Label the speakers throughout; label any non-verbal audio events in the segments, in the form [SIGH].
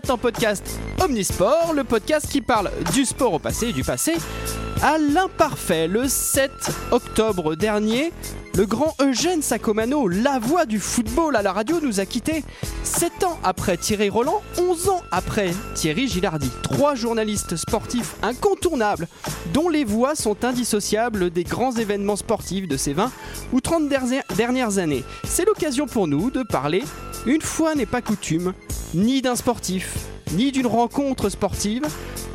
Speaker 1: podcast Omnisport, le podcast qui parle du sport au passé et du passé à l'imparfait. Le 7 octobre dernier, le grand Eugène Sacomano, la voix du football à la radio, nous a quittés. 7 ans après Thierry Roland, 11 ans après Thierry Gilardi. Trois journalistes sportifs incontournables, dont les voix sont indissociables des grands événements sportifs de ces 20 ou 30 derni- dernières années. C'est l'occasion pour nous de parler, une fois n'est pas coutume, ni d'un sportif, ni d'une rencontre sportive,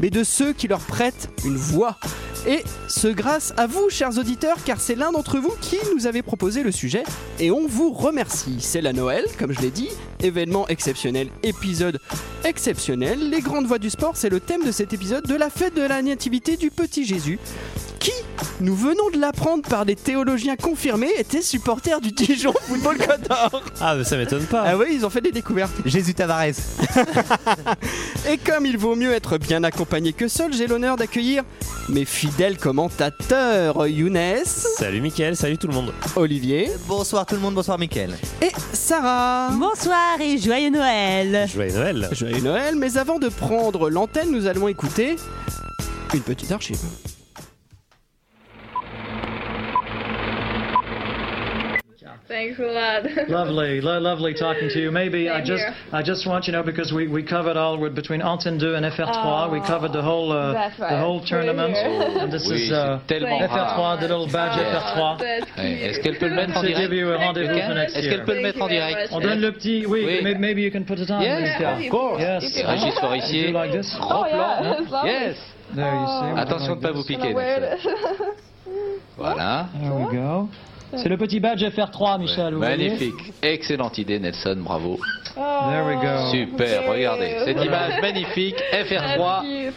Speaker 1: mais de ceux qui leur prêtent une voix. Et ce grâce à vous, chers auditeurs, car c'est l'un d'entre vous qui nous avait proposé le sujet, et on vous remercie. C'est la Noël, comme je l'ai dit, événement exceptionnel, épisode exceptionnel. Les grandes voix du sport, c'est le thème de cet épisode de la fête de la nativité du petit Jésus, qui, nous venons de l'apprendre par des théologiens confirmés, était supporter du Dijon [LAUGHS] Football Club d'Or.
Speaker 2: Ah, mais ça m'étonne pas.
Speaker 1: Ah oui, ils ont fait des découvertes.
Speaker 3: Jésus Tavares. [LAUGHS]
Speaker 1: Et comme il vaut mieux être bien accompagné que seul, j'ai l'honneur d'accueillir mes fidèles commentateurs Younes,
Speaker 2: Salut Mickaël, salut tout le monde.
Speaker 1: Olivier
Speaker 3: Bonsoir tout le monde, bonsoir Mickaël.
Speaker 1: et Sarah.
Speaker 4: Bonsoir et joyeux Noël
Speaker 2: Joyeux Noël.
Speaker 1: Joyeux Noël, mais avant de prendre l'antenne, nous allons écouter une petite archive.
Speaker 5: Thanks a lot. [LAUGHS]
Speaker 6: Lovely, lo- lovely talking to you. Maybe I just,
Speaker 5: here.
Speaker 6: I just want you to know because we, we covered all with between Antenne 2 and FR3. we covered the whole, uh,
Speaker 5: That's right.
Speaker 6: the whole tournament.
Speaker 5: We're
Speaker 6: And this [LAUGHS]
Speaker 7: Oui,
Speaker 6: is uh,
Speaker 7: c'est tellement
Speaker 5: Thank
Speaker 7: rare.
Speaker 6: FR3, the little badge FR3.
Speaker 5: That's
Speaker 7: Est-ce qu'elle peut le mettre en [LAUGHS] direct
Speaker 6: give you a rendezvous
Speaker 7: Mickaël
Speaker 6: next
Speaker 7: Est-ce
Speaker 6: year.
Speaker 7: qu'elle peut le mettre en direct
Speaker 6: On donne le petit, oui,
Speaker 7: Oui.
Speaker 6: maybe you can put it on.
Speaker 7: Yes,
Speaker 6: Monica.
Speaker 5: of course.
Speaker 6: Yes.
Speaker 5: If you
Speaker 7: Régis. Forissier,
Speaker 6: Do you like this?
Speaker 7: grand
Speaker 5: Oh, yeah,
Speaker 7: plan.
Speaker 5: that's lovely.
Speaker 7: Yes
Speaker 6: There you see.
Speaker 7: Attention de ne pas vous piquer.
Speaker 5: Gonna wear
Speaker 7: Nelson.
Speaker 5: it.
Speaker 7: Voilà.
Speaker 6: There we go. C'est le petit badge FR3, Michel.
Speaker 7: Magnifique. Excellente idée, Nelson. Bravo.
Speaker 6: There we go.
Speaker 7: Super.
Speaker 5: Okay.
Speaker 7: Regardez. Cette image magnifique.
Speaker 5: That's
Speaker 7: FR3
Speaker 5: cute.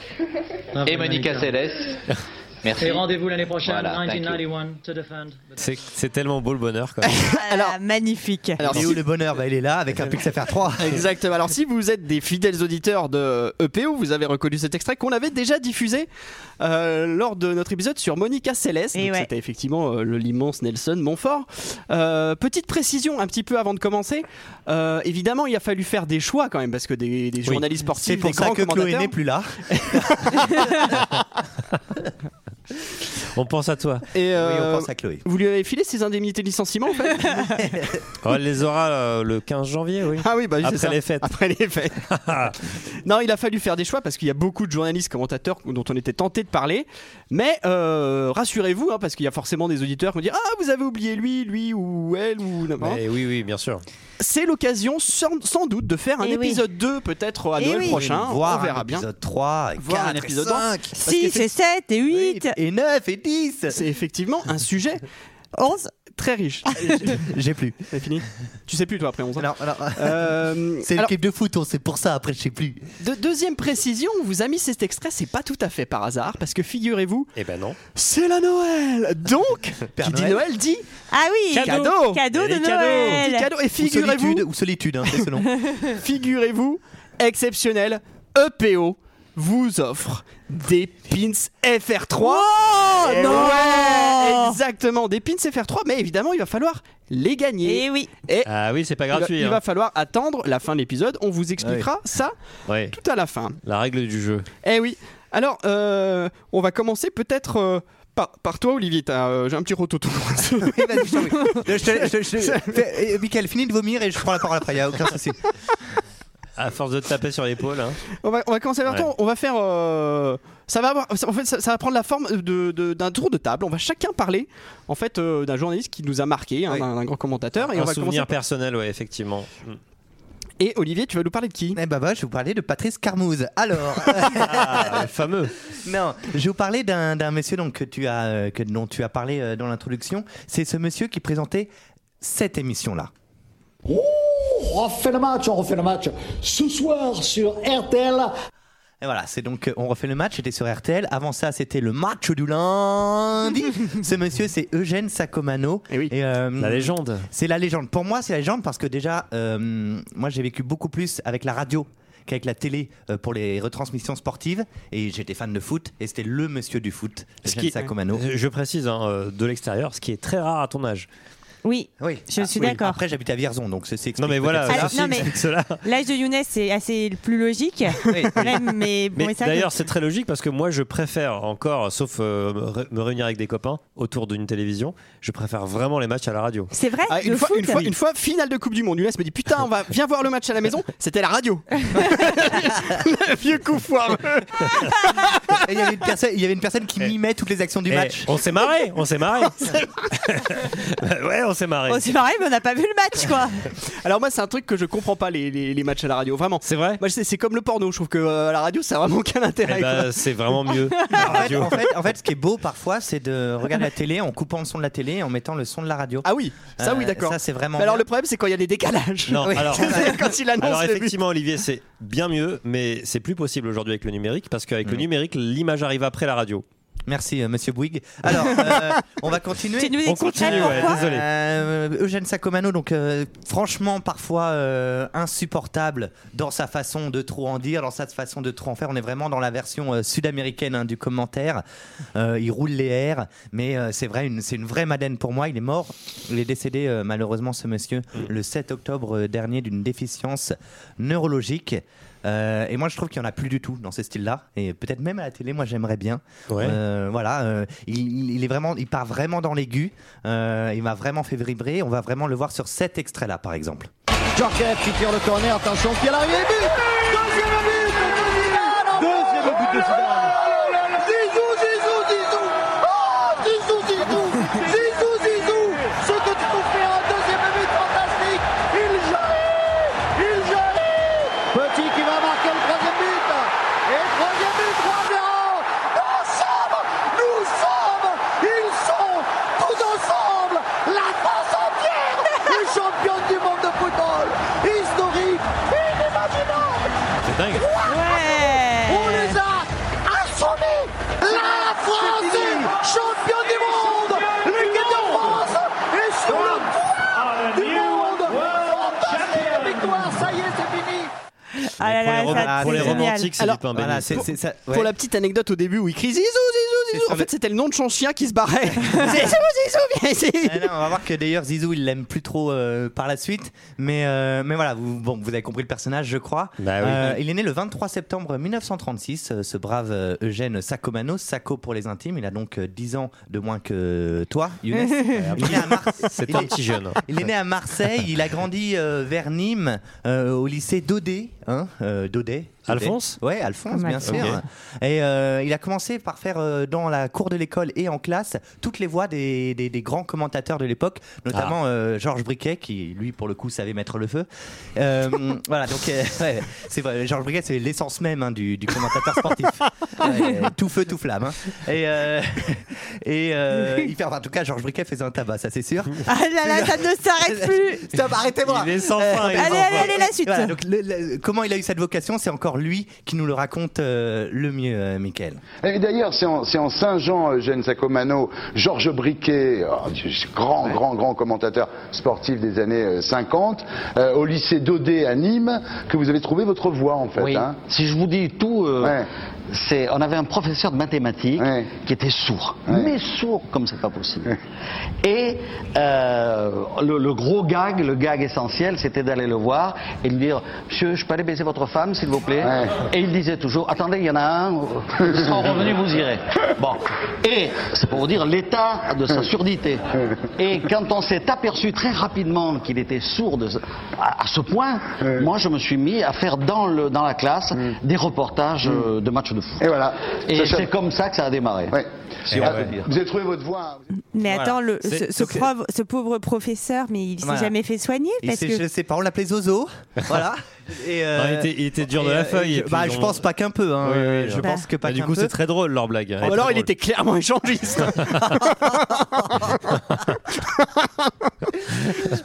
Speaker 6: Lovely,
Speaker 7: et Monica Céleste. [LAUGHS] Merci.
Speaker 6: Et rendez-vous l'année prochaine,
Speaker 7: Voilà, thank you.
Speaker 6: 1991, to defend.
Speaker 2: C'est c'est tellement beau le bonheur quand même. [LAUGHS]
Speaker 4: Alors, magnifique
Speaker 1: Alors,
Speaker 3: Et
Speaker 1: si-
Speaker 3: où le bonheur? Bah, Il est là avec un Pixel FR3. [LAUGHS]
Speaker 1: Exactement. Alors, si vous êtes des fidèles auditeurs de EPO, vous avez reconnu cet extrait qu'on avait déjà diffusé euh, lors de notre épisode sur Monica Céleste.
Speaker 4: Ouais.
Speaker 1: C'était effectivement euh, le l'immense Nelson Montfort. Euh, petite précision un petit peu avant de commencer. Euh, évidemment, il a fallu faire des choix quand même parce que des, des journalistes
Speaker 3: C'est
Speaker 1: sportifs,
Speaker 3: pour
Speaker 1: des
Speaker 3: ça que Chloé n'est plus là. [LAUGHS] [LAUGHS]
Speaker 2: On pense à toi.
Speaker 1: Et
Speaker 3: Oui,
Speaker 1: euh,
Speaker 3: on pense à Chloé.
Speaker 1: vous lui avez filé ses indemnités de licenciement en fait [LAUGHS]
Speaker 2: Oh, elle les aura euh, le 15 janvier, oui.
Speaker 1: Ah oui, bah oui, c'est
Speaker 2: Après
Speaker 1: ça.
Speaker 2: les fêtes.
Speaker 1: Après les fêtes. [LAUGHS] non, il a fallu faire des choix parce qu'il y a beaucoup de journalistes, commentateurs dont on était tenté de parler. Mais euh, rassurez-vous, hein, parce qu'il y a forcément des auditeurs qui vont dire Ah, vous avez oublié lui, lui ou elle ou n'importe.
Speaker 2: Oui, oui, bien sûr.
Speaker 1: C'est l'occasion sans, sans doute de faire un
Speaker 4: Eh oui.
Speaker 1: épisode 2 peut-être à
Speaker 4: Eh
Speaker 1: Noël
Speaker 4: oui.
Speaker 1: prochain.
Speaker 3: Voir
Speaker 1: on verra
Speaker 3: un
Speaker 1: bien.
Speaker 3: épisode 3,
Speaker 1: Voir un
Speaker 3: 4,
Speaker 1: épisode
Speaker 3: 5,
Speaker 4: 6 et 7 et 8
Speaker 3: et 9 et 10.
Speaker 1: C'est effectivement un sujet [LAUGHS]
Speaker 4: 11
Speaker 1: très riche.
Speaker 3: J'ai plus.
Speaker 1: C'est fini Tu sais plus toi après 11 ans.
Speaker 3: Non, non.
Speaker 1: Euh,
Speaker 3: C'est l'équipe de foot, c'est pour ça, après je sais plus.
Speaker 1: de- deuxième précision, on vous a mis cet extrait, c'est pas tout à fait par hasard, parce que figurez-vous,
Speaker 2: Eh ben non.
Speaker 1: c'est la Noël Donc, [LAUGHS]
Speaker 3: Père
Speaker 1: qui dit
Speaker 3: Noël.
Speaker 1: Dit
Speaker 4: Ah oui
Speaker 1: Cadeau.
Speaker 4: Cadeau de. Noël
Speaker 1: cadeau. Et
Speaker 3: Ou
Speaker 1: figurez-vous,
Speaker 3: solitude, ou solitude, hein, c'est ce nom. [LAUGHS]
Speaker 1: figurez-vous, exceptionnel, EPO vous offre des pins FR3. Eh
Speaker 4: non
Speaker 1: ouais, Exactement, des pins FR3, mais évidemment, il va falloir les gagner.
Speaker 4: Et oui
Speaker 1: Et
Speaker 2: Ah oui, c'est pas
Speaker 1: il va-
Speaker 2: gratuit.
Speaker 1: il
Speaker 2: hein.
Speaker 1: va falloir attendre la fin de l'épisode. On vous expliquera ça tout à la fin.
Speaker 2: la règle du jeu.
Speaker 1: Eh oui. Alors, euh, on va commencer peut-être euh, par, par toi, Olivier. T'as, euh, J'ai un petit rototo.
Speaker 3: Eh, Mickaël, finis de vomir et je prends la parole après, y a aucun souci.
Speaker 2: À force de te taper sur l'épaule. Hein.
Speaker 1: on, va, on va commencer par
Speaker 2: Ouais.
Speaker 1: toi. On va faire. euh, ça va avoir, ça- en fait, ça, ça va prendre la forme de- de- d'un tour de table. On va chacun parler, en fait, euh, d'un journaliste qui nous a marqué, hein,
Speaker 3: Oui.
Speaker 1: d'un d'un grand commentateur. Et on
Speaker 2: Un
Speaker 1: va
Speaker 2: souvenir
Speaker 1: par-
Speaker 2: personnel, ouais, effectivement. Mm.
Speaker 1: Et Olivier, tu vas nous parler de qui?
Speaker 3: Eh ben, bah, je vais vous parler de Patrice Carmouze. Alors, [LAUGHS]
Speaker 2: Ah, fameux.
Speaker 3: non, je vais vous parler d'un d'un monsieur donc, que tu as, euh, que, dont tu as parlé euh, dans l'introduction. C'est ce monsieur qui présentait cette émission-là.
Speaker 8: On refait le match, on refait le match. Ce soir sur RTL,
Speaker 3: Et voilà, c'est donc euh, on refait le match, c'était sur RTL. Avant ça, c'était le match du lundi. [LAUGHS] Ce monsieur, c'est Eugène Sacomano.
Speaker 1: Eh oui.
Speaker 3: Et, euh,
Speaker 2: La légende.
Speaker 3: C'est la légende. Pour moi, c'est la légende parce que déjà, euh, moi, j'ai vécu beaucoup plus avec la radio qu'avec la télé euh, pour les retransmissions sportives. Et j'étais fan de foot. Et c'était le monsieur du foot,
Speaker 2: Ce
Speaker 3: Eugène
Speaker 2: qui-
Speaker 3: Sacomano.
Speaker 2: Je précise hein, de l'extérieur, ce qui est très rare à ton âge.
Speaker 4: Oui,
Speaker 3: Oui,
Speaker 4: je
Speaker 3: Ah,
Speaker 4: suis
Speaker 3: oui.
Speaker 4: d'accord.
Speaker 3: Après, j'habite à Vierzon, donc c'est
Speaker 2: Non mais voilà,
Speaker 4: non, mais-
Speaker 2: cela.
Speaker 4: L'âge de Younes, c'est assez le plus logique.
Speaker 3: Oui. [LAUGHS]
Speaker 4: Même, mais bon,
Speaker 2: d'ailleurs, c'est très logique parce que moi, je préfère encore, sauf euh, me ré- me réunir avec des copains autour d'une télévision, je préfère vraiment les matchs à la radio.
Speaker 4: c'est vrai.
Speaker 1: Ah, une, fois,
Speaker 4: foot,
Speaker 1: une, fois, une fois, finale de Coupe du Monde. Younes me dit Putain, on va, viens voir le match à la maison. [LAUGHS] C'était la radio. [LAUGHS] Le Vieux coup foireux.
Speaker 3: Et il y avait une personne, il y avait une personne qui
Speaker 2: Eh.
Speaker 3: mimait toutes les actions du
Speaker 2: Eh,
Speaker 3: match.
Speaker 2: on s'est marré, on s'est marré. ouais, on s'est marré.
Speaker 4: Oh, c'est pareil, mais on n'a pas vu le match, quoi. [LAUGHS]
Speaker 1: Alors, moi, c'est un truc que je comprends pas, les, les- les matchs à la radio. Vraiment.
Speaker 2: C'est vrai
Speaker 1: Moi, c'est comme le porno. Je trouve que euh, à la radio, ça a vraiment aucun intérêt.
Speaker 2: ben, c'est vraiment mieux. [LAUGHS] La
Speaker 3: En fait,
Speaker 2: radio.
Speaker 3: en, fait, en fait, ce qui est beau parfois, c'est de regarder la télé en coupant le son de la télé et en mettant le son de la radio.
Speaker 1: Ah oui, ça, oui,
Speaker 3: Euh,
Speaker 1: d'accord.
Speaker 3: Ça, c'est vraiment.
Speaker 1: Mais alors, le problème, c'est quand il y a des décalages.
Speaker 2: Non, [LAUGHS]
Speaker 3: Oui.
Speaker 2: alors,
Speaker 1: C'est quand il annonce
Speaker 2: alors effectivement, Olivier, c'est bien mieux, mais c'est plus possible aujourd'hui avec le numérique parce qu'avec le
Speaker 3: Mm.
Speaker 2: numérique, l'image arrive après la radio.
Speaker 3: Merci, euh, monsieur Bouygues. Alors, euh, on va continuer. [LAUGHS]
Speaker 4: Tu nous
Speaker 2: On continue, ouais,
Speaker 4: pourquoi
Speaker 2: désolé.
Speaker 3: Euh, Eugène Sacomano, donc euh, franchement parfois euh, insupportable dans sa façon de trop en dire, dans sa façon de trop en faire. On est vraiment dans la version euh, sud-américaine hein, du commentaire. Euh, il roule les airs, mais euh, c'est vrai, une- c'est une vraie madène pour moi. Il est mort, il est décédé euh, malheureusement ce monsieur le 7 octobre euh, dernier d'une déficience neurologique. Euh, et moi je trouve qu'il n'y en a plus du tout dans ce style-là, et peut-être même à la télé. Moi j'aimerais bien.
Speaker 2: Ouais.
Speaker 3: Euh, voilà, euh, il, il est vraiment, il part vraiment dans l'aigu. Euh, il m'a vraiment fait vibrer. On va vraiment le voir sur cet extrait-là, par exemple.
Speaker 8: Djorkaeff qui tire le corner, attention, à l'arrivée, but Deuxième but de Zidane Deuxième but de Zidane Zizou, Zizou, Zizou Oh, Zizou, Zizou Zizou, Zizou Ce que tu nous fais un deuxième but fantastique Il jaillit Il jaillit Petit qui va marquer le troisième but Et troisième but, 3-0 Nous sommes Nous sommes Ils sont tous ensemble La France entière Les championnes du monde de football Historique Inimaginable
Speaker 2: C'est dingue.
Speaker 8: On
Speaker 4: Ouais.
Speaker 8: les a assommés La France est championne du monde L'équipe de France est sur le toit du monde Fantastique victoire, ça y est, c'est fini
Speaker 4: Ah là
Speaker 2: pour les,
Speaker 4: là,
Speaker 2: rom-
Speaker 4: ça,
Speaker 2: pour les
Speaker 4: c'est génial.
Speaker 2: romantiques, c'est
Speaker 1: Alors,
Speaker 2: du pain béni.
Speaker 3: Voilà, c'est c'est ça. ouais.
Speaker 1: Pour la petite anecdote au début où il crie Zizou, Zizou, Zizou. En fait, c'était le nom de son chien qui se barrait. [LAUGHS] [LAUGHS] Zizou, Zizou, viens ici.
Speaker 3: Ah non, on va voir que d'ailleurs Zizou il l'aime plus trop euh, par la suite, mais euh, mais voilà, vous, bon, vous avez compris le personnage, je crois.
Speaker 2: Bah oui.
Speaker 3: Euh, il est né le 23 septembre 1936, euh, ce brave euh, Eugène Sacomano, Sacco pour les intimes. Il a donc euh, 10 ans de moins que toi, Younes. [LAUGHS] il, est né à Mar-
Speaker 2: C'est
Speaker 3: il
Speaker 2: un
Speaker 3: est-
Speaker 2: petit jeune.
Speaker 3: il est né à Marseille, il a grandi euh, vers Nîmes, euh, au lycée Daudet. Hein, euh, Daudet.
Speaker 2: Alphonse
Speaker 3: Ouais, Alphonse, bien sûr. Et euh, il a commencé par faire euh, dans la cour de l'école et en classe toutes les voix des, des- des grands commentateurs de l'époque, notamment euh, Georges Briquet, qui lui, pour le coup, savait mettre le feu. [LAUGHS] Voilà, donc ouais, c'est vrai, Georges Briquet, c'est l'essence même hein, du, du commentateur sportif. [LAUGHS] Ouais, tout feu, tout flamme. hein. Et, [LAUGHS] et il fait, enfin, en tout cas, Georges Briquet faisait un tabac, ça c'est sûr.
Speaker 4: Ah là là, ça ne s'arrête plus.
Speaker 3: Stop, arrêtez-moi.
Speaker 4: Allez, allez, allez, la suite.
Speaker 3: Voilà, donc le- le- comment il a eu cette vocation, c'est encore lui qui nous le raconte euh, le mieux, euh, Mickaël.
Speaker 9: Et d'ailleurs, c'est en, en Saint-Jean, Eugène Sacomano, Georges Briquet, oh, grand, grand, grand commentateur sportif des années euh, 50, euh, au lycée Daudet à Nîmes, que vous avez trouvé votre voix, en fait.
Speaker 8: Oui.
Speaker 9: hein.
Speaker 8: Si je vous dis tout, euh,
Speaker 9: Ouais.
Speaker 8: c'est, on avait un professeur de mathématiques
Speaker 9: Ouais.
Speaker 8: qui était sourd,
Speaker 9: Ouais.
Speaker 8: mais sourd comme c'est pas possible. Et euh, le, le gros gag, le gag essentiel, c'était d'aller le voir et de lui dire Monsieur, je peux aller baiser votre femme, s'il vous plaît?
Speaker 9: Ouais.
Speaker 8: Et il disait toujours Attendez, il y en a un, ils seront revenus, vous irez. Bon. Et c'est pour vous dire l'état de sa surdité. Et quand on s'est aperçu très rapidement qu'il était sourd de à, à ce point,
Speaker 9: Ouais.
Speaker 8: moi je me suis mis à faire dans, le, dans la classe des reportages euh, de matchs de foot.
Speaker 9: Et voilà.
Speaker 8: Et c'est comme ça que ça a démarré.
Speaker 9: Ouais.
Speaker 8: Si on
Speaker 9: Ah,
Speaker 8: peut dire.
Speaker 9: Vous avez trouvé votre voix. hein.
Speaker 4: Mais
Speaker 3: Voilà.
Speaker 4: attends, le, ce, pauvre, ce pauvre professeur, mais il s'est
Speaker 3: Voilà.
Speaker 4: jamais fait soigner parce que
Speaker 3: Je sais pas, on l'appelait Zozo. voilà. [LAUGHS] Et, euh,
Speaker 2: Non, il, était, il était dur de la
Speaker 3: euh,
Speaker 2: feuille.
Speaker 3: je-
Speaker 2: et
Speaker 3: bah, je pense pas qu'un peu. Hein.
Speaker 2: Oui, oui, oui.
Speaker 3: je
Speaker 4: Bah.
Speaker 3: pense que pas
Speaker 2: Bah, du coup, c'est très drôle leur blague. hein.
Speaker 1: Ou alors il était clairement échangiste. [LAUGHS]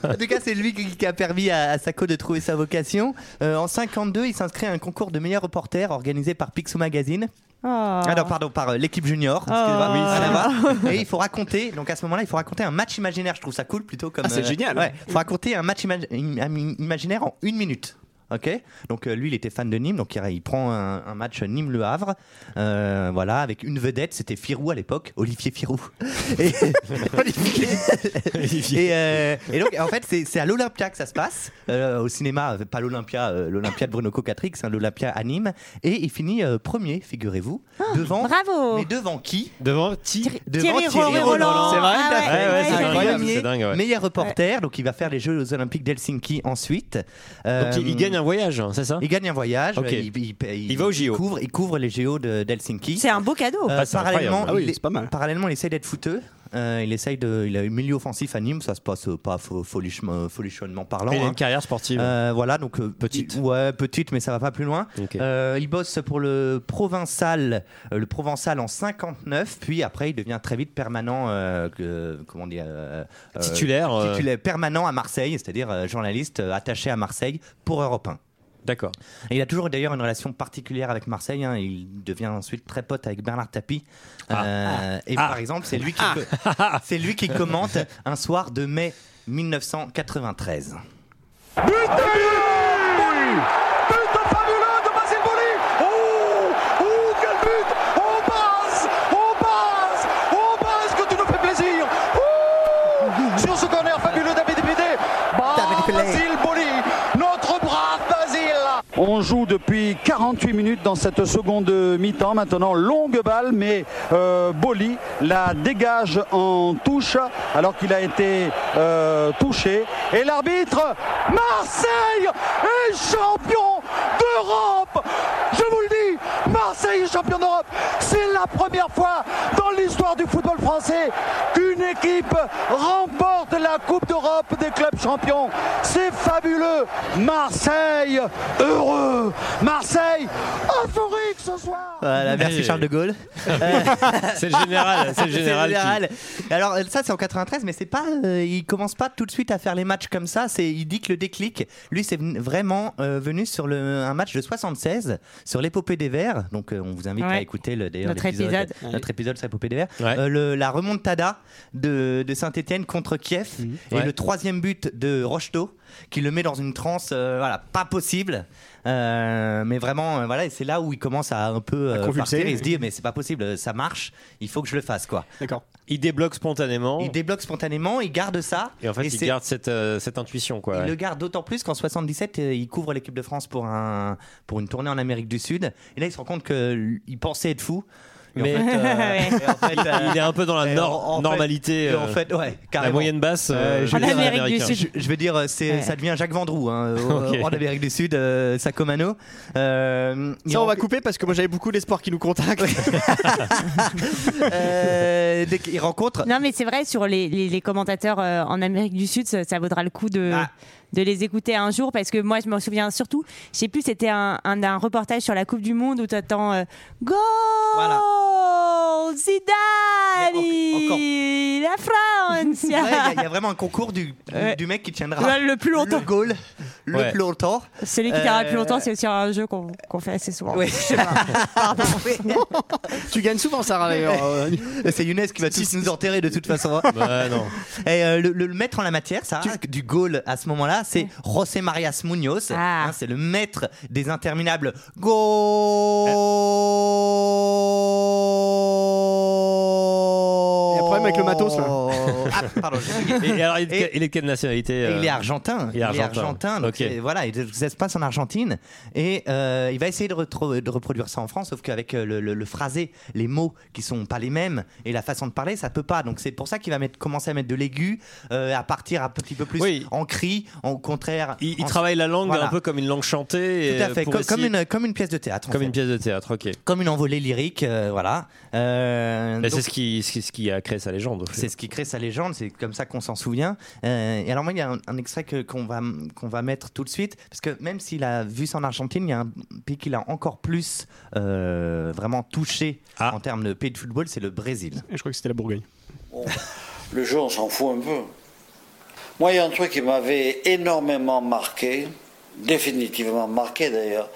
Speaker 3: En tout cas, c'est lui qui, a permis à, à Sacco de trouver sa vocation. Euh, en 52, il s'inscrit à un concours de meilleur reporter organisé par Picsou Magazine. Ah non, pardon, par euh, l'équipe junior. Rien à voir. Et il faut raconter, donc à ce moment-là, il faut raconter un match imaginaire. Je trouve ça cool plutôt comme.
Speaker 1: Ah, c'est génial.
Speaker 3: Ouais, il faut raconter un match ima- im- imaginaire en une minute. Ok, donc euh, lui il était fan de Nîmes, donc il, il prend un, un match Nîmes-Le Havre, euh, voilà, avec une vedette, c'était Firou à l'époque, Olivier Firou. [LAUGHS] Et, [LAUGHS] [LAUGHS] et, euh, et donc en fait c'est à l'Olympia que ça se passe, euh, au cinéma, pas l'Olympia, euh, l'Olympia de Bruno Cocatrix, hein, l'Olympia à Nîmes, et il finit euh, premier, figurez-vous, devant.
Speaker 4: Bravo.
Speaker 3: Mais devant qui
Speaker 2: Devant Ti.
Speaker 3: Devant
Speaker 4: Thierry Roland.
Speaker 1: C'est vrai
Speaker 4: Ah ouais,
Speaker 2: Ouais, ouais, c'est
Speaker 4: ouais,
Speaker 2: incroyable,
Speaker 3: Premier
Speaker 2: c'est dingue, ouais.
Speaker 3: meilleur reporter, donc il va faire les Jeux Olympiques d'Helsinki ensuite. Euh,
Speaker 2: Donc il, il gagne un voyage, hein, c'est ça
Speaker 3: il gagne un voyage. Il, il- il-
Speaker 2: Il va au JO.
Speaker 3: couvre, il couvre les JO de- d'Helsinki.
Speaker 4: C'est un beau cadeau.
Speaker 3: Euh,
Speaker 2: Ah,
Speaker 3: parallèlement.
Speaker 1: Ah oui,
Speaker 3: il est-
Speaker 1: c'est pas mal.
Speaker 3: Parallèlement, il essaye d'être fouteux. Euh, il essaye de, il a eu milieu offensif à Nîmes, ça se passe pas fo- folichement, folichonnement parlant.
Speaker 2: Il a
Speaker 3: hein.
Speaker 2: une carrière sportive.
Speaker 3: Euh, voilà, donc euh,
Speaker 2: Petite.
Speaker 3: il- ouais, petite, mais ça va pas plus loin. Euh, il bosse pour le Provençal, le Provençal en 59, puis après il devient très vite permanent, comment dire,
Speaker 2: Titulaire,
Speaker 3: titulaire permanent à Marseille, c'est-à-dire journaliste attaché à Marseille pour Europe 1.
Speaker 2: D'accord.
Speaker 3: Et il a toujours d'ailleurs une relation particulière avec Marseille. hein. Il devient ensuite très pote avec Bernard Tapie. Euh, et
Speaker 2: Ah.
Speaker 3: par exemple, c'est lui, qui c'est lui qui commente un soir de mai 1993.
Speaker 8: But fabuleux de Basile Boli Oh Oh quel but Oh Bas Oh Bas Oh Bas que tu nous fais plaisir Oh Sur ce corner fabuleux David Pédé
Speaker 3: David Pelé.
Speaker 8: Basile Boli Notre brave Basile On joue depuis 48 minutes dans cette seconde mi-temps. Maintenant, longue balle, mais euh, Boli la dégage en touche alors qu'il a été euh, touché. Et l'arbitre, Marseille est champion d'Europe Je vous le dis, Marseille est champion d'Europe C'est la première fois dans l'histoire du football français qu'une équipe remporte la Coupe d'Europe champions. C'est fabuleux Marseille heureux Marseille euphorique ce soir
Speaker 3: Voilà, merci
Speaker 2: Et-
Speaker 3: Charles de Gaulle. [LAUGHS]
Speaker 2: C'est le général, c'est le général. qui-.
Speaker 3: Alors euh, ça c'est en 93, mais c'est pas, euh, il commence pas tout de suite à faire les matchs comme ça. C'est, il dit que le déclic, lui, c'est vraiment euh, venu sur le, un match de 76 sur l'épopée des Verts. Donc euh, on vous invite à écouter le,
Speaker 4: Notre épisode.
Speaker 3: notre épisode sur l'épopée des Verts.
Speaker 2: Ouais.
Speaker 3: Euh, le- la remontada de, de Saint-Étienne contre Kiev et
Speaker 2: Ouais.
Speaker 3: le troisième but de Rocheteau qui le met dans une transe, euh, voilà, pas possible. Euh, mais vraiment, euh, voilà, et c'est là où il commence à un peu euh,
Speaker 1: convulser.
Speaker 3: partir et se dit mais c'est pas possible, ça marche, il faut que je le fasse quoi.
Speaker 1: D'accord.
Speaker 2: Il débloque spontanément.
Speaker 3: Il débloque spontanément, il garde ça.
Speaker 2: Et en fait, il
Speaker 3: c'est-
Speaker 2: garde cette, euh, cette intuition, quoi.
Speaker 3: il
Speaker 2: ouais.
Speaker 3: le garde d'autant plus qu'en 77, euh, il couvre l'équipe de France pour, un, pour une tournée en Amérique du Sud. Et là, il se rend compte qu'il pensait être fou. En
Speaker 2: Mais-
Speaker 3: fait, euh, [LAUGHS] et en fait, euh,
Speaker 2: Il est un peu dans la
Speaker 3: et
Speaker 2: nor-
Speaker 3: en- en fait-
Speaker 2: normalité.
Speaker 3: en
Speaker 2: euh,
Speaker 3: fait, ouais,
Speaker 2: la moyenne basse.
Speaker 3: Je
Speaker 4: En
Speaker 3: veux dire,
Speaker 4: Amérique du. Sud.
Speaker 3: Je, je veux dire, c'est,
Speaker 4: Ouais.
Speaker 3: ça devient Jacques Vendroux hein, au- [LAUGHS]
Speaker 2: Ok.
Speaker 3: en Amérique du Sud, euh, Sacomano. Euh,
Speaker 1: Ça, on
Speaker 3: en-
Speaker 1: va couper parce que moi j'avais beaucoup d'espoir qui nous contactent. [LAUGHS]
Speaker 3: euh, dès qu'il rencontre.
Speaker 4: Non, mais c'est vrai, sur les, les- les commentateurs euh, en Amérique du Sud, ça, ça vaudra le coup de,
Speaker 3: Ah.
Speaker 4: De les écouter un jour parce que moi, je me souviens surtout, je sais plus, c'était un, un, un reportage sur la Coupe du Monde où tu attends euh, Goal
Speaker 3: Voilà.
Speaker 4: Zidane
Speaker 3: en-
Speaker 4: La France [LAUGHS]
Speaker 3: Ouais, Il y, a- il y a vraiment un concours du, du,
Speaker 4: Ouais.
Speaker 3: du mec qui tiendra
Speaker 4: Le plus longtemps.
Speaker 3: le goal le
Speaker 2: Ouais.
Speaker 3: plus longtemps.
Speaker 4: Celui qui tiendra le plus
Speaker 3: Euh,
Speaker 4: longtemps, c'est aussi un jeu qu'on qu'on fait assez souvent.
Speaker 3: Oui.
Speaker 4: Je sais pas. [LAUGHS] Pardon. [LAUGHS]
Speaker 1: tu gagnes souvent, Sarah, d'ailleurs. euh,
Speaker 3: C'est Younes qui va tous nous enterrer de toute façon.
Speaker 2: Bah, non.
Speaker 3: Et euh, le, le maître en la matière, ça, du goal à ce moment-là, c'est José Marias Munoz.
Speaker 4: Ah.
Speaker 3: Hein, c'est le maître des interminables goal.
Speaker 1: Il y a un problème avec le matos, là.
Speaker 3: Ah, pardon.
Speaker 2: Et, alors, il est, de, il est quelle nationalité euh,
Speaker 3: il est argentin.
Speaker 2: il est argentin.
Speaker 3: donc
Speaker 2: Ok.
Speaker 3: c'est- voilà, et ça se passe en Argentine. Et euh, il va essayer de, reproduire ça en France, sauf qu'avec euh, le, le- le phrasé, les mots qui sont pas les mêmes et la façon de parler, ça peut pas. Donc c'est pour ça qu'il va mettre, commencer à mettre de l'aigu, euh, à partir un petit peu plus
Speaker 2: Oui.
Speaker 3: en cri, au contraire.
Speaker 2: Il, travaille la langue
Speaker 3: Voilà.
Speaker 2: un peu comme une langue chantée.
Speaker 3: Tout à
Speaker 2: et
Speaker 3: fait, comme, une, comme une pièce de théâtre. en
Speaker 2: comme
Speaker 3: fait.
Speaker 2: une pièce de théâtre, ok.
Speaker 3: Comme une envolée lyrique, euh, voilà. Euh,
Speaker 2: Mais
Speaker 3: donc-
Speaker 2: c'est ce qui, ce qui- a créé sa légende. fait.
Speaker 3: C'est ce qui crée sa légende, c'est comme ça qu'on s'en souvient. Euh, et alors moi, il y a un, un extrait que- qu'on va, qu'on va mettre tout de suite, parce que même s'il a vu ça en Argentine, il y a un pays qui l'a encore plus euh, vraiment touché
Speaker 2: Ah.
Speaker 3: en termes de pays de football, c'est le Brésil.
Speaker 1: Je crois que c'était la Bourgogne.
Speaker 10: Le jeu, on s'en fout un peu. Moi, il y a un truc qui m'avait énormément marqué, définitivement marqué d'ailleurs,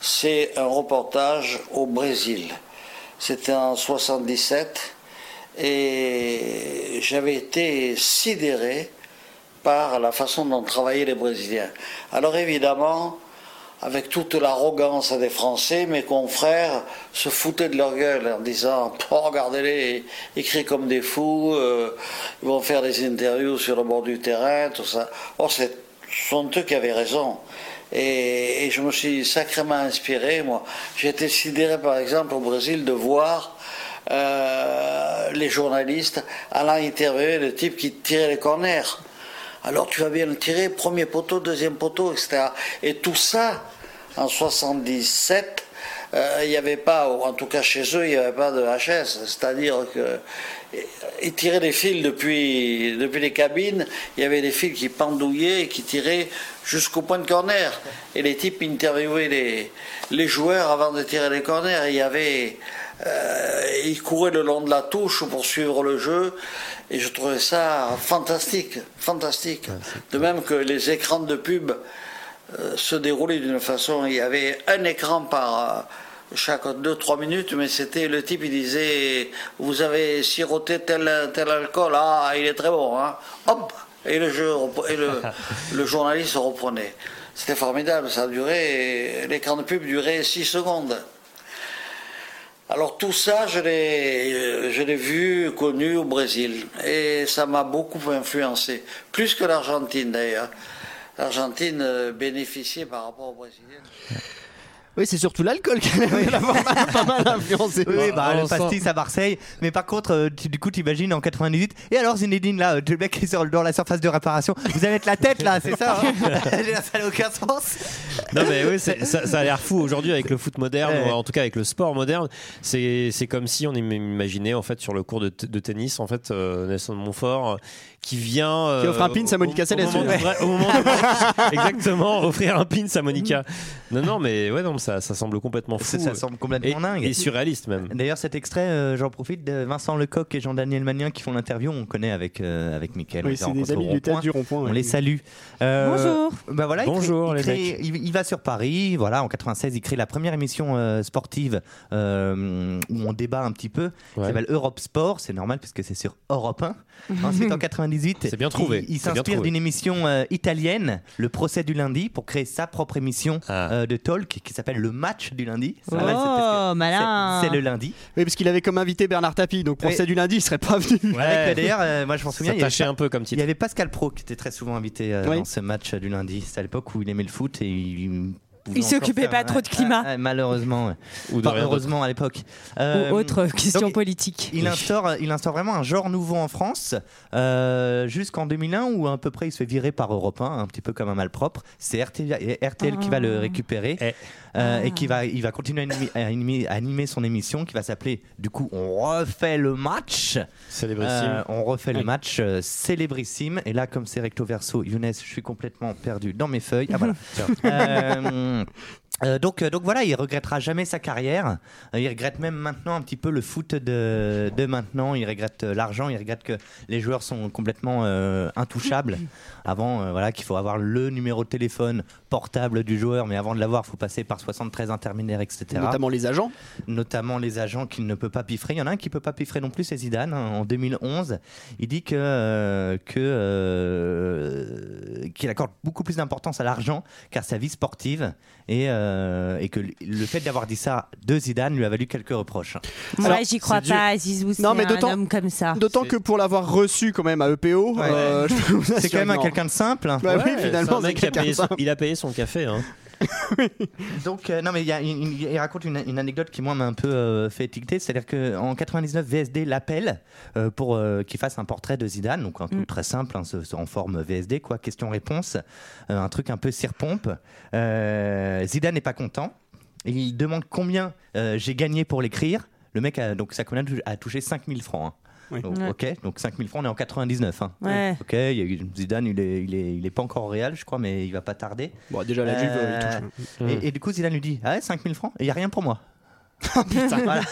Speaker 10: c'est un reportage au Brésil. C'était en 77 et j'avais été sidéré par la façon dont travaillaient les Brésiliens. Alors évidemment, avec toute l'arrogance des Français, mes confrères se foutaient de leur gueule en disant [LAUGHS] oh, regardez-les, ils comme des fous, euh, ils vont faire des interviews sur le bord du terrain, tout ça. Or, ce sont eux qui avaient raison. Et, et je me suis sacrément inspiré, moi. J'ai été sidéré, par exemple, au Brésil, de voir euh, les journalistes allant interviewer le type qui tirait les corners. Alors tu vas bien le tirer, premier poteau, deuxième poteau, etc. Et tout ça, en 77, euh, il n'y avait pas, en tout cas chez eux, il n'y avait pas de HS. C'est-à-dire que ils tiraient des fils depuis, depuis les cabines, il y avait des fils qui pendouillaient et qui tiraient jusqu'au point de corner. Et les types interviewaient les, les joueurs avant de tirer les corners. Il y avait, euh, ils couraient le long de la touche pour suivre le jeu. Et je trouvais ça fantastique, fantastique. De même que les écrans de pub euh, se déroulaient d'une façon, il y avait un écran par euh, chaque 2-3 minutes, mais c'était le type, il disait, vous avez siroté tel, tel alcool, ah, il est très bon, hein. hop, et le, jeu, et le, [LAUGHS] le journaliste reprenait. C'était formidable, ça duré, l'écran de pub durait 6 secondes. Alors tout ça, je l'ai, je l'ai vu, connu au Brésil, et ça m'a beaucoup influencé, plus que l'Argentine d'ailleurs. L'Argentine euh, bénéficiait par rapport aux Brésiliens.
Speaker 1: Oui, c'est surtout l'alcool qui a l'avoir pas mal influencé.
Speaker 3: Oui, bah, le pastis à Marseille. Mais par contre, euh, tu- du coup, t'imagines en 98. Et alors, Zinedine, là, euh, le mec qui est sur- dans la surface de réparation, vous allez mettre la tête là, c'est ça hein [LAUGHS] [LAUGHS] Ça n'a aucun sens.
Speaker 2: Non mais oui, c'est- ça, ça a l'air fou aujourd'hui avec le foot moderne,
Speaker 3: Ouais.
Speaker 2: ou en tout cas avec le sport moderne. C'est c'est comme si on im- imaginait en fait sur le cours de, t- de tennis en fait euh, Nelson Montfort euh, qui vient euh,
Speaker 1: Qui offre un pins [LAUGHS] à Monica
Speaker 2: au- au
Speaker 1: Seles, [LAUGHS]
Speaker 2: exactement offrir un pins à Monica. Non non mais ouais non ça, ça semble complètement fou.
Speaker 3: Ça, ça semble complètement
Speaker 2: et,
Speaker 3: dingue.
Speaker 2: et surréaliste même.
Speaker 3: D'ailleurs, cet extrait, euh, j'en profite de Vincent Lecoq et Jean-Daniel Magnien qui font l'interview. On connaît avec, euh, avec Mickaël.
Speaker 1: Oui, c'est des amis du théâtre
Speaker 3: Rond-Point.
Speaker 1: du rond-point.
Speaker 3: On
Speaker 1: ouais.
Speaker 3: les salue. Euh,
Speaker 4: Bonjour.
Speaker 3: Bah voilà, il crée-
Speaker 2: Bonjour,
Speaker 3: il,
Speaker 2: les
Speaker 3: crée-
Speaker 2: mecs.
Speaker 3: il, il va sur Paris, voilà, en 96, il crée la première émission euh, sportive euh, où on débat un petit peu.
Speaker 2: Ouais.
Speaker 3: s'appelle Europe Sport, c'est normal puisque c'est sur Europe 1. [LAUGHS] Ensuite, en 98,
Speaker 2: C'est bien trouvé,
Speaker 3: il,
Speaker 2: c'est
Speaker 3: s'inspire d'une émission euh, italienne, Le procès du lundi, pour créer sa propre émission
Speaker 2: Ah.
Speaker 3: euh, de talk qui s'appelle Le match du lundi. C'est
Speaker 4: Oh, malin.
Speaker 3: c'est- C'est le lundi.
Speaker 1: Oui, parce qu'il avait comme invité Bernard Tapie, donc
Speaker 3: Oui.
Speaker 1: ça du lundi, il serait pas venu.
Speaker 2: Ouais.
Speaker 3: D'ailleurs, euh, moi je m'en souviens,
Speaker 2: ça
Speaker 3: il y, avait,
Speaker 2: tâchait un peu comme
Speaker 3: il y avait Pascal Pro qui était très souvent invité euh,
Speaker 1: Oui.
Speaker 3: dans ce match du lundi. C'était à l'époque où il aimait le foot et il.
Speaker 4: Il s'occupait pas trop de climat.
Speaker 3: malheureusement. ouais.
Speaker 2: Ou de
Speaker 3: Enfin, heureusement à l'époque. Euh,
Speaker 4: Ou autre question
Speaker 3: donc,
Speaker 4: politique.
Speaker 3: Il instaure, il instaure vraiment un genre nouveau en France euh, jusqu'en 2001 où à peu près il se fait virer par Europe 1, un petit peu comme un malpropre. C'est RTL, RTL qui va le récupérer
Speaker 2: Eh.
Speaker 3: euh,
Speaker 4: Ah.
Speaker 3: et qui va, il va continuer à animer, à animer- à animer son émission qui va s'appeler du coup On refait le match.
Speaker 2: Célébrissime.
Speaker 3: Euh, on refait le match euh, célébrissime. Et là, comme c'est recto verso, Younes, je suis complètement perdu dans mes feuilles. Ah voilà. [LAUGHS] Euh, euh, donc, euh, donc voilà, il regrettera jamais sa carrière. Euh, il regrette même maintenant un petit peu le foot de, de maintenant. Il regrette l'argent. Il regrette que les joueurs sont complètement euh, intouchables. Avant, euh, voilà, qu'il faut avoir le numéro de téléphone portable du joueur, mais avant de l'avoir, il faut passer par 73 intermédiaires, etc
Speaker 1: Notamment les agents.
Speaker 3: notamment les agents qu'il ne peut pas piffrer. Il y en a un qui peut pas piffrer non plus, c'est Zidane. hein. En 2011, il dit que que qu'il accorde beaucoup plus d'importance à l'argent qu'à sa vie sportive et euh, et que le fait d'avoir dit ça de Zidane lui a valu quelques reproches.
Speaker 4: Moi, j'y crois pas, Zizou. C'est un
Speaker 1: d'autant-
Speaker 4: homme comme ça.
Speaker 1: D'autant que pour l'avoir reçu quand même à EPO,
Speaker 3: Ouais.
Speaker 1: euh,
Speaker 3: C'est quand même quelqu'un de simple.
Speaker 1: Bah oui,
Speaker 2: Ouais,
Speaker 1: finalement,
Speaker 2: un mec qui a payé son- il a payé son café. Hein. [LAUGHS]
Speaker 3: Donc, euh, non, mais il, y a une- une- il raconte une, une anecdote qui, moi, m'a un peu euh, fait étiqueter. C'est-à-dire qu'en 99, VSD l'appelle euh, pour qu'il fasse un portrait de Zidane. Donc, un truc
Speaker 4: Mm.
Speaker 3: très simple, hein, ce- ce- en forme VSD, quoi. Question-réponse. Un truc un peu cire-pompe. Euh, Zidane n'est pas content. Il demande combien j'ai gagné pour l'écrire. Le mec, a, donc, a touché 5000 francs. hein.
Speaker 1: Oui.
Speaker 3: Donc,
Speaker 4: Ouais.
Speaker 3: Ok, donc 5000 francs, on est en 99. hein.
Speaker 4: Ouais.
Speaker 3: Ok, Zidane, il est, il, est, il est pas encore au Real, je crois, mais il va pas tarder.
Speaker 1: Bon, déjà, la Juve, euh, il touche.
Speaker 3: Et, et du coup, Zidane lui dit Ah ouais, 5000 francs Et il n'y a rien pour moi. [LAUGHS] [LAUGHS] Voilà.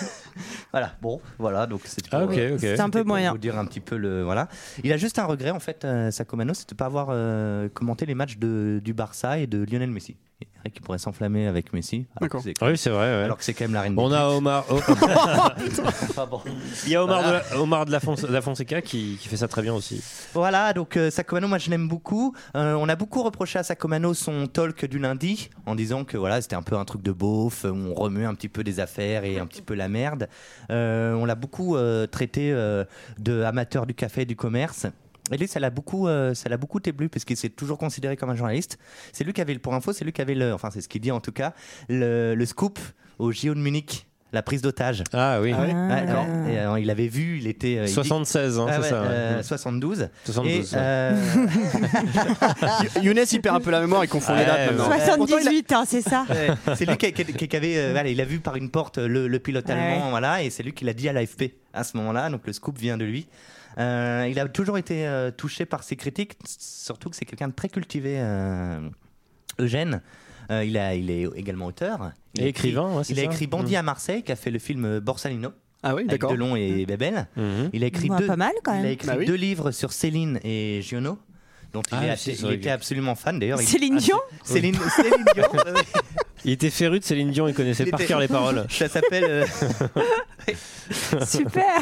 Speaker 3: Voilà, bon, voilà, donc c'est
Speaker 2: Ah, ok, ok.
Speaker 4: C'est un peu
Speaker 3: C'était pour
Speaker 4: moyen.
Speaker 3: Vous dire un petit peu le voilà. Il a juste un regret en fait, euh, Sacomano, c'est de pas avoir euh, commenté les matchs de, du Barça et de Lionel Messi. Il y a qui pourrait s'enflammer avec Messi.
Speaker 1: D'accord.
Speaker 3: c'est-
Speaker 2: Oui, c'est vrai. ouais.
Speaker 3: Alors que c'est quand même la reine.
Speaker 2: On
Speaker 3: des
Speaker 2: a. Omar. oh, [LAUGHS]
Speaker 3: Enfin, bon.
Speaker 2: Il y a Omar,
Speaker 3: Voilà.
Speaker 2: de, la, Omar de, la, Fons- de la Fonseca qui, qui fait ça très bien aussi.
Speaker 3: Voilà, donc euh, Sacomano, moi je l'aime beaucoup. Euh, on a beaucoup reproché à Sacomano son talk du lundi en disant que voilà, c'était un peu un truc de beauf, où on remet un petit peu des affaires et un petit peu la merde. Euh, on l'a beaucoup euh, traité euh, de amateur du café et du commerce. Et lui, ça l'a beaucoup, euh, ça l'a beaucoup parce qu'il s'est toujours considéré comme un journaliste. C'est lui qui avait le pour info, c'est lui qui avait le, enfin c'est ce qu'il dit en tout cas, le, le scoop au JO de Munich, la prise d'otage.
Speaker 2: Ah oui.
Speaker 1: Ah oui
Speaker 4: Ah.
Speaker 3: ouais. Et, euh, il avait vu, il était euh, il dit-
Speaker 2: 76, hein,
Speaker 3: Ah
Speaker 2: c'est
Speaker 3: ouais,
Speaker 2: ça.
Speaker 3: euh, 72.
Speaker 2: 72,
Speaker 3: Et, euh, [LAUGHS]
Speaker 1: Younes, il perd un peu la mémoire, il confond les dates
Speaker 2: ouais.
Speaker 1: maintenant.
Speaker 3: Euh, pourtant, il a-
Speaker 4: 78, hein, c'est ça. [LAUGHS]
Speaker 3: Ouais, c'est lui qui, qui- qui- qui avait, euh, voilà, il a vu par une porte le, le pilote
Speaker 4: Ouais.
Speaker 3: allemand, voilà, et c'est lui qui l'a dit à l'AFP à ce moment-là. Donc le scoop vient de lui. Euh, il a toujours été euh, touché par ses critiques, surtout que c'est quelqu'un de très cultivé, euh, Eugène. Euh, il, a, il est également auteur. Il
Speaker 2: Et
Speaker 3: a
Speaker 2: écrivain, ouais,
Speaker 3: il a écrit Bandit
Speaker 2: Mm.
Speaker 3: à Marseille, qui a fait le film Borsalino.
Speaker 1: Ah oui,
Speaker 3: avec
Speaker 1: d'accord.
Speaker 3: Delon et Bebel.
Speaker 2: Mhm.
Speaker 3: Il a écrit, deux,
Speaker 4: pas mal, quand
Speaker 3: il a
Speaker 4: même.
Speaker 3: écrit
Speaker 1: Bah oui.
Speaker 3: deux livres sur Céline et Giono. Dont il,
Speaker 2: Ah,
Speaker 3: est- il était absolument fan d'ailleurs. il-
Speaker 4: Céline
Speaker 3: Ah,
Speaker 4: Dion
Speaker 3: Céline, Céline Dion. [LAUGHS]
Speaker 2: Il était féru de Céline Dion, il connaissait
Speaker 3: Il
Speaker 2: par
Speaker 3: était-
Speaker 2: cœur les paroles. [LAUGHS]
Speaker 3: Ça s'appelle. euh, [LAUGHS]
Speaker 4: Super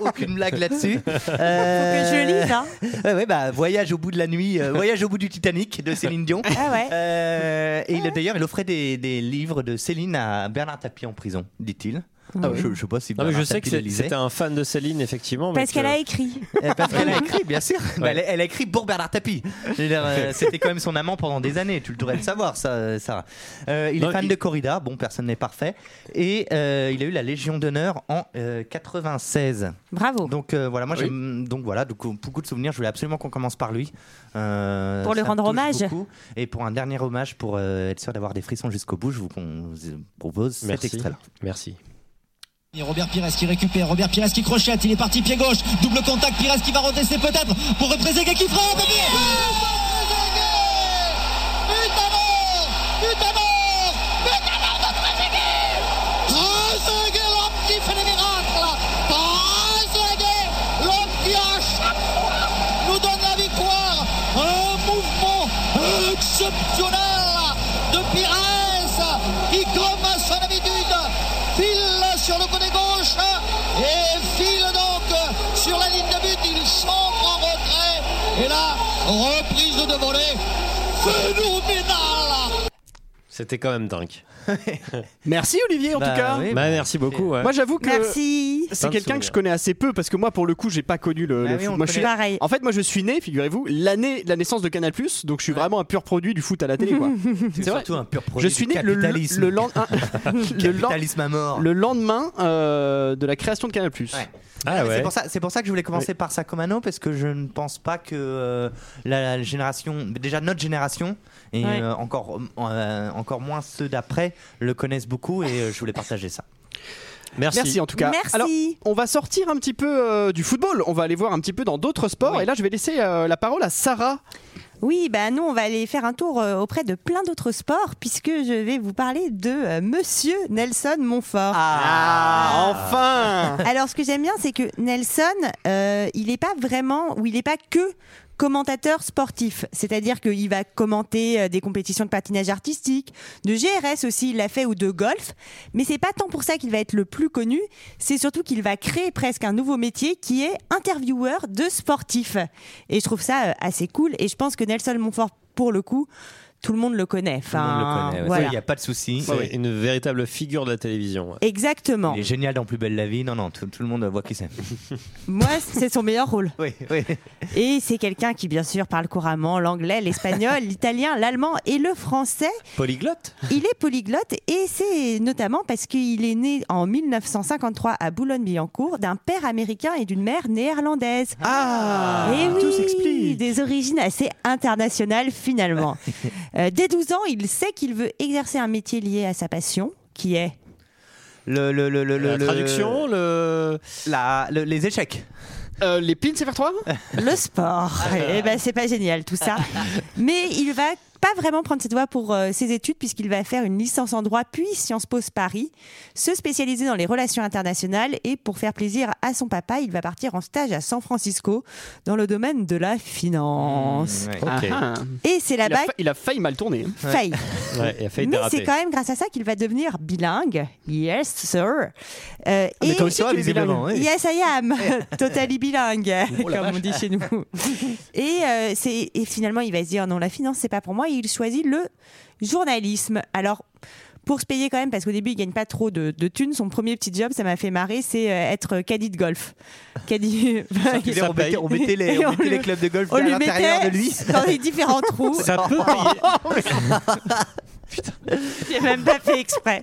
Speaker 3: aucune blague là-dessus.
Speaker 4: Faut que je lise, hein.
Speaker 3: Ouais, ouais, bah, Voyage au bout de la nuit, euh, Voyage au bout du Titanic de Céline Dion.
Speaker 4: Ah ouais.
Speaker 3: Euh, et il, d'ailleurs, il offrait des, des livres de Céline à Bernard Tapie en prison, dit-il.
Speaker 4: Ah
Speaker 3: je, je sais pas si
Speaker 2: Non, mais
Speaker 3: Bernard
Speaker 2: je sais
Speaker 3: Tapie
Speaker 2: que c'était un fan de Céline, effectivement. mais
Speaker 4: Parce
Speaker 2: que-
Speaker 4: qu'elle a écrit.
Speaker 3: Parce qu'elle a écrit, bien sûr. Bah, elle, a- elle a écrit pour Bernard Tapie. Euh, C'était quand même son amant pendant des années. Tu le devrais le savoir, ça, euh, Sarah. Euh, il
Speaker 2: Non,
Speaker 3: est fan
Speaker 2: il-
Speaker 3: de corrida. Bon, personne n'est parfait. Et euh, il a eu la Légion d'honneur en euh, 96.
Speaker 4: Bravo.
Speaker 3: Donc euh, voilà, moi
Speaker 1: Oui.
Speaker 3: j'aime donc voilà, donc beaucoup de souvenirs. Je voulais absolument qu'on commence par lui. Euh,
Speaker 4: Pour lui rendre hommage.
Speaker 3: beaucoup. Et pour un dernier hommage, pour euh, être sûr d'avoir des frissons jusqu'au bout, je vous propose cet
Speaker 2: Merci.
Speaker 3: extrait-là.
Speaker 2: Merci.
Speaker 11: Robert Pires qui récupère, Robert Pires qui crochette, il est parti pied gauche, double contact, Pires qui va redresser peut-être pour Représega qui frappe.
Speaker 8: L'homme qui fait des miracles Trezeguet, l'homme qui à chaque fois nous donne la victoire Un mouvement exceptionnel de Pires qui, comme à son habitude, file sur le côté gauche et file donc sur la ligne de but. Il sombre en retrait et là, reprise de volée phénoménale
Speaker 2: C'était quand même dingue. [LAUGHS]
Speaker 1: Merci Olivier en
Speaker 3: Bah
Speaker 1: tout cas.
Speaker 3: oui,
Speaker 2: Bah, merci beaucoup. ouais.
Speaker 1: Moi j'avoue que
Speaker 4: Merci.
Speaker 1: c'est
Speaker 2: de
Speaker 1: quelqu'un que je connais assez peu parce que moi pour le coup j'ai pas connu le,
Speaker 3: Bah
Speaker 1: le
Speaker 3: oui,
Speaker 1: foot. Moi, je suis-.
Speaker 4: Pareil.
Speaker 1: En fait moi je suis né, figurez-vous, l'année la naissance de Canal+, donc je suis vraiment un pur produit du foot à la télé quoi. [LAUGHS]
Speaker 3: C'est
Speaker 1: C'est vrai.
Speaker 3: surtout un pur produit
Speaker 1: Je suis
Speaker 3: du
Speaker 1: né le, le,
Speaker 3: capitalisme.
Speaker 1: le lend- [LAUGHS] le lend-
Speaker 3: capitalisme à mort.
Speaker 1: le lendemain euh, de la création de Canal+.
Speaker 3: Ouais.
Speaker 2: Ah ouais.
Speaker 3: C'est pour, ça- c'est pour ça que je voulais commencer par Sacomano parce que je ne pense pas que euh, la, la génération, déjà notre génération et
Speaker 4: Ouais.
Speaker 3: euh, encore, euh, encore moins ceux d'après le connaissent beaucoup et euh, je voulais partager ça.
Speaker 2: Merci.
Speaker 1: Merci en tout cas.
Speaker 4: Merci.
Speaker 1: Alors, on va sortir un petit peu euh, du football, on va aller voir un petit peu dans d'autres sports
Speaker 3: Oui.
Speaker 1: et là je vais laisser euh, la parole à Sarah.
Speaker 4: Oui, bah nous, on va aller faire un tour euh, auprès de plein d'autres sports puisque je vais vous parler de euh, Monsieur Nelson Montfort.
Speaker 1: Ah, enfin
Speaker 4: Alors, ce que j'aime bien, c'est que Nelson, euh, il n'est pas vraiment, ou il n'est pas que commentateur sportif. C'est-à-dire qu'il va commenter euh, des compétitions de patinage artistique, de GRS aussi, il l'a fait, ou de golf. Mais c'est pas tant pour ça qu'il va être le plus connu, c'est surtout qu'il va créer presque un nouveau métier qui est intervieweur de sportifs. Et je trouve ça euh, assez cool. Et je pense que Nelson Montfort, pour le coup, tout le monde le connaît. Enfin, voilà.
Speaker 3: Il n'y a pas de souci.
Speaker 2: C'est une véritable figure de la télévision.
Speaker 4: Exactement.
Speaker 3: Il est génial dans Plus belle la vie. Non, non, tout, tout le monde voit qui c'est. [LAUGHS]
Speaker 4: Moi, c'est son meilleur rôle.
Speaker 3: Oui, oui.
Speaker 4: Et c'est quelqu'un qui, bien sûr, parle couramment l'anglais, l'espagnol, [LAUGHS] l'italien, l'allemand et le français.
Speaker 2: Polyglotte
Speaker 4: Il est polyglotte et c'est notamment parce qu'il est né en 1953 à Boulogne-Billancourt d'un père américain et d'une mère néerlandaise.
Speaker 1: Ah
Speaker 4: et oui,
Speaker 1: Tout s'explique
Speaker 4: des origines assez internationales finalement. [LAUGHS] Euh, dès 12 ans, il sait qu'il veut exercer un métier lié à sa passion, qui est
Speaker 3: Le, le, le, le,
Speaker 2: La
Speaker 3: le-
Speaker 2: traduction, le...
Speaker 3: la- le- les échecs.
Speaker 1: Euh, Les pins, c'est faire toi [LAUGHS]
Speaker 4: le sport. [LAUGHS] Et ben c'est pas génial tout ça. Mais il va pas vraiment prendre cette voie pour euh, ses études puisqu'il va faire une licence en droit puis Sciences Po Paris, se spécialiser dans les relations internationales et pour faire plaisir à son papa, il va partir en stage à San Francisco dans le domaine de la finance.
Speaker 1: Ah, ah.
Speaker 4: Et c'est
Speaker 1: Il a,
Speaker 4: là-bas
Speaker 1: il a failli mal tourner. hein.
Speaker 4: failli.
Speaker 2: Ouais, il a failli
Speaker 4: Mais c'est quand même grâce à ça qu'il va devenir bilingue. Yes, sir. Euh,
Speaker 1: Ah, mais
Speaker 4: et
Speaker 3: visiblement,
Speaker 1: bilingue.
Speaker 3: oui.
Speaker 4: Yes, I am. [LAUGHS] totally bilingue,
Speaker 1: Oh
Speaker 4: comme on dit chez nous. [LAUGHS] Et, euh, c'est- et finalement, il va se dire non, la finance, c'est pas pour moi. Et il choisit le journalisme. Alors, pour se payer quand même, parce qu'au début, il gagne pas trop de, de thunes. Son premier petit job, ça m'a fait marrer, c'est euh, être caddie de golf. [LAUGHS] Caddie. [LAUGHS]
Speaker 3: on, mettait, on mettait les, [LAUGHS]
Speaker 4: Et
Speaker 3: on
Speaker 4: on
Speaker 3: mettait
Speaker 4: le-
Speaker 3: les clubs de golf à l'intérieur de lui.
Speaker 4: dans les différents trous.
Speaker 2: Ça peut payer.
Speaker 4: J'ai même pas fait exprès.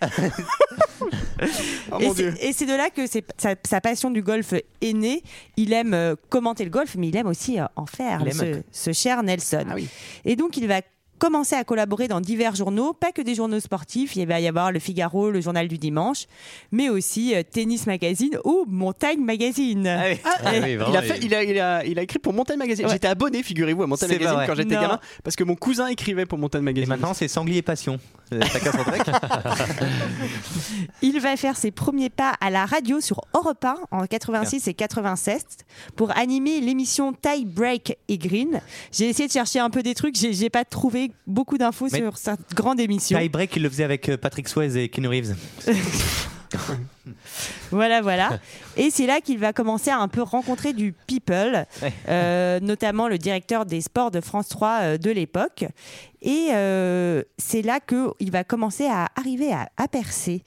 Speaker 1: Oh
Speaker 4: et c'est- de là que sa, sa passion du golf est née. Il aime euh, commenter le golf, mais il aime aussi euh, en faire, ce, cher Nelson.
Speaker 1: Ah oui.
Speaker 4: Et donc, il va commencer à collaborer dans divers journaux, pas que des journaux sportifs. Il va y avoir Le Figaro, le Journal du Dimanche, mais aussi euh, Tennis Magazine ou Montagne Magazine.
Speaker 1: Ah,
Speaker 2: Ah oui,
Speaker 1: il, a fait- il, a, il, a, il a écrit pour Montagne Magazine.
Speaker 4: Ouais.
Speaker 1: J'étais abonné, figurez-vous, à Montagne
Speaker 3: C'est
Speaker 1: Magazine
Speaker 3: vrai.
Speaker 1: quand j'étais
Speaker 4: Non.
Speaker 1: gamin, parce que mon cousin écrivait pour Montagne
Speaker 3: Et
Speaker 1: Magazine.
Speaker 3: maintenant, c'est Sanglier Passion. Euh. [LAUGHS]
Speaker 4: Il va faire ses premiers pas à la radio sur Europe 1 en 86 et 96 pour animer l'émission Tie Break et Green. J'ai essayé de chercher un peu des trucs, j'ai j'ai pas trouvé beaucoup d'infos sur cette grande émission.
Speaker 3: Tie Break, il le faisait avec euh, Patrick Swayze et Keanu Reeves. [LAUGHS]
Speaker 4: Voilà, voilà. Et c'est là qu'il va commencer à un peu rencontrer du people,
Speaker 3: Ouais.
Speaker 4: euh, notamment le directeur des sports de France 3 euh, de l'époque. Et euh, c'est là qu'il va commencer à arriver à, à percer.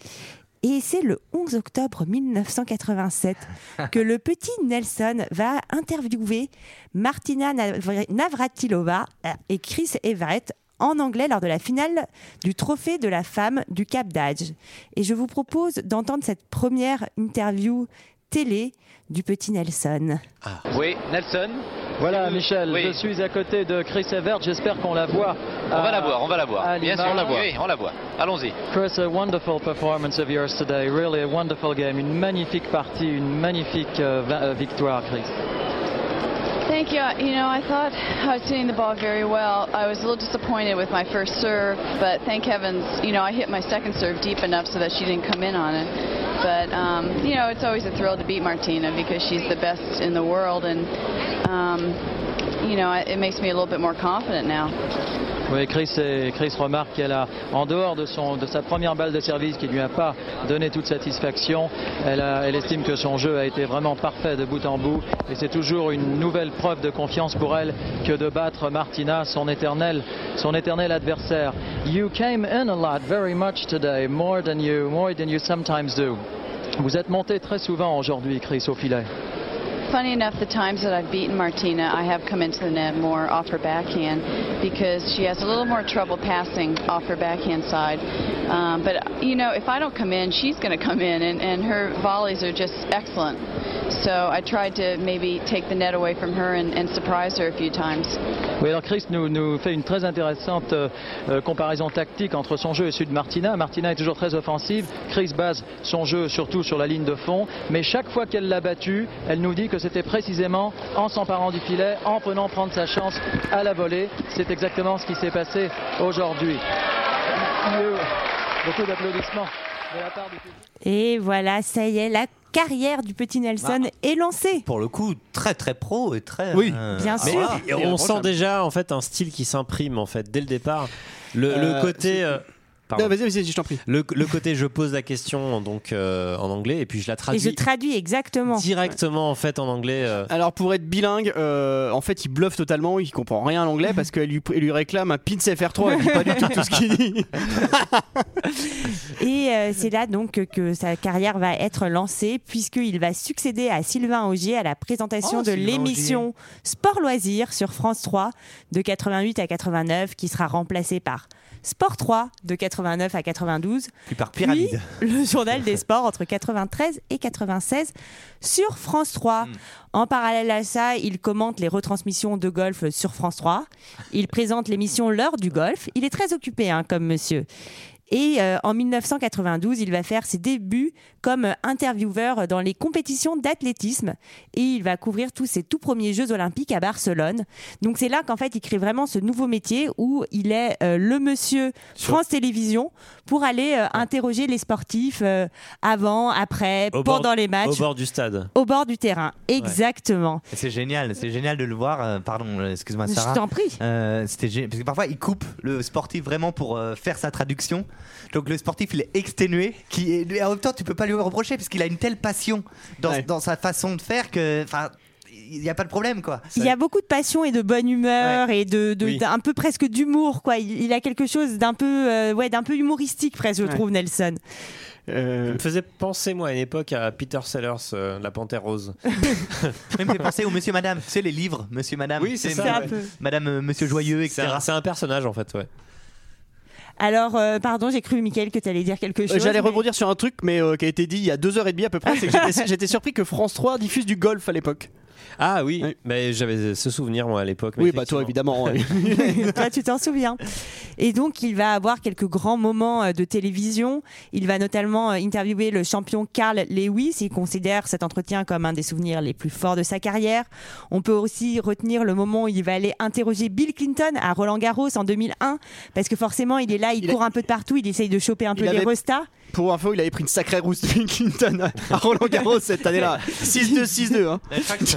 Speaker 4: Et c'est le 11 octobre 1987 [LAUGHS] que le petit Nelson va interviewer Martina Navr- Navratilova euh, et Chris Everett en anglais lors de la finale du trophée de la femme du Cap d'Age. Et je vous propose d'entendre cette première interview télé du petit Nelson.
Speaker 7: Oui, Nelson,
Speaker 6: Voilà, Michel,
Speaker 7: Oui.
Speaker 6: je suis à côté de Chris Evert. J'espère qu'on la voit.
Speaker 7: on va la voir, on va la voir. Bien sûr, on la voit. Oui, on la voit. Allons-y.
Speaker 6: Chris, a wonderful performance of yours today. Really a wonderful game. Une magnifique partie, une magnifique euh, euh, victoire, Chris.
Speaker 5: Thank you. You know, I thought I was hitting the ball very well. I was a little disappointed with my first serve, but thank heavens, you know, I hit my second serve deep enough so that she didn't come in on it. But, um, you know, it's always a thrill to beat Martina because she's the best in the world, and, um, you know, it makes me a little bit more confident now.
Speaker 6: Oui, Chris, et Chris remarque qu'elle a, en dehors de, son, de sa première balle de service qui ne lui a pas donné toute satisfaction, elle, elle estime que son jeu a été vraiment parfait de bout en bout. Et c'est toujours une nouvelle preuve de confiance pour elle que de battre Martina, son éternel, son éternel adversaire. You came in a lot, very much today, more than you, more than you sometimes do. Vous êtes monté très souvent aujourd'hui, Chris, au filet.
Speaker 5: Funny enough, the times that I've beaten Martina, I have come into the net more off her backhand because she has a little more trouble passing off her backhand side. Um, but, you know, if I don't come in, she's going to come in, and, and her volleys are just excellent. So I tried to maybe take the net away from her and, and surprise her a few times.
Speaker 6: Oui, alors Chris nous, nous fait une très intéressante euh, euh, comparaison tactique entre son jeu et celui de Martina. Martina est toujours très offensive. Chris base son jeu surtout sur la ligne de fond. Mais chaque fois qu'elle l'a battu, elle nous dit que c'était précisément en s'emparant du filet, en prenant prendre sa chance à la volée. C'est exactement ce qui s'est passé aujourd'hui. Beaucoup d'applaudissements de la part du public.
Speaker 4: Et voilà, ça y est, la carrière du petit Nelson est lancée.
Speaker 3: Pour le coup, très très pro et très.
Speaker 1: Oui.
Speaker 3: euh,
Speaker 4: Bien
Speaker 2: Mais
Speaker 4: sûr.
Speaker 2: et on sent déjà en fait un style qui s'imprime en fait dès le départ. Le, le
Speaker 1: Euh,
Speaker 2: côté.
Speaker 1: Non, vas-y, vas-y, je t'en prie.
Speaker 2: Le, le côté je pose la question donc euh, en anglais et puis je la
Speaker 4: Et
Speaker 2: traduis
Speaker 4: je traduis exactement.
Speaker 2: directement en fait en anglais. euh.
Speaker 1: Alors pour être bilingue, euh, en fait il bluffe totalement, il comprend rien à l'anglais parce qu'elle lui, elle lui réclame un pins FR3, il dit pas du tout tout ce qu'il dit.
Speaker 4: Et euh, c'est là donc que, sa carrière va être lancée puisqu'il va succéder à Sylvain Augier à la présentation
Speaker 3: Oh,
Speaker 4: de
Speaker 3: Sylvain
Speaker 4: l'émission Sport Loisirs sur France 3 de 88 à 89 qui sera remplacée par Sport 3 de 89 à 92
Speaker 3: Puis par
Speaker 4: puis
Speaker 3: pyramide.
Speaker 4: le [LAUGHS] journal des sports entre 93 et 96 sur France 3. En parallèle à ça, il commente les retransmissions de golf sur France 3. Il présente l'émission L'heure du golf. Il est très occupé hein, comme monsieur. Et euh, en 1992, il va faire ses débuts comme intervieweur dans les compétitions d'athlétisme et il va couvrir tous ses tout premiers Jeux olympiques à Barcelone. Donc c'est là qu'en fait il crée vraiment ce nouveau métier où il est euh, le monsieur France Télévisions pour aller euh, interroger les sportifs euh, avant, après,
Speaker 2: Au
Speaker 4: pendant
Speaker 2: bord-
Speaker 4: les matchs.
Speaker 2: Au bord du stade.
Speaker 4: Au bord du terrain, exactement.
Speaker 3: C'est génial, c'est génial de le voir. euh, pardon, euh, excuse-moi
Speaker 4: Je
Speaker 3: Sarah.
Speaker 4: t'en prie.
Speaker 3: Euh, C'était gé- parce que parfois il coupe le sportif vraiment pour euh, faire sa traduction. Donc le sportif il est exténué, qui est, et en même temps tu peux pas lui reprocher parce qu'il a une telle passion dans,
Speaker 1: Ouais.
Speaker 3: dans sa façon de faire que, enfin, il n'y a pas de problème quoi.
Speaker 4: Il y a beaucoup de passion et de bonne humeur et de, de-
Speaker 1: Oui.
Speaker 4: d'un peu presque d'humour quoi. Il, il a quelque chose d'un peu euh, ouais d'un peu humoristique presque je
Speaker 1: Ouais.
Speaker 4: trouve Nelson.
Speaker 1: Euh,
Speaker 2: Il me faisait penser, moi, à une époque, à Peter Sellers, euh, La Panthère Rose.
Speaker 3: Même fait penser au Monsieur Madame, tu sais les livres Monsieur Madame.
Speaker 2: Oui, c'est ça,
Speaker 4: un
Speaker 2: ouais.
Speaker 4: peu.
Speaker 3: Madame euh, Monsieur Joyeux,
Speaker 2: C'est
Speaker 3: etc.
Speaker 2: un, c'est un personnage, en fait, ouais.
Speaker 4: Alors euh, pardon j'ai cru Mickaël que tu allais dire quelque chose.
Speaker 1: Euh, J'allais
Speaker 4: mais-
Speaker 1: rebondir sur un truc, mais euh, qui a été dit il y a deux heures et demie à peu près. c'est que J'étais [LAUGHS] j'étais surpris que France 3 diffuse du golf à l'époque.
Speaker 2: Ah oui,
Speaker 1: Oui.
Speaker 2: mais j'avais ce souvenir, moi, à l'époque.
Speaker 1: Oui, bah toi évidemment. [LAUGHS]
Speaker 4: Toi, tu t'en souviens. Et donc, il va avoir quelques grands moments euh, de télévision. Il va notamment euh, interviewer le champion Carl Lewis. Il considère cet entretien comme un des souvenirs les plus forts de sa carrière. On peut aussi retenir le moment où il va aller interroger Bill Clinton à Roland Garros en 2001. Parce que forcément, il est là, il,
Speaker 1: Il a-
Speaker 4: court un peu de partout, il essaye de choper un peu
Speaker 1: Il
Speaker 4: les
Speaker 1: avait-
Speaker 4: restas.
Speaker 1: Pour info, il avait pris une sacrée rousse de Bill [LAUGHS] Clinton à Roland Garros cette année-là. 6-2, 6-2. Hein.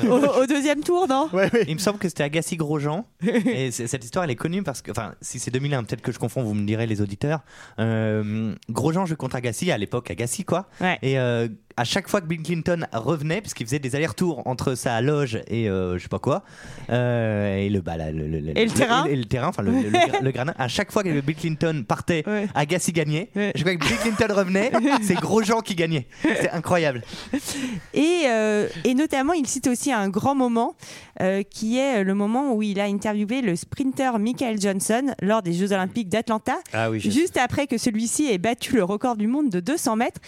Speaker 4: Au, au deuxième tour, non
Speaker 1: Ouais, ouais.
Speaker 3: Il me semble que c'était Agassi Grosjean. [LAUGHS] et cette histoire, elle est connue parce que, enfin, si c'est 2001, peut-être que je confonds, vous me direz les auditeurs. Euh, Grosjean joue contre Agassi, à l'époque Agassi, quoi.
Speaker 4: Ouais.
Speaker 3: Et euh, à chaque fois que Bill Clinton revenait, puisqu'il faisait des allers-retours entre sa loge et euh, je sais pas quoi, euh, et le, bah, la- le, le-
Speaker 4: Et le terrain
Speaker 3: et le terrain, enfin le, le, le gra- le granin. À chaque fois que Bill Clinton partait,
Speaker 4: Ouais.
Speaker 3: Agassi gagnait.
Speaker 4: Ouais.
Speaker 3: Je crois que Bill Clinton revenait, [LAUGHS] c'est Grosjean qui gagnait. C'est incroyable.
Speaker 4: Et, euh, et notamment, il cite aussi un grand moment euh, qui est le moment où il a interviewé le sprinter Michael Johnson lors des Jeux Olympiques d'Atlanta,
Speaker 2: Ah oui,
Speaker 4: juste après que celui-ci ait battu le record du monde de 200 mètres.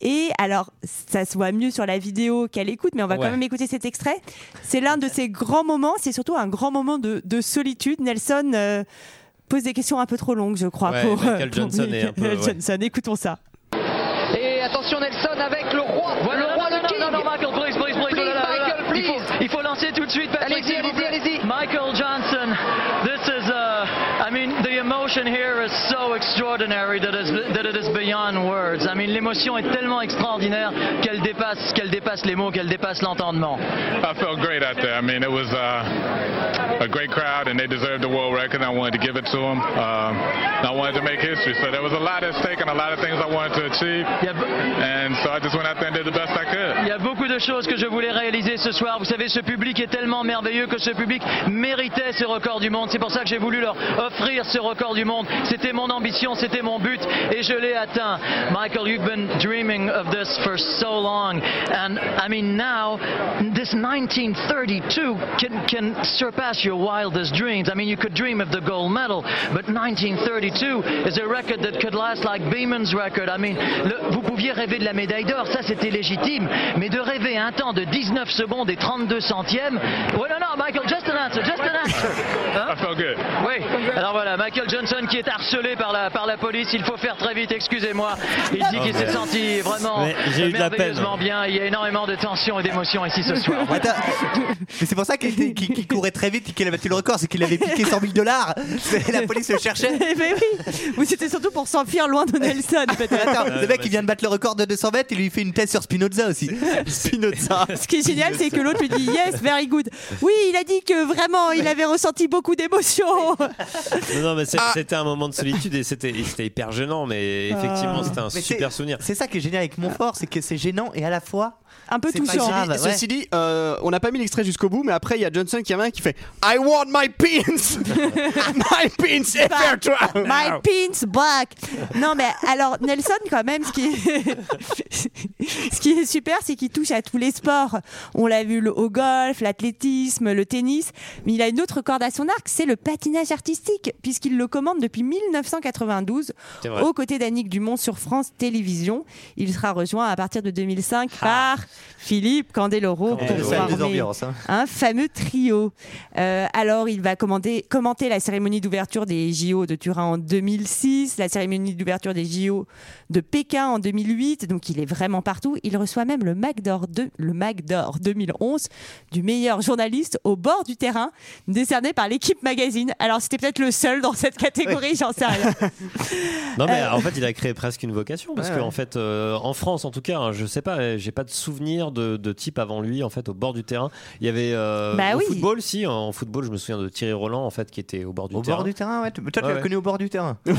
Speaker 4: Et alors, ça se voit mieux sur la vidéo qu'à l'écoute, mais on va
Speaker 2: Ouais.
Speaker 4: quand même écouter cet extrait. C'est l'un de ces grands moments, c'est surtout un grand moment de, de solitude. Nelson euh, pose des questions un peu trop longues, je crois,
Speaker 2: Ouais,
Speaker 4: pour,
Speaker 2: Michael
Speaker 4: pour
Speaker 2: Johnson un peu,
Speaker 4: Michael
Speaker 2: ouais.
Speaker 4: Johnson. Écoutons ça.
Speaker 12: Et attention Nelson avec le roi, le roi
Speaker 6: non,
Speaker 12: le
Speaker 6: non,
Speaker 12: king.
Speaker 6: non, non, Michael, please, please, please.
Speaker 12: Michael,
Speaker 6: Il faut, il faut lancer tout de suite, Patrick,
Speaker 12: Allez-y, allez-y, allez-y.
Speaker 6: Michael Johnson, this is, uh, I mean, the emotion here is so extraordinary that, is, that it is beyond words. I mean, l'émotion est tellement extraordinaire qu'elle dépasse, qu'elle dépasse les mots, qu'elle dépasse l'entendement.
Speaker 13: I felt great out there. I mean, it was uh, a great crowd, and they deserved the world record. I wanted to give it to them. Um, I wanted to make history. So there was a lot at stake and a lot of things I wanted to achieve. And so I just went out there and did the best I could.
Speaker 6: Il y a beaucoup de choses que je voulais réaliser ce soir. Vous savez, ce public est tellement merveilleux que ce public méritait ce record du monde. C'est pour ça que j'ai voulu leur offrir ce record du monde. C'était mon ambition, c'était mon but et je l'ai atteint. Michael, you've been dreaming of this for so long. And I mean, now, this 1932 can, can surpass your wildest dreams. I mean, you could dream of the gold medal, but 1932 is a record that could last like Beeman's record. I mean, le- vous pouviez rêver de la médaille d'or, ça c'était légitime, mais de rêver un temps de 19 secondes et 32 centièmes. Ouais, non, non, Michael, just an answer, just an answer. Hein? [LAUGHS]
Speaker 13: I felt good.
Speaker 6: Oui, alors voilà, Michael Johnson qui est harcelé par la, par la police, il faut faire très vite, excusez-moi. Il dit qu'il s'est senti vraiment
Speaker 2: Mais eu
Speaker 6: merveilleusement bien, il y a énormément de tension et d'émotion ici ce soir. [LAUGHS]
Speaker 3: Attends, mais c'est pour ça qu'il courait très vite et qu'il avait battu le record, c'est qu'il avait piqué 100 000 dollars. La police le cherchait. [LAUGHS]
Speaker 4: Ben oui, Ou c'était surtout pour s'enfuir loin de Nelson.
Speaker 3: Attends, le mec il vient de battre le record de 200 mètres, il lui fait une thèse sur Spinoza aussi. [LAUGHS]
Speaker 1: Spinoza.
Speaker 4: Ce qui est génial, c'est que l'autre lui dit yes, very good. Oui, il a dit que vraiment, il avait ressenti beaucoup d'émotions.
Speaker 2: Non, non, mais c'est- c'était un moment de solitude et c'était c'était hyper gênant, mais effectivement, c'était un
Speaker 3: Mais
Speaker 2: super souvenir.
Speaker 3: C'est ça qui est génial avec Montfort, c'est que c'est gênant et à la fois.
Speaker 4: Un peu touchant.
Speaker 3: grave.
Speaker 1: Ceci- Ceci dit, euh, on n'a pas mis l'extrait jusqu'au bout, mais après il y a Johnson qui revient qui fait I want my pins, [LAUGHS] my pins trial.
Speaker 4: My pins black. Non, mais alors Nelson, quand même, ce qui est, [LAUGHS] ce qui est super, c'est qu'il touche à tous les sports. On l'a vu le, au golf, l'athlétisme, le tennis, mais il a une autre corde à son arc, c'est le patinage artistique, puisqu'il le commande depuis 1992
Speaker 2: C'est vrai.
Speaker 4: aux côtés d'Annick Dumont sur France Télévisions. Il sera rejoint à partir de 2005 par Philippe Candeloro pour former
Speaker 3: hein.
Speaker 4: un fameux trio. Euh, alors, il va commander- commenter la cérémonie d'ouverture des JO de Turin en 2006, la cérémonie d'ouverture des JO de Pékin en 2008. Donc, il est vraiment partout. Il reçoit même le Mac d'Or de- le Mac d'Or 2011 du meilleur journaliste au bord du terrain, décerné par l'équipe magazine. Alors, c'était peut-être le seul dans cette catégorie, j'en sais rien. [LAUGHS]
Speaker 2: Non mais
Speaker 4: Euh.
Speaker 2: en fait il a créé presque une vocation parce
Speaker 4: Ouais,
Speaker 2: qu'en
Speaker 4: ouais.
Speaker 2: fait euh, en France en tout cas hein, je sais pas euh, j'ai pas de souvenir de, de type avant lui en fait au bord du terrain il y avait euh,
Speaker 4: Bah
Speaker 2: au
Speaker 4: oui.
Speaker 2: football si en football je me souviens de Thierry Roland en fait qui était au bord du
Speaker 3: Au
Speaker 2: terrain
Speaker 3: bord du terrain, ouais. Toi, tu
Speaker 2: Ouais,
Speaker 3: l'as
Speaker 2: ouais.
Speaker 3: connu au bord du terrain. [LAUGHS]
Speaker 4: Oui,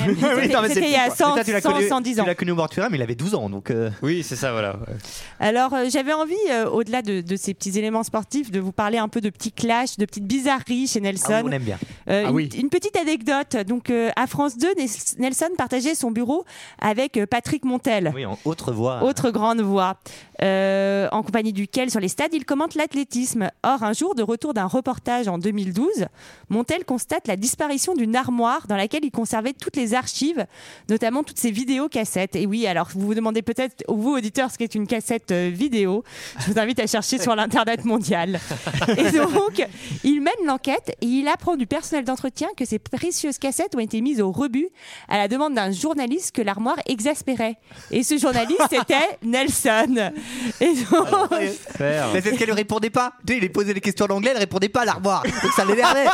Speaker 4: c'était il y a
Speaker 3: Mais
Speaker 4: 100,
Speaker 3: toi, tu l'as
Speaker 4: 100,
Speaker 3: connu-
Speaker 4: 110 ans.
Speaker 3: Tu l'as connu au bord du terrain, mais il avait 12 ans, donc. euh,
Speaker 2: oui c'est ça voilà ouais.
Speaker 4: Alors, euh, j'avais envie, euh, au-delà de, de ces petits éléments sportifs, de vous parler un peu de petits clashs, de petites bizarreries chez Nelson.
Speaker 3: Ah on aime bien.
Speaker 4: Euh,
Speaker 3: Ah
Speaker 4: une,
Speaker 3: oui.
Speaker 4: une petite anecdote. Donc, euh, à France 2, Nels- Nelson partageait son bureau avec euh, Patrick Montel.
Speaker 3: Oui, en autre voix.
Speaker 4: Autre grande voix, euh, en compagnie duquel, sur les stades, il commente l'athlétisme. Or, un jour, de retour d'un reportage en 2012, Montel constate la disparition d'une armoire dans laquelle il conservait toutes les archives, notamment toutes ses vidéos cassettes. Et oui, alors vous vous demandez peut-être, vous auditeurs, ce qu'est une cassette euh, vidéo. Je vous invite à chercher sur l'internet mondial. [LAUGHS] Et donc, il mène l'enquête et il apprend du personnel d'entretien que ces précieuses cassettes ont été mises au rebut à la demande d'un journaliste que l'armoire exaspérait. Et ce journaliste, [LAUGHS] c'était Nelson. Et donc, [LAUGHS]
Speaker 3: Mais c'est ce qu'elle ne répondait pas. Tu sais, il lui posait des questions en anglais, elle répondait pas à l'armoire. Donc ça l'énervait.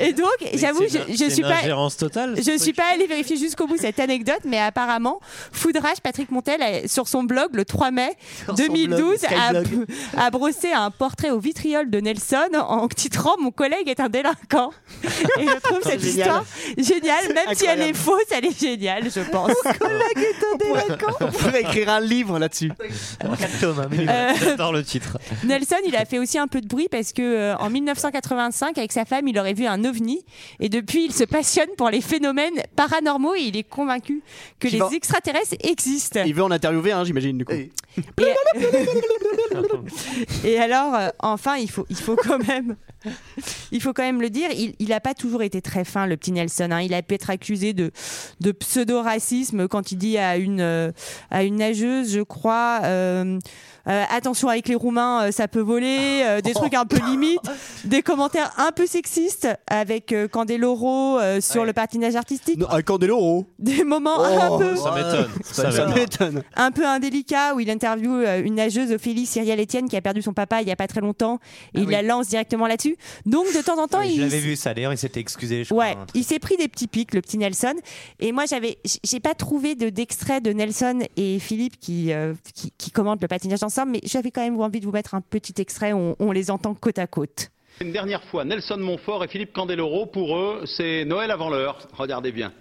Speaker 4: et donc, j'avoue, je, je suis pas.
Speaker 2: totale
Speaker 4: Je suis pas allée vérifier jusqu'au bout cette anecdote, mais apparemment, Foudrage Patrick Montel, a- sur son blog le 3 mai
Speaker 3: Sur son
Speaker 4: 2012,
Speaker 3: blog,
Speaker 4: a, brossé un portrait au vitriol de Nelson en titrant Mon collègue est un délinquant. Et je trouve cette
Speaker 1: Génial.
Speaker 4: histoire géniale, même si elle est fausse, elle est géniale, je pense.
Speaker 1: On pourrait écrire un livre là-dessus.
Speaker 4: Euh,
Speaker 2: j'adore le titre
Speaker 4: Nelson, il a fait aussi un peu de bruit parce que euh, en 1985, avec sa femme, il aurait vu un ovni et depuis, il se passionne pour les phénomènes paranormaux et il est convaincu que
Speaker 1: Qui
Speaker 4: les
Speaker 1: va-
Speaker 4: extraterrestres existent.
Speaker 1: Il veut en interviewer un, j'imagine, du coup.
Speaker 4: Et, [LAUGHS] et alors, euh, enfin, il faut, il faut quand même, il faut quand même le dire, il n'a pas toujours été très fin, le petit Nelson. hein. Il a pu être accusé de, de pseudo-racisme quand il dit à une, euh, à une nageuse, je crois. euh, euh, attention avec les Roumains, ça peut voler, euh, des trucs un peu [LAUGHS] limites, des commentaires un peu sexistes avec euh, Candeloro euh, sur le patinage artistique,
Speaker 1: Non, avec Candeloro. [LAUGHS]
Speaker 4: des moments
Speaker 1: Oh,
Speaker 4: un peu
Speaker 2: ça m'étonne [LAUGHS] ça
Speaker 1: Ça
Speaker 2: m'étonne.
Speaker 4: un peu indélicat où il interviewe une nageuse Ophélie Cyrielle Etienne qui a perdu son papa il y a pas très longtemps et il
Speaker 3: oui.
Speaker 4: la lance directement là-dessus. Donc de temps en temps,
Speaker 3: Oui,
Speaker 4: il
Speaker 3: je l'avais vu ça. D'ailleurs, il s'était excusé. Je
Speaker 4: Ouais,
Speaker 3: crois.
Speaker 4: il s'est pris des petits pics, le petit Nelson. Et moi, j'avais, j'ai pas trouvé de d'extrait de Nelson et Philippe qui, euh, qui qui commentent le patinage ensemble, mais j'avais quand même envie de vous mettre un petit extrait où on, on les entend côte à côte.
Speaker 14: Une dernière fois, Nelson Montfort et Philippe Candeloro, pour eux, c'est Noël avant l'heure. Regardez bien.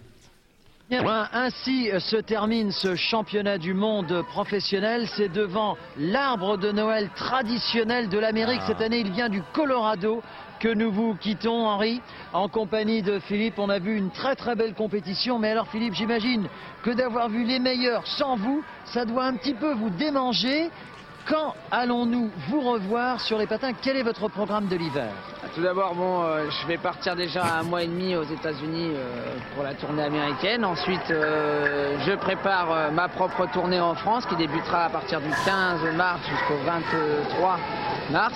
Speaker 6: Bien, Ainsi se termine ce championnat du monde professionnel. C'est devant l'arbre de Noël traditionnel de l'Amérique. Cette année, il vient du Colorado que nous vous quittons, Henri, en compagnie de Philippe. On a vu une très très belle compétition. Mais alors, Philippe, j'imagine que d'avoir vu les meilleurs sans vous, ça doit un petit peu vous démanger. Quand allons-nous vous revoir sur les patins? Quel est votre programme de l'hiver?
Speaker 15: Tout d'abord, bon, euh, je vais partir déjà un mois et demi aux États-Unis euh, pour la tournée américaine. Ensuite, euh, je prépare euh, ma propre tournée en France qui débutera à partir du 15 mars jusqu'au 23 mars.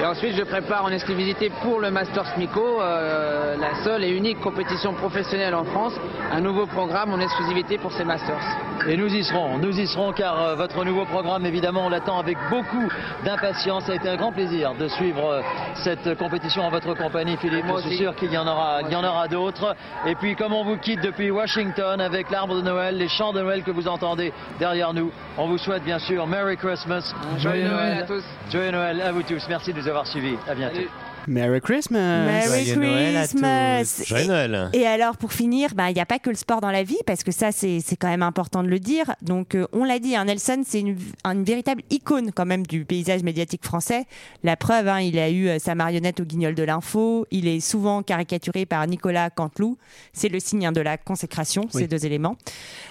Speaker 15: Et ensuite, je prépare en exclusivité pour le Masters Mico, euh, la seule et unique compétition professionnelle en France, un nouveau programme en exclusivité pour ces Masters.
Speaker 6: Et nous y serons, nous y serons car euh, votre nouveau programme, évidemment, on l'attend avec beaucoup d'impatience. Ça a été un grand plaisir de suivre euh, cette compétition en votre compagnie, Philippe.
Speaker 15: Moi
Speaker 6: Je suis sûr qu'il y en aura, il y en aura d'autres. Et puis, comme on vous quitte depuis Washington avec l'arbre de Noël, les chants de Noël que vous entendez derrière nous, on vous souhaite bien sûr Merry Christmas,
Speaker 15: Joyeux Noël à tous.
Speaker 6: Joyeux Noël à vous tous. Merci de nous avoir suivis. À bientôt.
Speaker 1: Merry Christmas.
Speaker 4: Merry
Speaker 3: Joyeux Noël à
Speaker 4: Christmas.
Speaker 3: tous.
Speaker 2: Joyeux Noël
Speaker 4: Et alors, pour finir, bah, il n'y a pas que le sport dans la vie, parce que ça, c'est c'est quand même important de le dire. Donc, euh, on l'a dit, hein, Nelson, c'est une, une véritable icône quand même du paysage médiatique français. La preuve, hein, il a eu euh, sa marionnette au guignol de l'info. Il est souvent caricaturé par Nicolas Canteloup. C'est le signe hein, de la consécration,
Speaker 1: Oui.
Speaker 4: ces deux éléments.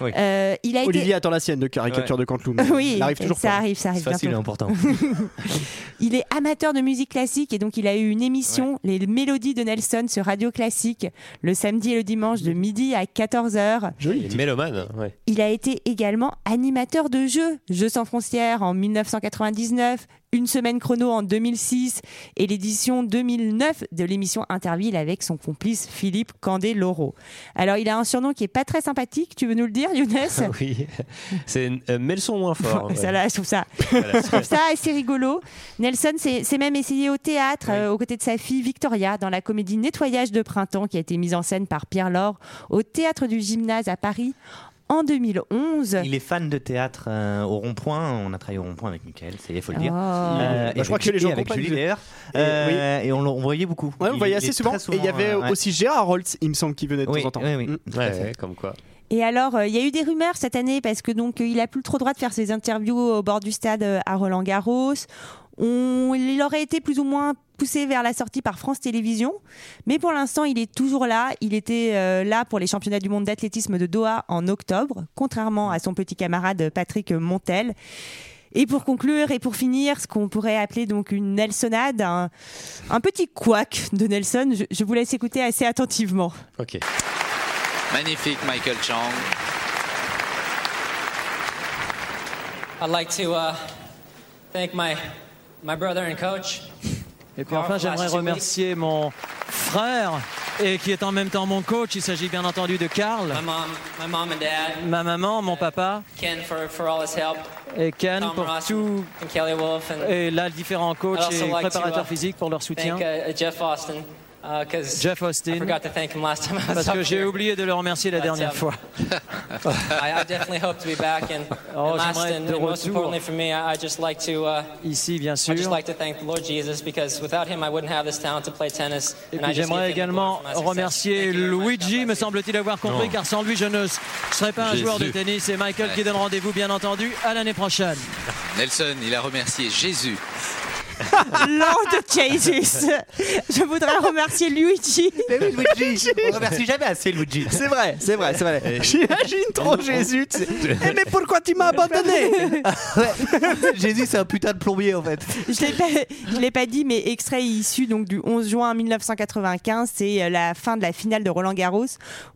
Speaker 3: Oui.
Speaker 4: Euh, il a été...
Speaker 1: Olivier attend la sienne de caricature de Canteloup. [LAUGHS]
Speaker 4: Oui,
Speaker 1: il arrive toujours
Speaker 4: ça
Speaker 1: pas.
Speaker 4: arrive, ça arrive
Speaker 3: C'est facile et important. [LAUGHS]
Speaker 4: Il est amateur de musique classique et donc il a eu une émission, Les Mélodies de Nelson sur Radio Classique, le samedi et le dimanche de midi à 14h.
Speaker 2: Joli. Mélomane, ouais.
Speaker 4: Il a été également animateur de jeux, Jeux sans frontières en 1999, Une semaine chrono en 2006 et l'édition 2009 de l'émission Interville avec son complice Philippe Candeloro. Alors il a un surnom qui est pas très sympathique, tu veux nous le dire Younes [LAUGHS]
Speaker 2: oui, c'est euh, mais le son moins fort.
Speaker 4: ça, là, je trouve ça, [LAUGHS]
Speaker 2: Voilà,
Speaker 4: je trouve [LAUGHS] ça assez rigolo. Nelson s'est s'est même essayé au théâtre euh, aux côtés de sa fille Victoria dans la comédie Nettoyage de printemps qui a été mise en scène par Pierre Laure au théâtre du Gymnase à Paris en 2011.
Speaker 3: Il est fan de théâtre euh, au rond-point. On a travaillé au rond-point avec Mickaël, ça y est, faut le dire.
Speaker 4: Oh.
Speaker 3: Euh,
Speaker 1: Bah,
Speaker 3: et
Speaker 1: je crois que les gens
Speaker 3: avec Julie d'ailleurs.
Speaker 1: Et
Speaker 3: Euh, Et on, le- on voyait beaucoup.
Speaker 1: Ouais,
Speaker 3: Il-
Speaker 1: voyez
Speaker 3: il
Speaker 1: assez souvent. Et il y avait
Speaker 3: euh, ouais.
Speaker 1: aussi Gérard Holtz, il me semble, qui venait de
Speaker 3: Oui,
Speaker 1: temps en temps.
Speaker 3: oui.
Speaker 1: Mm.
Speaker 2: Ouais, ouais, comme quoi.
Speaker 4: Et alors, euh, il y a eu des rumeurs cette année parce que donc euh, il a plus trop le droit de faire ses interviews au bord du stade euh, à Roland Garros. On, il aurait été plus ou moins poussé vers la sortie par France Télévisions, mais pour l'instant, il est toujours là. Il était euh, là pour les championnats du monde d'athlétisme de Doha en octobre, contrairement à son petit camarade Patrick Montel. Et pour conclure et pour finir, ce qu'on pourrait appeler donc une Nelsonade, un, un petit couac de Nelson, je, je vous laisse écouter assez attentivement.
Speaker 2: Ok.
Speaker 7: Magnifique Michael Chang.
Speaker 16: I'd like to uh, thank my my brother and coach.
Speaker 6: Et puis enfin, j'aimerais remercier mon frère et qui est en même temps mon coach. Il s'agit bien entendu de Karl,
Speaker 16: My mom, my mom and dad,
Speaker 6: ma maman, mon papa.
Speaker 16: Ken for, for all his help,
Speaker 6: et Ken
Speaker 16: Tom
Speaker 6: pour
Speaker 16: Ross
Speaker 6: tout.
Speaker 16: and Kelly Wolf, and
Speaker 6: et là différents coachs et
Speaker 16: like
Speaker 6: préparateurs
Speaker 16: uh,
Speaker 6: physiques pour leur soutien.
Speaker 16: thank uh, Jeff Austin
Speaker 6: Jeff
Speaker 16: I
Speaker 6: Austin,
Speaker 16: forgot to thank him last time I was
Speaker 6: parce que j'ai oublié de le remercier la
Speaker 16: But,
Speaker 6: dernière
Speaker 16: um,
Speaker 6: fois. [LAUGHS]
Speaker 16: I, I definitely hope to be back, and, [LAUGHS]
Speaker 6: Oh, j'aimerais
Speaker 16: and,
Speaker 6: être de
Speaker 16: and most
Speaker 6: retour.
Speaker 16: importantly for me, I, I just like to. Uh,
Speaker 6: Ici, bien
Speaker 16: I just
Speaker 6: sûr.
Speaker 16: like to thank the Lord Jesus because without him I wouldn't have this talent to play tennis.
Speaker 6: Et puis j'aimerais également remercier Luigi, me semble-t-il avoir compris,
Speaker 7: Non.
Speaker 6: car sans lui je ne serais pas un
Speaker 7: Jésus.
Speaker 6: joueur de tennis. Et Michael qui donne rendez-vous, bien entendu, à l'année prochaine.
Speaker 7: Nelson, il a remercié Jésus.
Speaker 4: Lord Jesus. Je voudrais remercier Luigi.
Speaker 3: Mais oui, Luigi [LAUGHS] On remercie jamais assez Luigi.
Speaker 1: C'est vrai, c'est vrai, c'est vrai. J'imagine trop Jésus. tu sais. Eh, mais pourquoi tu m'as abandonné? [LAUGHS]
Speaker 3: Jésus, c'est un putain de plombier en fait.
Speaker 4: Je l'ai pas, je l'ai pas dit, mais extrait issu donc du 11 juin 1995, c'est euh, la fin de la finale de Roland Garros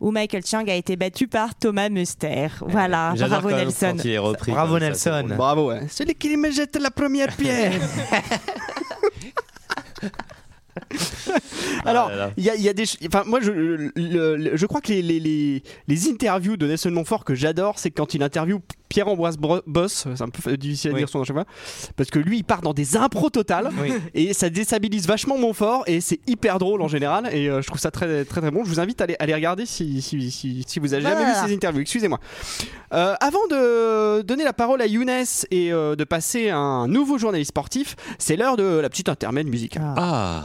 Speaker 4: où Michael Chang a été battu par Thomas Muster. Voilà,
Speaker 2: J'adore
Speaker 4: bravo
Speaker 2: quand même
Speaker 4: Nelson.
Speaker 2: quand il est repris.
Speaker 3: Bravo
Speaker 2: comme ça, c'est
Speaker 3: Nelson.
Speaker 1: Bravo, ouais. Celui qui me jette la première pierre. [LAUGHS] [LAUGHS] Alors,
Speaker 2: Ah
Speaker 1: il y a, il y a des. Enfin, moi, je, le- le- je crois que les, les, les, les interviews de Nelson Montfort que j'adore, c'est quand il interviewe Pierre-Ambroise Bro- Boss. C'est un peu difficile à
Speaker 3: Oui.
Speaker 1: dire son nom à chaque fois. Parce que lui, il part dans des impros totales.
Speaker 3: Oui.
Speaker 1: Et ça déstabilise vachement Montfort. Et c'est hyper drôle en général. Et euh, je trouve ça très, très, très bon. Je vous invite à aller, à aller regarder si, si, si, si vous avez jamais
Speaker 4: Voilà.
Speaker 1: vu ces interviews. Excusez-moi. Euh, avant de donner la parole à Younes et euh, de passer à un nouveau journaliste sportif, c'est l'heure de la petite intermède musicale.
Speaker 7: Ah.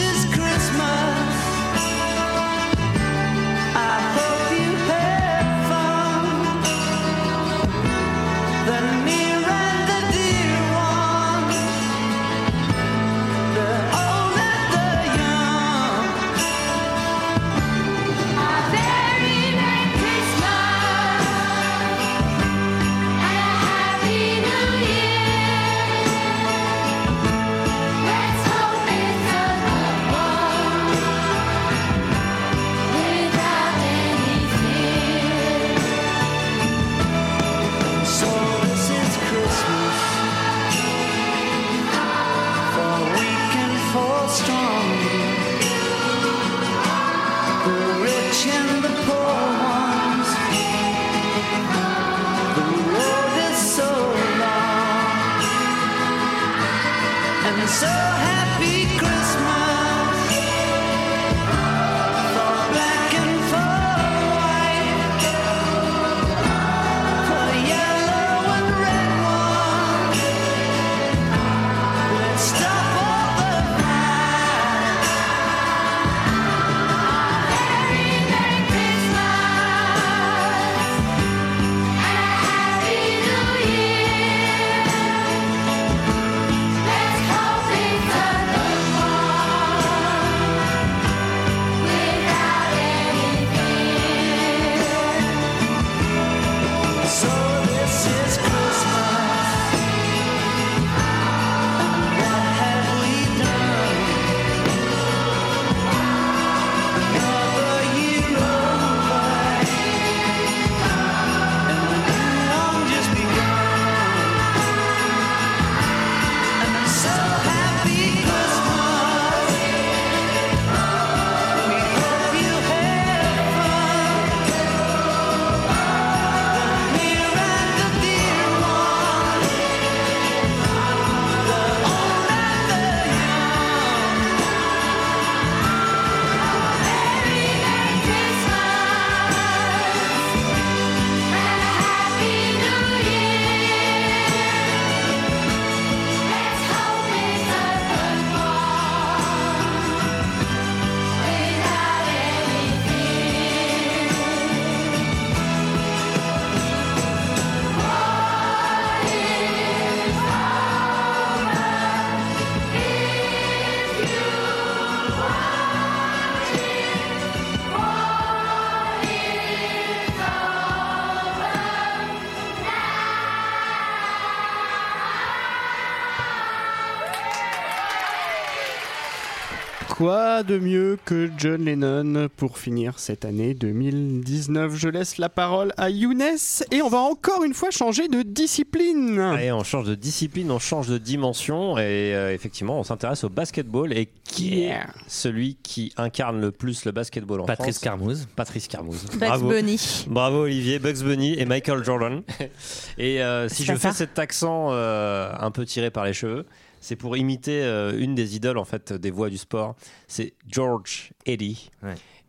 Speaker 1: De mieux que John Lennon pour finir cette année 2019 Je laisse la parole à Younes et on va encore une fois changer de discipline.
Speaker 2: Allez, on change de discipline, on change de dimension et euh, effectivement, on s'intéresse au basketball. Et qui est celui qui incarne le plus le basketball en
Speaker 3: Patrice
Speaker 2: France?
Speaker 3: Carmouze.
Speaker 2: Patrice Carmouze.
Speaker 4: Bugs
Speaker 2: Bravo.
Speaker 4: Bunny.
Speaker 2: Bravo Olivier, Bugs Bunny et Michael Jordan. [LAUGHS] Et euh, si je fais cet accent euh, un peu tiré par les cheveux, c'est pour imiter euh, une des idoles en fait des voix du sport. C'est George Eddy.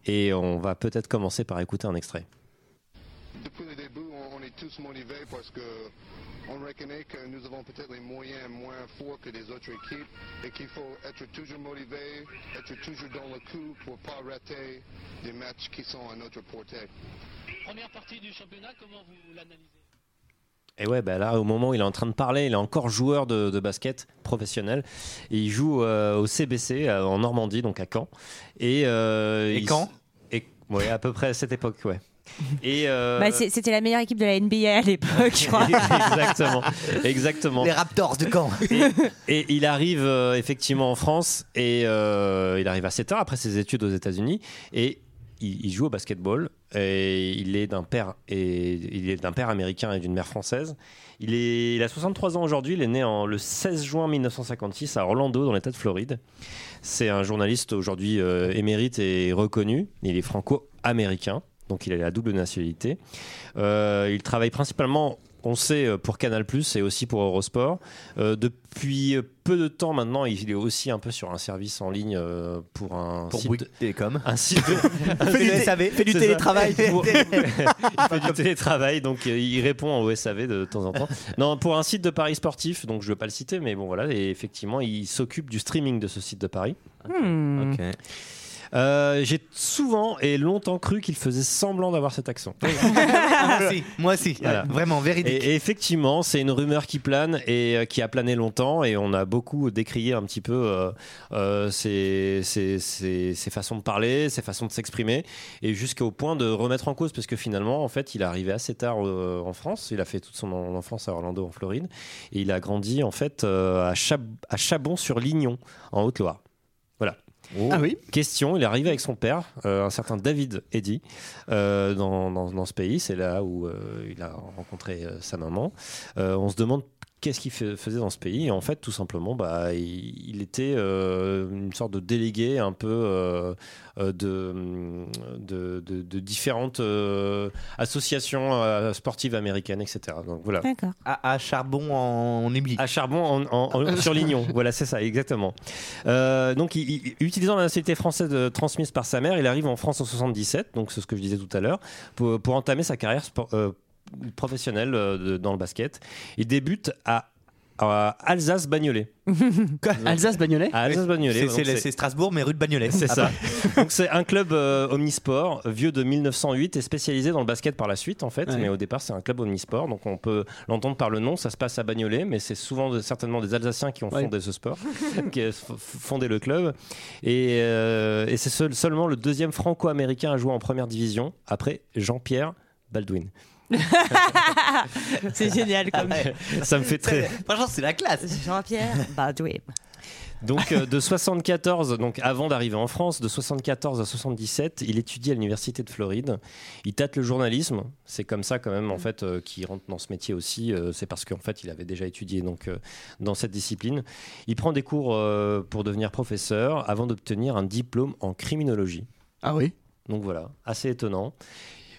Speaker 2: Et on va peut-être commencer par écouter un extrait.
Speaker 17: Depuis le début, on, on est tous motivés parce que on reconnaît que nous avons peut-être les moyens moins forts que les autres équipes et qu'il faut être toujours motivé, être toujours dans le coup pour pas rater des matchs qui sont à notre portée.
Speaker 18: Première partie du championnat, comment vous l'analysez?
Speaker 2: Et ouais, bah là, au moment où il est en train de parler, il est encore joueur de, de basket professionnel. Et il joue euh, au CBC euh, en Normandie, donc à Caen. Et, euh,
Speaker 3: Et
Speaker 2: il-
Speaker 3: Caen
Speaker 2: et, Ouais, à peu près à cette époque, ouais. [LAUGHS] Et euh,
Speaker 4: Bah, c'est- C'était la meilleure équipe de la NBA à l'époque, je crois. [LAUGHS]
Speaker 2: exactement, exactement.
Speaker 3: Les Raptors de Caen.
Speaker 2: Et, et il arrive euh, effectivement en France et euh, il arrive assez tard après ses études aux États-Unis et il, joue au basketball et il est d'un père et il est d'un père américain et d'une mère française. Il est il a 63 ans aujourd'hui, il est né en, le 16 juin 1956 à Orlando dans l'État de Floride. C'est un journaliste aujourd'hui euh, émérite et reconnu. Il est franco-américain, donc il a la double nationalité. Euh, il travaille principalement, on sait, euh, pour Canal et aussi pour Eurosport. Euh, depuis euh, peu de temps maintenant, il est aussi un peu sur un service en ligne euh, pour un
Speaker 3: Pour
Speaker 2: site
Speaker 3: Bouygues Télécom.
Speaker 2: un site de- [LAUGHS]
Speaker 3: Fais du SAV, fais du télétravail. [LAUGHS]
Speaker 2: Pour- [LAUGHS] il fait du télétravail, donc euh, il répond au SAV de temps en temps. Non, pour un site de paris sportif, donc je ne veux pas le citer, mais bon voilà, et effectivement, il s'occupe du streaming de ce site de paris.
Speaker 4: Hmm.
Speaker 2: Euh, J'ai souvent et longtemps cru qu'il faisait semblant d'avoir cet accent. [LAUGHS] [LAUGHS]
Speaker 3: moi aussi, moi aussi.
Speaker 2: Voilà.
Speaker 3: Vraiment, véridique.
Speaker 2: Et, et effectivement, c'est une rumeur qui plane et euh, qui a plané longtemps et on a beaucoup décrié un petit peu euh, euh, ses, ses- ses- ses façons de parler, ses façons de s'exprimer et jusqu'au point de remettre en cause parce que finalement, en fait, il est arrivé assez tard euh, en France. Il a fait toute son en- enfance à Orlando, en Floride, et il a grandi en fait euh, à, Chab- à Chabon-sur-Lignon, en Haute-Loire. Voilà.
Speaker 1: Ah oui
Speaker 2: Question, il est arrivé avec son père, euh, un certain David Eddy, euh, dans, dans- dans ce pays. C'est là où euh, il a rencontré sa maman. On se demande qu'est-ce qu'il faisait dans ce pays. Et en fait, tout simplement, bah, il, il était euh, une sorte de délégué un peu euh, euh, de, de, de- de différentes euh, associations euh, sportives américaines, etc. Donc voilà.
Speaker 3: À, à Charbon en Émilie.
Speaker 2: À Charbon en, en- en- [LAUGHS] sur Lignon, voilà, c'est ça, exactement. Euh, donc, il- il- utilisant la nationalité française transmise par sa mère, il arrive en France en 77, donc c'est ce que je disais tout à l'heure, pour, pour entamer sa carrière sport- professionnelle euh, de- dans le basket. Il débute à, Alsace-Bagnolet.
Speaker 1: Alsace-Bagnolet
Speaker 2: À Alsace-Bagnolet. [LAUGHS]
Speaker 3: C'est-
Speaker 2: donc
Speaker 3: c'est Strasbourg, mais rue de Bagnolet.
Speaker 2: c'est
Speaker 3: Ah
Speaker 2: ça.
Speaker 3: bah.
Speaker 2: Donc c'est un club euh, omnisport, vieux de 1908 et spécialisé dans le basket par la suite en fait.
Speaker 1: Ouais.
Speaker 2: Mais au départ c'est un club omnisport, donc on peut l'entendre par le nom. Ça se passe à Bagnolet, mais c'est souvent de- certainement des Alsaciens qui ont
Speaker 1: Ouais.
Speaker 2: fondé ce sport, [LAUGHS] qui ont fondé le club. Et, euh, et c'est seul- seulement le deuxième franco-américain à jouer en première division après Jean-Pierre Baldwin. [LAUGHS]
Speaker 4: c'est génial comme.
Speaker 2: Ça me fait très.
Speaker 3: Franchement, c'est la classe.
Speaker 4: Jean-Pierre Baldwin.
Speaker 2: Donc euh, de 74, donc avant d'arriver en France, de 74 à 77, il étudie à l'université de Floride. Il tâte le journalisme. C'est comme ça quand même en fait euh, qu'il rentre dans ce métier aussi. Euh, c'est parce qu'en fait il avait déjà étudié donc euh, dans cette discipline. Il prend des cours euh, pour devenir professeur avant d'obtenir un diplôme en criminologie.
Speaker 1: Ah oui?
Speaker 2: Donc voilà, assez étonnant.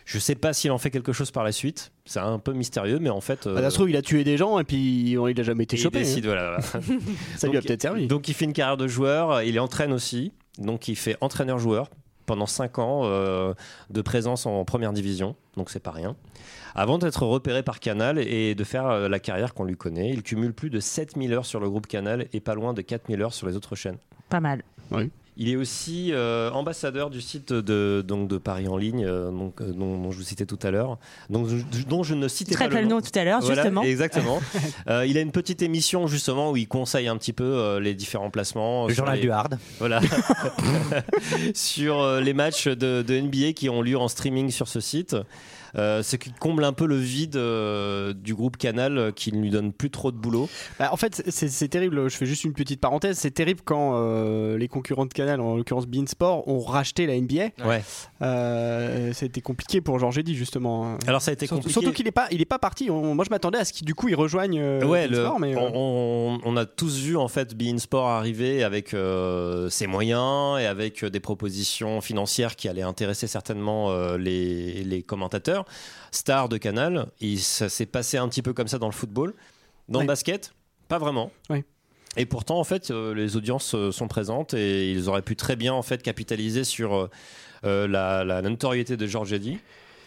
Speaker 2: Je sais pas s'il en fait quelque chose par la suite. C'est un peu mystérieux, mais en fait.
Speaker 1: Bah, ça se trouve, il a tué des gens et puis il a jamais été
Speaker 2: Et il
Speaker 1: chopé.
Speaker 2: décide,
Speaker 1: hein.
Speaker 2: voilà, voilà. [LAUGHS] [LAUGHS]
Speaker 1: Ça lui a
Speaker 2: Donc,
Speaker 1: peut-être servi.
Speaker 2: Donc il fait une carrière de joueur, il entraîne aussi, donc il fait entraîneur-joueur pendant 5 ans euh, de présence en première division, donc c'est pas rien. Avant d'être repéré par Canal et de faire euh, la carrière qu'on lui connaît, il cumule plus de 7000 heures sur le groupe Canal et pas loin de 4000 heures sur les autres chaînes.
Speaker 4: Pas mal.
Speaker 1: Oui.
Speaker 2: Il est aussi euh, ambassadeur du site de, donc de Paris en ligne, euh, donc, euh, dont, dont je vous citais tout à l'heure, donc, je- dont je ne citais
Speaker 4: Très
Speaker 2: pas le nom.
Speaker 4: nom tout à l'heure,
Speaker 2: Voilà,
Speaker 4: justement.
Speaker 2: Exactement. [LAUGHS] Euh, il a une petite émission justement où il conseille un petit peu euh, les différents placements.
Speaker 3: Le journal
Speaker 2: les-
Speaker 3: du hard.
Speaker 2: Voilà. [LAUGHS] [LAUGHS] sur euh, les matchs de, de NBA qui ont lieu en streaming sur ce site. Euh, ce qui comble un peu le vide euh, du groupe Canal euh, qui ne lui donne plus trop de boulot.
Speaker 1: Bah, en fait, c'est- c'est c'est terrible. Je fais juste une petite parenthèse. C'est terrible quand euh, les concurrents de Canal, en l'occurrence Bein Sport, ont racheté la NBA.
Speaker 2: Ouais.
Speaker 1: Euh, C'était compliqué pour Georges Eddy justement.
Speaker 2: Alors ça a été
Speaker 1: Surtout-
Speaker 2: compliqué.
Speaker 1: Surtout qu'il n'est pas, il est pas parti. On- moi je m'attendais à ce qu'il du coup il rejoigne euh,
Speaker 2: Ouais,
Speaker 1: Bein
Speaker 2: le-
Speaker 1: Sport, mais euh,
Speaker 2: on, on- on a tous vu en fait Bein Sport arriver avec euh, ses moyens et avec euh, des propositions financières qui allaient intéresser certainement euh, les, les commentateurs. Star de Canal, et ça s'est passé un petit peu comme ça dans le football. Dans
Speaker 1: Ouais.
Speaker 2: le basket, pas vraiment. Et pourtant, en fait, euh, les audiences euh, sont présentes et ils auraient pu très bien en fait capitaliser sur euh, la, la notoriété de Georges Eddy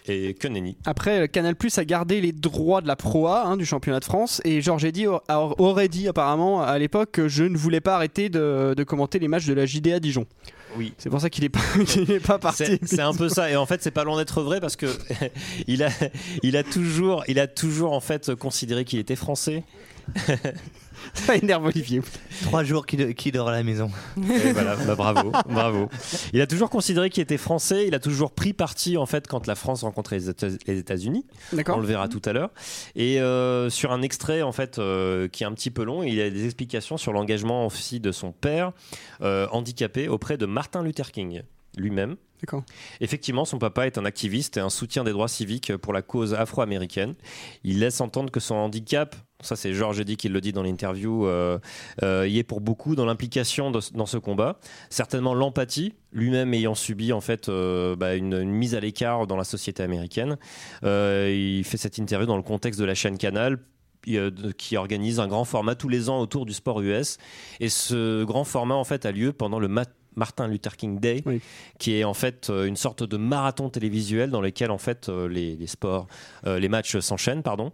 Speaker 2: et que nenni.
Speaker 1: Après, Canal Plus a gardé les droits de la Pro A hein, du championnat de France et Georges Eddy aurait dit apparemment à l'époque que je ne voulais pas arrêter de, de commenter les matchs de la JDA Dijon.
Speaker 2: Oui.
Speaker 1: C'est pour ça qu'il n'est pas, [LAUGHS] qu'il est pas parti.
Speaker 2: C'est c'est un peu ça. Et en fait, c'est pas loin d'être vrai parce que [LAUGHS] il a, il a toujours, il a toujours en fait considéré qu'il était français. [LAUGHS] [LAUGHS]
Speaker 1: Ça énerve Olivier.
Speaker 3: Trois jours qu'il qu'il dort à la maison.
Speaker 2: Et voilà, [LAUGHS] bah, bravo, bravo. Il a toujours considéré qu'il était français. Il a toujours pris parti en fait quand la France rencontrait les États- les États-Unis.
Speaker 1: D'accord.
Speaker 2: On le verra tout à l'heure. Et euh, sur un extrait en fait euh, qui est un petit peu long, il y a des explications sur l'engagement aussi de son père euh, handicapé auprès de Martin Luther King lui-même.
Speaker 1: D'accord.
Speaker 2: Effectivement, son papa est un activiste et un soutien des droits civiques pour la cause afro-américaine. Il laisse entendre que son handicap, ça c'est Georges Eddy qui le dit dans l'interview, euh, euh, y est pour beaucoup dans l'implication dans ce combat. Certainement l'empathie, lui-même ayant subi en fait euh, bah, une, mise à l'écart dans la société américaine. Euh, il fait cette interview dans le contexte de la chaîne Canal qui organise un grand format tous les ans autour du sport US. Et ce grand format en fait a lieu pendant le mat- Martin Luther King Day, qui est en fait euh, une sorte de marathon télévisuel dans lequel en fait euh, les, les sports, euh, les matchs s'enchaînent, pardon.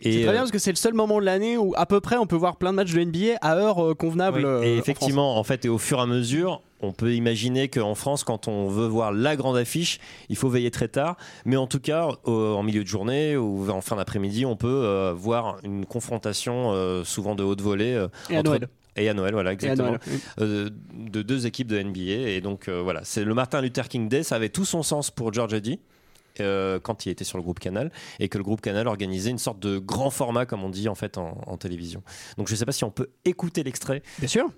Speaker 2: Et,
Speaker 1: C'est très bien parce que c'est le seul moment de l'année où à peu près on peut voir plein de matchs de NBA à heure convenable.
Speaker 2: Oui, et
Speaker 1: en
Speaker 2: effectivement, en, fait, et au fur et à mesure, on peut imaginer qu'en France, quand on veut voir la grande affiche, il faut veiller très tard. Mais en tout cas, en milieu de journée ou en fin d'après-midi, on peut euh, voir une confrontation euh, souvent de haute volée.
Speaker 1: Et à Noël.
Speaker 2: Et à Noël, voilà, exactement.
Speaker 1: Noël, oui.
Speaker 2: Euh, de deux équipes de NBA. Et donc, euh, voilà, c'est le Martin Luther King Day. Ça avait tout son sens pour George Eddy. euh, quand il était sur le groupe Canal et que le groupe Canal organisait une sorte de grand format comme on dit en fait en, en télévision. Donc je ne sais pas si on peut écouter l'extrait.
Speaker 1: Bien sûr.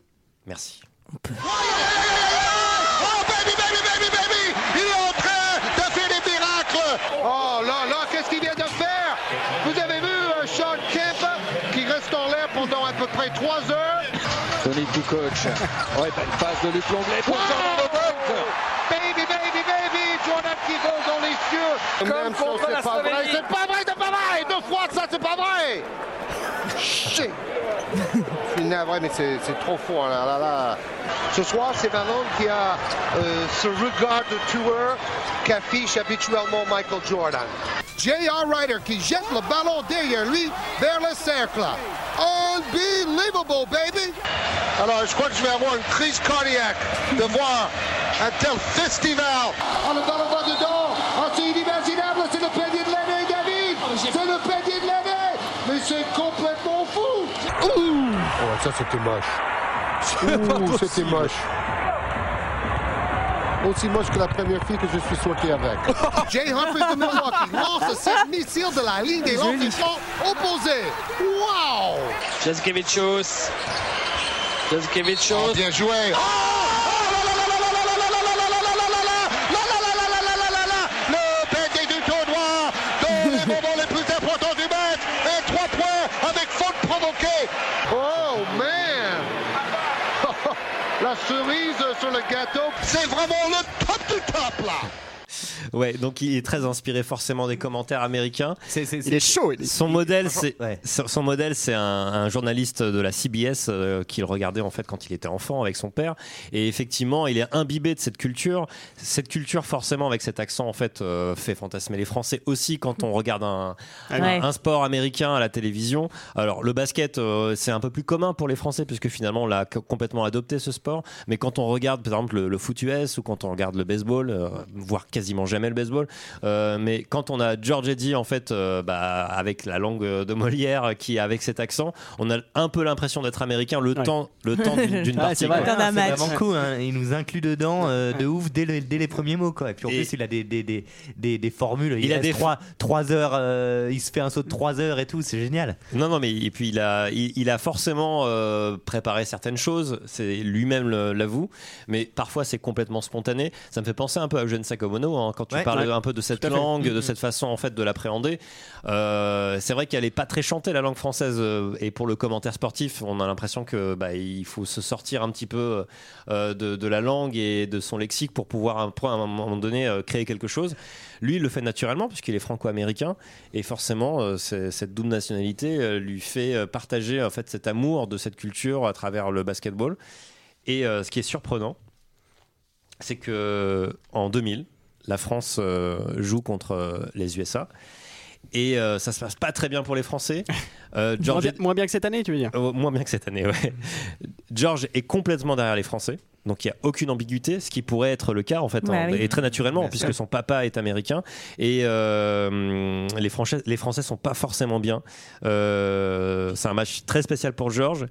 Speaker 2: Merci.
Speaker 19: Oh baby, baby, baby, baby Il est en train de faire des miracles Oh là là, qu'est-ce qu'il vient de faire? Vous avez vu Sean Kemp qui reste en l'air pendant à peu près 3 heures?
Speaker 7: Tony Kukoc. [LAUGHS] Ouais, belle passe de Luc Longley pour Jordan Robert.
Speaker 19: Baby, baby, baby Jordan qui vole dans les cieux
Speaker 7: Comme contre la
Speaker 19: c'est pas vrai,
Speaker 7: Slovénie.
Speaker 19: c'est pas vrai, c'est pas vrai Deux fois ça, c'est pas vrai Shit suis navré, mais c'est trop fort. Là, là, là. Ce soir, c'est Malone qui a euh, ce regard de tueur qu'affiche habituellement Michael Jordan. J.R. Ryder qui jette le ballon derrière lui vers le cercle. Unbelievable, baby! Alors, je crois que je vais avoir une crise cardiaque de voir un tel festival. Ah, le ballon va dedans. Ah, c'est inimaginable. C'est le panier de l'année, David. C'est le panier de l'année. Mais c'est complètement fou. Ouh! Oh, ça, c'était moche. Ouh, c'était moche. Aussi moche que la première fille que je suis sorti avec. [LAUGHS] Jay Humphries de Milwaukee lance cette missile de la ligne des lancers opposés. Wow!
Speaker 7: Jazkevicius. Jazkevicius.
Speaker 19: Bien joué. Le panier du tournoi dans les moments les plus importants du match. Et trois points avec faute provoquée. Oh man! La cerise sur le gâteau. C'est vraiment le top du top là.
Speaker 2: Ouais, donc il est très inspiré forcément des commentaires américains.
Speaker 1: Il est chaud. il est-
Speaker 2: Son modèle, c'est
Speaker 3: ouais.
Speaker 2: son son modèle, c'est un, un journaliste de la CBS euh, qu'il regardait en fait quand il était enfant avec son père. Et effectivement, il est imbibé de cette culture. Cette culture, forcément, avec cet accent, en fait, euh, fait fantasmer les Français aussi quand on regarde un, un-
Speaker 4: Ouais.
Speaker 2: un sport américain à la télévision. Alors, le basket, euh, c'est un peu plus commun pour les Français puisque finalement, on l'a co- complètement adopté ce sport. Mais quand on regarde, par exemple, le, le foot US ou quand on regarde le baseball, euh, voire quasiment jamais jamais le baseball. Euh, mais quand on a George Eddy, en fait, euh, bah, avec la langue de Molière, qui avec cet accent, on a un peu l'impression d'être américain le temps, le temps d'une [LAUGHS]
Speaker 3: Ah,
Speaker 2: partie.
Speaker 3: c'est vrai,
Speaker 2: quoi.
Speaker 3: c'est vraiment cool. hein. Il nous inclut dedans euh, de ouf dès, le- dès les premiers mots. Quoi. Et puis en
Speaker 2: Et-
Speaker 3: plus, il a des, des, des, des, des formules. Il,
Speaker 2: Il a des-
Speaker 3: trois, trois heures. euh, il se fait un saut de 3 heures et tout. C'est génial.
Speaker 2: Non, non, mais et puis il a, il, il a forcément euh, préparé certaines choses. C'est lui-même l'avoue, mais parfois c'est complètement spontané. Ça me fait penser un peu à Eugène Sakamono hein, quand tu
Speaker 3: Ouais,
Speaker 2: parles
Speaker 3: ouais.
Speaker 2: un peu de cette langue, de
Speaker 3: Mhm.
Speaker 2: cette façon en fait de l'appréhender. Euh, c'est vrai qu'elle est pas très chantée la langue française euh, et pour le commentaire sportif, on a l'impression que bah, il faut se sortir un petit peu euh, de, de la langue et de son lexique pour pouvoir un à un moment donné euh, créer quelque chose. Lui, il le fait naturellement puisqu'il est franco-américain et forcément euh, cette double nationalité euh, lui fait partager en fait cet amour de cette culture à travers le basketball. Et euh, ce qui est surprenant, c'est que en 2000, la France euh, joue contre euh, les USA. Et euh, ça se passe pas très bien pour les Français. [LAUGHS] Euh,
Speaker 1: Moins
Speaker 2: George
Speaker 1: bien, moins bien que cette année, tu veux dire?
Speaker 2: Euh, moins bien que cette année, ouais. George est complètement derrière les Français. Donc il n'y a aucune ambiguïté, ce qui pourrait être le cas en fait,
Speaker 1: Bah
Speaker 2: hein,
Speaker 1: oui.
Speaker 2: et très naturellement,
Speaker 1: Bien
Speaker 2: puisque
Speaker 1: sûr.
Speaker 2: son papa est américain et euh, les Français, les Français sont pas forcément bien. Euh, c'est un match très spécial pour George,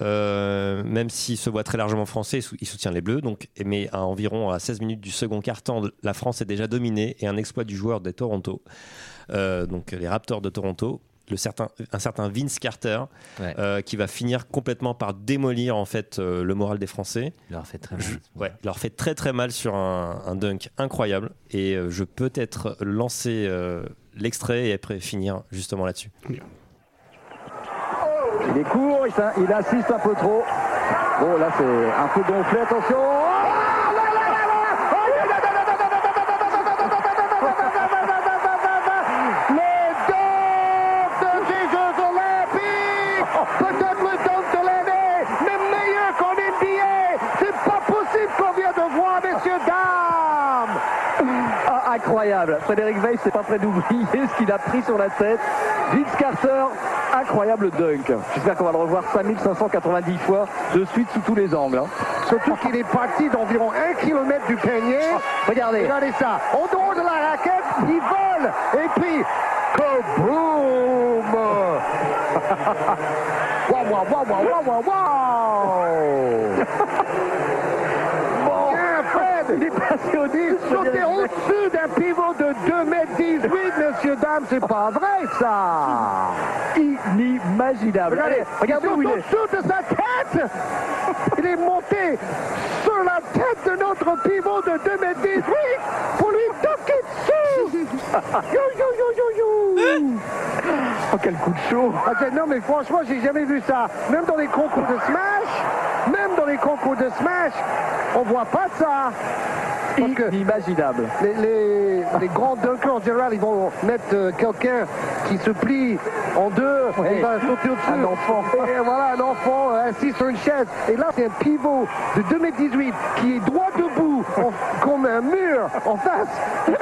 Speaker 2: euh, même s'il se voit très largement français, il sou- il soutient les Bleus. Donc, mais à environ à 16 minutes du second quart-temps, la France est déjà dominée et un exploit du joueur des Toronto, donc les Raptors de Toronto. Le certain, un certain Vince Carter euh, qui va finir complètement par démolir en fait euh, le moral des Français.
Speaker 3: Il leur fait très mal.
Speaker 2: Ouais, il leur fait très très mal sur un, un dunk incroyable et euh, je peux être lancer euh, l'extrait et après finir justement là-dessus.
Speaker 20: Il est court, il, il assiste un peu trop. Oh là c'est un peu gonflé, attention.
Speaker 21: Les dunk des Jeux Olympiques Peut-être le dunk de l'année, mais meilleur qu'en NBA C'est pas possible qu'on vient de voir, messieurs, dames
Speaker 20: Ah, incroyable. Frédéric Weiss c'est pas prêt d'oublier ce qu'il a pris sur la tête. Vince Carter, incroyable dunk. J'espère qu'on va le revoir 5590 fois de suite sous tous les angles. hein.
Speaker 21: Surtout qu'il est parti d'environ un kilomètre du panier.
Speaker 20: Regardez.
Speaker 21: Regardez ça. En dehors de la raquette, il vole. Et puis, kaboom [LAUGHS] Waouh, waouh, waouh, waouh, waouh, waouh, waouh [LAUGHS] Bien, Fred
Speaker 20: Il est passé au 10.
Speaker 21: Sauter au-dessus d'un pivot de 2 mètres 18, messieurs, dames, c'est pas vrai, ça
Speaker 20: Inimaginable.
Speaker 21: Regardez,
Speaker 20: Allez, regardez où il est.
Speaker 21: au-dessous de sa tête Il est monté sur la tête de notre pivot de 2 mètres 18 pour lui toquer dessus Yo, yo, yo, yo, yo
Speaker 20: Oh, quel coup de chaud
Speaker 21: Ah, Non, mais franchement, j'ai jamais vu ça. Même dans les concours de Smash, même dans les concours de Smash, on voit pas ça.
Speaker 20: Inimaginable.
Speaker 21: les, les, les grands dunkers en général, ils vont mettre euh, quelqu'un qui se plie en deux,
Speaker 20: Ouais.
Speaker 21: il va sauter au-dessus.
Speaker 20: Un enfant.
Speaker 21: Et voilà, un enfant euh, assis sur une chaise. Et là, c'est un pivot de 2m18 qui est droit debout, en- comme un mur en face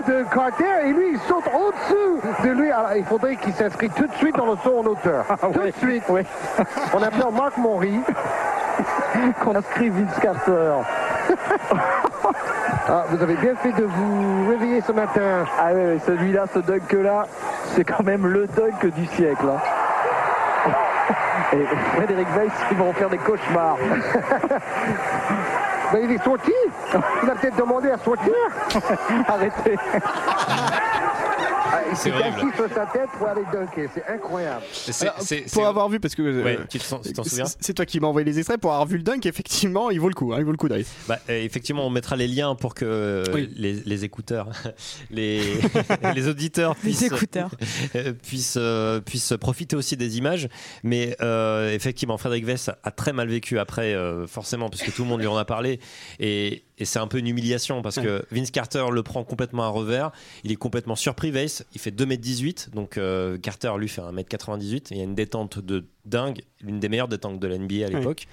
Speaker 21: de Carter. Et lui, il saute au-dessus de lui. Alors, il faudrait qu'il s'inscrit tout de suite dans le saut en hauteur. tout de suite. [LAUGHS] On appelle Marc Monry.
Speaker 20: Qu'on inscrit Vince Carter. [LAUGHS]
Speaker 21: Ah, vous avez bien fait de vous réveiller ce matin.
Speaker 20: Ah oui, celui-là, ce dunk-là, c'est quand même le dunk du siècle. hein. [LAUGHS] Et Frédéric Weiss, ils vont faire des cauchemars. [LAUGHS]
Speaker 21: Ben, il est sorti. Il a peut-être demandé à sortir. [LAUGHS]
Speaker 20: Arrêtez.
Speaker 21: Il
Speaker 2: C'est
Speaker 21: s'est assis sur sa tête pour aller dunker. C'est incroyable.
Speaker 2: C'est-
Speaker 1: Alors,
Speaker 2: c'est-
Speaker 1: pour
Speaker 2: c'est-
Speaker 1: avoir vu, parce que euh,
Speaker 2: Ouais, tu te sens- tu t'en souviens
Speaker 1: c'est- toi qui m'as envoyé les extraits pour avoir vu le dunk. Effectivement, il vaut le coup. hein, il vaut le coup d'aller.
Speaker 2: Bah, euh, effectivement, on mettra les liens pour que euh,
Speaker 1: Oui.
Speaker 2: les, les écouteurs, [LAUGHS] les, [LAUGHS] les auditeurs
Speaker 4: Les
Speaker 2: puissent,
Speaker 4: écouteurs. [LAUGHS]
Speaker 2: puissent, euh, puissent profiter aussi des images. Mais euh, effectivement, Frédéric Weiss a, très mal vécu après, forcément, puisque tout le monde lui en a parlé. Et, et c'est un peu une humiliation parce que Vince Carter le prend complètement à revers. Il est complètement surpris, Weiss. Il fait 2m18. Donc euh, Carter, lui, fait 1m98. Il y a une détente de dingue, l'une des meilleures détentes de la NBA à l'époque.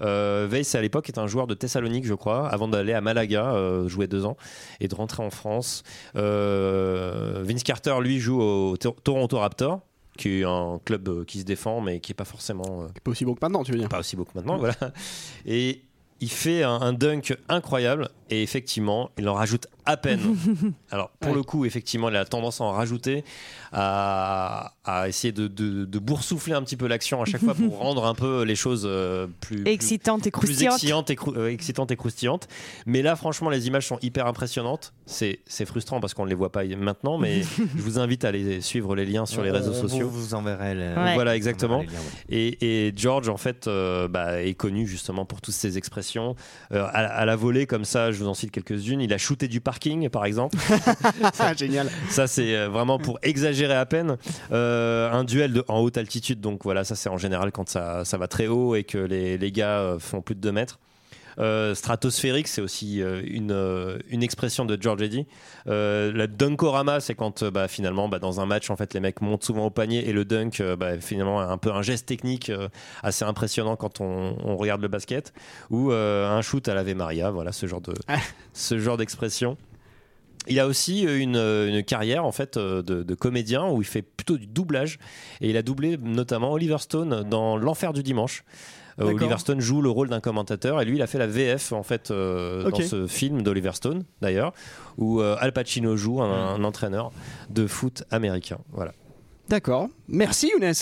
Speaker 2: Euh, Weiss, à l'époque, est un joueur de Thessalonique, je crois, avant d'aller à Malaga, euh, jouer deux ans, et de rentrer en France. Euh, Vince Carter, lui, joue au Tor- Toronto Raptors, qui est un club euh, qui se défend, mais qui est pas forcément. euh,
Speaker 1: Pas aussi beau que maintenant, tu veux dire.
Speaker 2: pas aussi beau que maintenant, voilà. Et il fait un, un dunk incroyable. Et effectivement, il en rajoute à peine. [LAUGHS] Alors, pour le coup, effectivement, il a tendance à en rajouter, à, à essayer de, de, de boursoufler un petit peu l'action à chaque fois pour [LAUGHS] rendre un peu les choses euh, plus
Speaker 4: Excitante et
Speaker 2: plus
Speaker 4: croustillante.
Speaker 2: excitantes et, crou- euh, excitantes et croustillantes. Mais là, franchement, les images sont hyper impressionnantes. C'est c'est frustrant parce qu'on ne les voit pas maintenant, mais [LAUGHS] je vous invite à aller suivre les liens sur les
Speaker 3: On-
Speaker 2: réseaux sociaux.
Speaker 3: vous- vous enverrez le-
Speaker 2: Donc
Speaker 3: Ouais.
Speaker 2: Voilà, exactement.
Speaker 3: les liens,
Speaker 2: Et, et George, en fait, euh, bah, est connu justement pour toutes ces expressions. Euh, à, à la volée, comme ça, je vous en cite quelques-unes. Il a shooté du parking, par exemple. [LAUGHS]
Speaker 1: Génial.
Speaker 2: Ça, c'est euh, vraiment pour exagérer à peine. Euh, un duel de, en haute altitude, donc voilà, ça c'est en général quand ça, ça va très haut et que les, les gars euh, font plus de 2 mètres. Euh, stratosphérique, c'est aussi euh, une, euh, une expression de George Eddy. La dunkorama, c'est quand bah, finalement bah, dans un match, en fait, les mecs montent souvent au panier et le dunk, bah, finalement, un peu un geste technique assez impressionnant quand on, on regarde le basket. Ou un shoot à l'Ave Maria, voilà ce genre de ce genre d'expression. Il a aussi une, une carrière en fait de, de comédien où il fait plutôt du doublage et il a doublé notamment Oliver Stone dans L'Enfer du dimanche. Euh. Oliver Stone joue le rôle d'un commentateur et lui il a fait la VF en fait euh, dans ce film d'Oliver Stone d'ailleurs où euh, Al Pacino joue un, un entraîneur de foot américain. Voilà.
Speaker 1: D'accord. Merci Younes.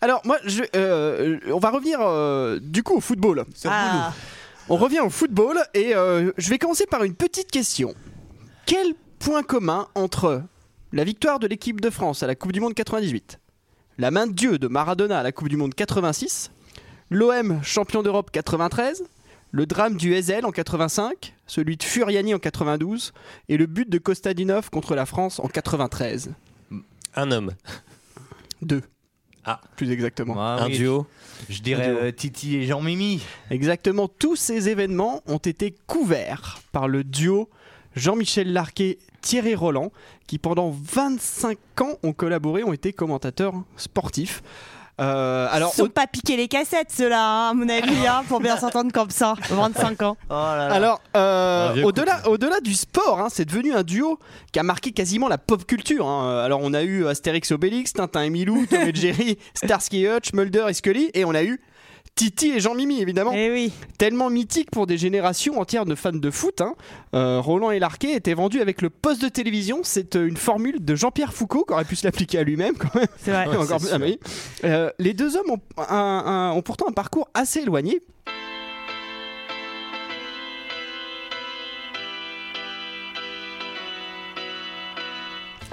Speaker 1: Alors moi, je, euh, on va revenir euh, du coup au football.
Speaker 4: Ah.
Speaker 1: On revient au football et euh, je vais commencer par une petite question. Quel point commun entre la victoire de l'équipe de France à la Coupe du Monde 98, la main de Dieu de Maradona à la Coupe du Monde 86, l'OM champion d'Europe 93, le drame du Ezel en 85, celui de Furiani en 92 et le but de Kostadinov contre la France en 93
Speaker 2: Un homme.
Speaker 1: Deux.
Speaker 2: Ah.
Speaker 1: Plus exactement.
Speaker 2: Un
Speaker 3: oui.
Speaker 2: duo.
Speaker 3: Je dirais
Speaker 1: Un duo.
Speaker 3: euh, Titi et Jean-Mimi.
Speaker 1: Exactement, tous ces événements ont été couverts par le duo Jean-Michel Larquet, Thierry Roland, qui pendant 25 ans ont collaboré, ont été commentateurs sportifs. Euh, alors,
Speaker 4: Ils sont pas piqué les cassettes, ceux-là, hein, à mon avis, hein, pour bien s'entendre comme ça. [LAUGHS] 25 ans.
Speaker 1: Alors, euh, au-delà, au-delà du sport, hein, c'est devenu un duo qui a marqué quasiment la pop culture. hein. Alors, on a eu Astérix et Obélix, Tintin et Milou, Tom et [LAUGHS] Jerry, Starsky et Hutch, Mulder et Scully, et on a eu Titi et Jean-Mimi, évidemment.
Speaker 4: Eh oui.
Speaker 1: Tellement mythique pour des générations entières de fans de foot. hein. Euh, Roland et Larquet étaient vendus avec le poste de télévision. C'est euh, une formule de Jean-Pierre Foucault qui aurait pu se l'appliquer à lui-même quand même.
Speaker 4: C'est vrai.
Speaker 1: Et [LAUGHS] encore plus- ah, oui. Euh, les deux hommes ont, un- un- ont pourtant un parcours assez éloigné.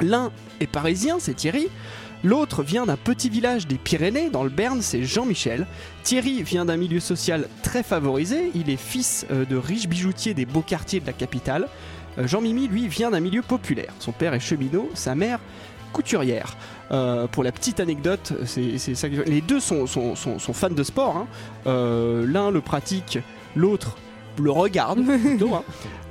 Speaker 1: L'un est parisien, c'est Thierry. L'autre vient d'un petit village des Pyrénées, dans le Berne, c'est Jean-Michel. Thierry vient d'un milieu social très favorisé. Il est fils euh, de riches bijoutiers des beaux quartiers de la capitale. Euh, Jean-Mimi, lui, vient d'un milieu populaire. Son père est cheminot, sa mère couturière. Euh, pour la petite anecdote, c'est les deux sont, fans de sport. hein. L'un le pratique, l'autre le regarde [LAUGHS] plutôt. hein.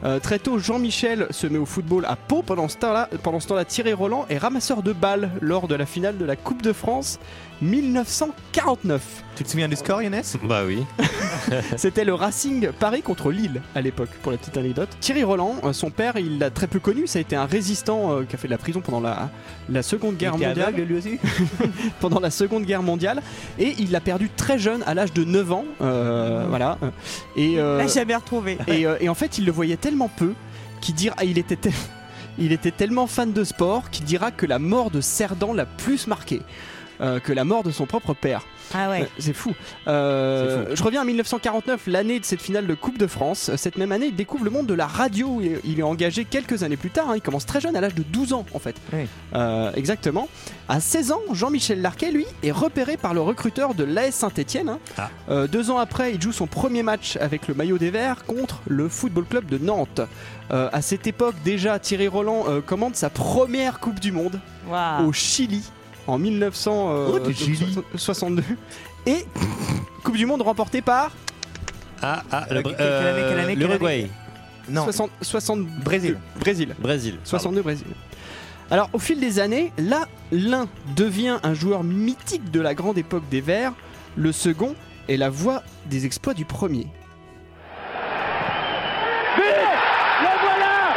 Speaker 1: Euh, très tôt, Jean-Michel se met au football à Pau. Pendant ce temps-là, pendant ce temps-là, Thierry Roland est ramasseur de balles lors de la finale de la Coupe de France 1949.
Speaker 3: Tu te souviens du score, Younes?
Speaker 2: Bah oui. [LAUGHS]
Speaker 1: C'était le Racing Paris contre Lille à l'époque, pour la petite anecdote. Thierry Roland, euh, son père, il l'a très peu connu. Ça a été un résistant euh, qui a fait de la prison pendant la, la Seconde Guerre
Speaker 3: était
Speaker 1: mondiale.
Speaker 3: aveugle, lui aussi? [LAUGHS]
Speaker 1: Pendant la Seconde Guerre mondiale. Et il l'a perdu très jeune, à l'âge de 9 ans. euh, Voilà. Et, euh,
Speaker 4: L'a jamais retrouvé.
Speaker 1: et, euh, et en fait, il le voyait tellement peu qu'il dira, ah, il était [LAUGHS] il était tellement fan de sport qu'il dira que la mort de Cerdan l'a plus marqué euh, que la mort de son propre père.
Speaker 4: Ah ouais.
Speaker 1: Euh, C'est fou. Euh, Je reviens à 1949, l'année de cette finale de Coupe de France. Cette même année, il découvre le monde de la radio. Il est- Il est engagé quelques années plus tard. hein. Il commence très jeune, à l'âge de 12 ans en fait. Euh, exactement. À 16 ans, Jean-Michel Larquet, lui, est repéré par le recruteur de l'AS Saint-Etienne.
Speaker 2: Ah.
Speaker 1: deux ans après, il joue son premier match avec le maillot des Verts contre le Football Club de Nantes. Euh, à cette époque, déjà, Thierry Roland euh, commande sa première Coupe du Monde au Chili en 1962. Et Coupe du Monde remportée par
Speaker 2: Ah, ah, le,
Speaker 1: Euh,
Speaker 2: l'Uruguay.
Speaker 3: Non.
Speaker 1: 60, 60
Speaker 3: Brésil.
Speaker 1: Brésil.
Speaker 2: Brésil.
Speaker 1: 62 Brésil. Alors, au fil des années, là, l'un devient un joueur mythique de la grande époque des Verts, le second est la voix des exploits du premier.
Speaker 22: Le voilà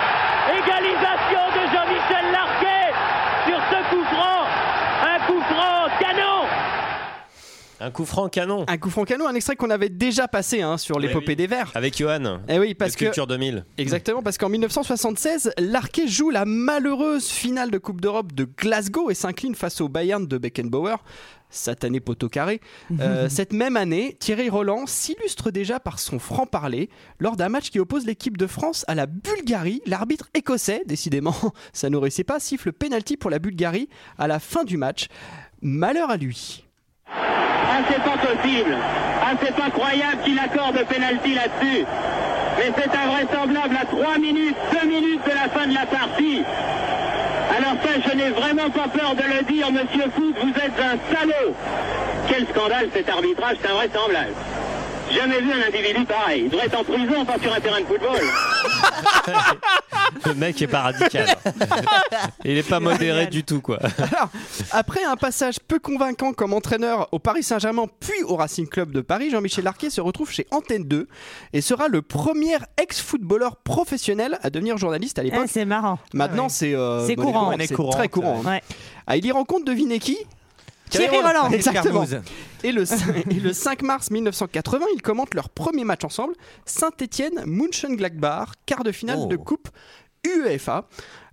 Speaker 22: Égalisation de Jean-Michel Larquet sur ce coup franc Un coup franc canon
Speaker 2: Un coup franc canon.
Speaker 1: Un extrait qu'on avait déjà passé hein, sur l'épopée des Verts.
Speaker 2: Avec Johan.
Speaker 1: Eh oui, parce
Speaker 2: de
Speaker 1: que
Speaker 2: Culture 2000.
Speaker 1: Exactement, parce qu'en 1976, l'Arquet joue la malheureuse finale de Coupe d'Europe de Glasgow et s'incline face au Bayern de Beckenbauer. Satané poteau carré. Euh, cette même année, Thierry Roland s'illustre déjà par son franc-parler lors d'un match qui oppose l'équipe de France à la Bulgarie. L'arbitre écossais, décidément, [LAUGHS] ça ne réussit pas, siffle penalty pour la Bulgarie à la fin du match. Malheur à lui.
Speaker 23: Ah, c'est pas possible. Ah, c'est pas croyable qu'il accorde le penalty là-dessus. Mais c'est invraisemblable à 3 minutes, 2 minutes de la fin de la partie. Alors ça, je n'ai vraiment pas peur de le dire, monsieur Foot, vous êtes un salaud. Quel scandale cet arbitrage, c'est invraisemblable. Jamais vu un individu pareil. Il devrait être en prison, pas sur un terrain de football. [LAUGHS]
Speaker 2: Le mec est pas radical. Il est pas modéré du tout, quoi.
Speaker 1: Alors, après un passage peu convaincant comme entraîneur au Paris Saint-Germain puis au Racing Club de Paris, Jean-Michel Larquet se retrouve chez Antenne 2 et sera le premier ex-footballeur professionnel à devenir journaliste à l'époque.
Speaker 4: Ah, c'est marrant.
Speaker 1: Maintenant, c'est euh,
Speaker 4: C'est courant.
Speaker 1: c'est très courant.
Speaker 4: ouais.
Speaker 1: Ah, il y rencontre, devinez qui?
Speaker 4: Thierry Roland.
Speaker 1: Exactement. Et le, et le 5 mars 1980, ils commentent leur premier match ensemble, Saint-Étienne Mönchengladbach, quart de finale
Speaker 3: Oh.
Speaker 1: de Coupe UEFA.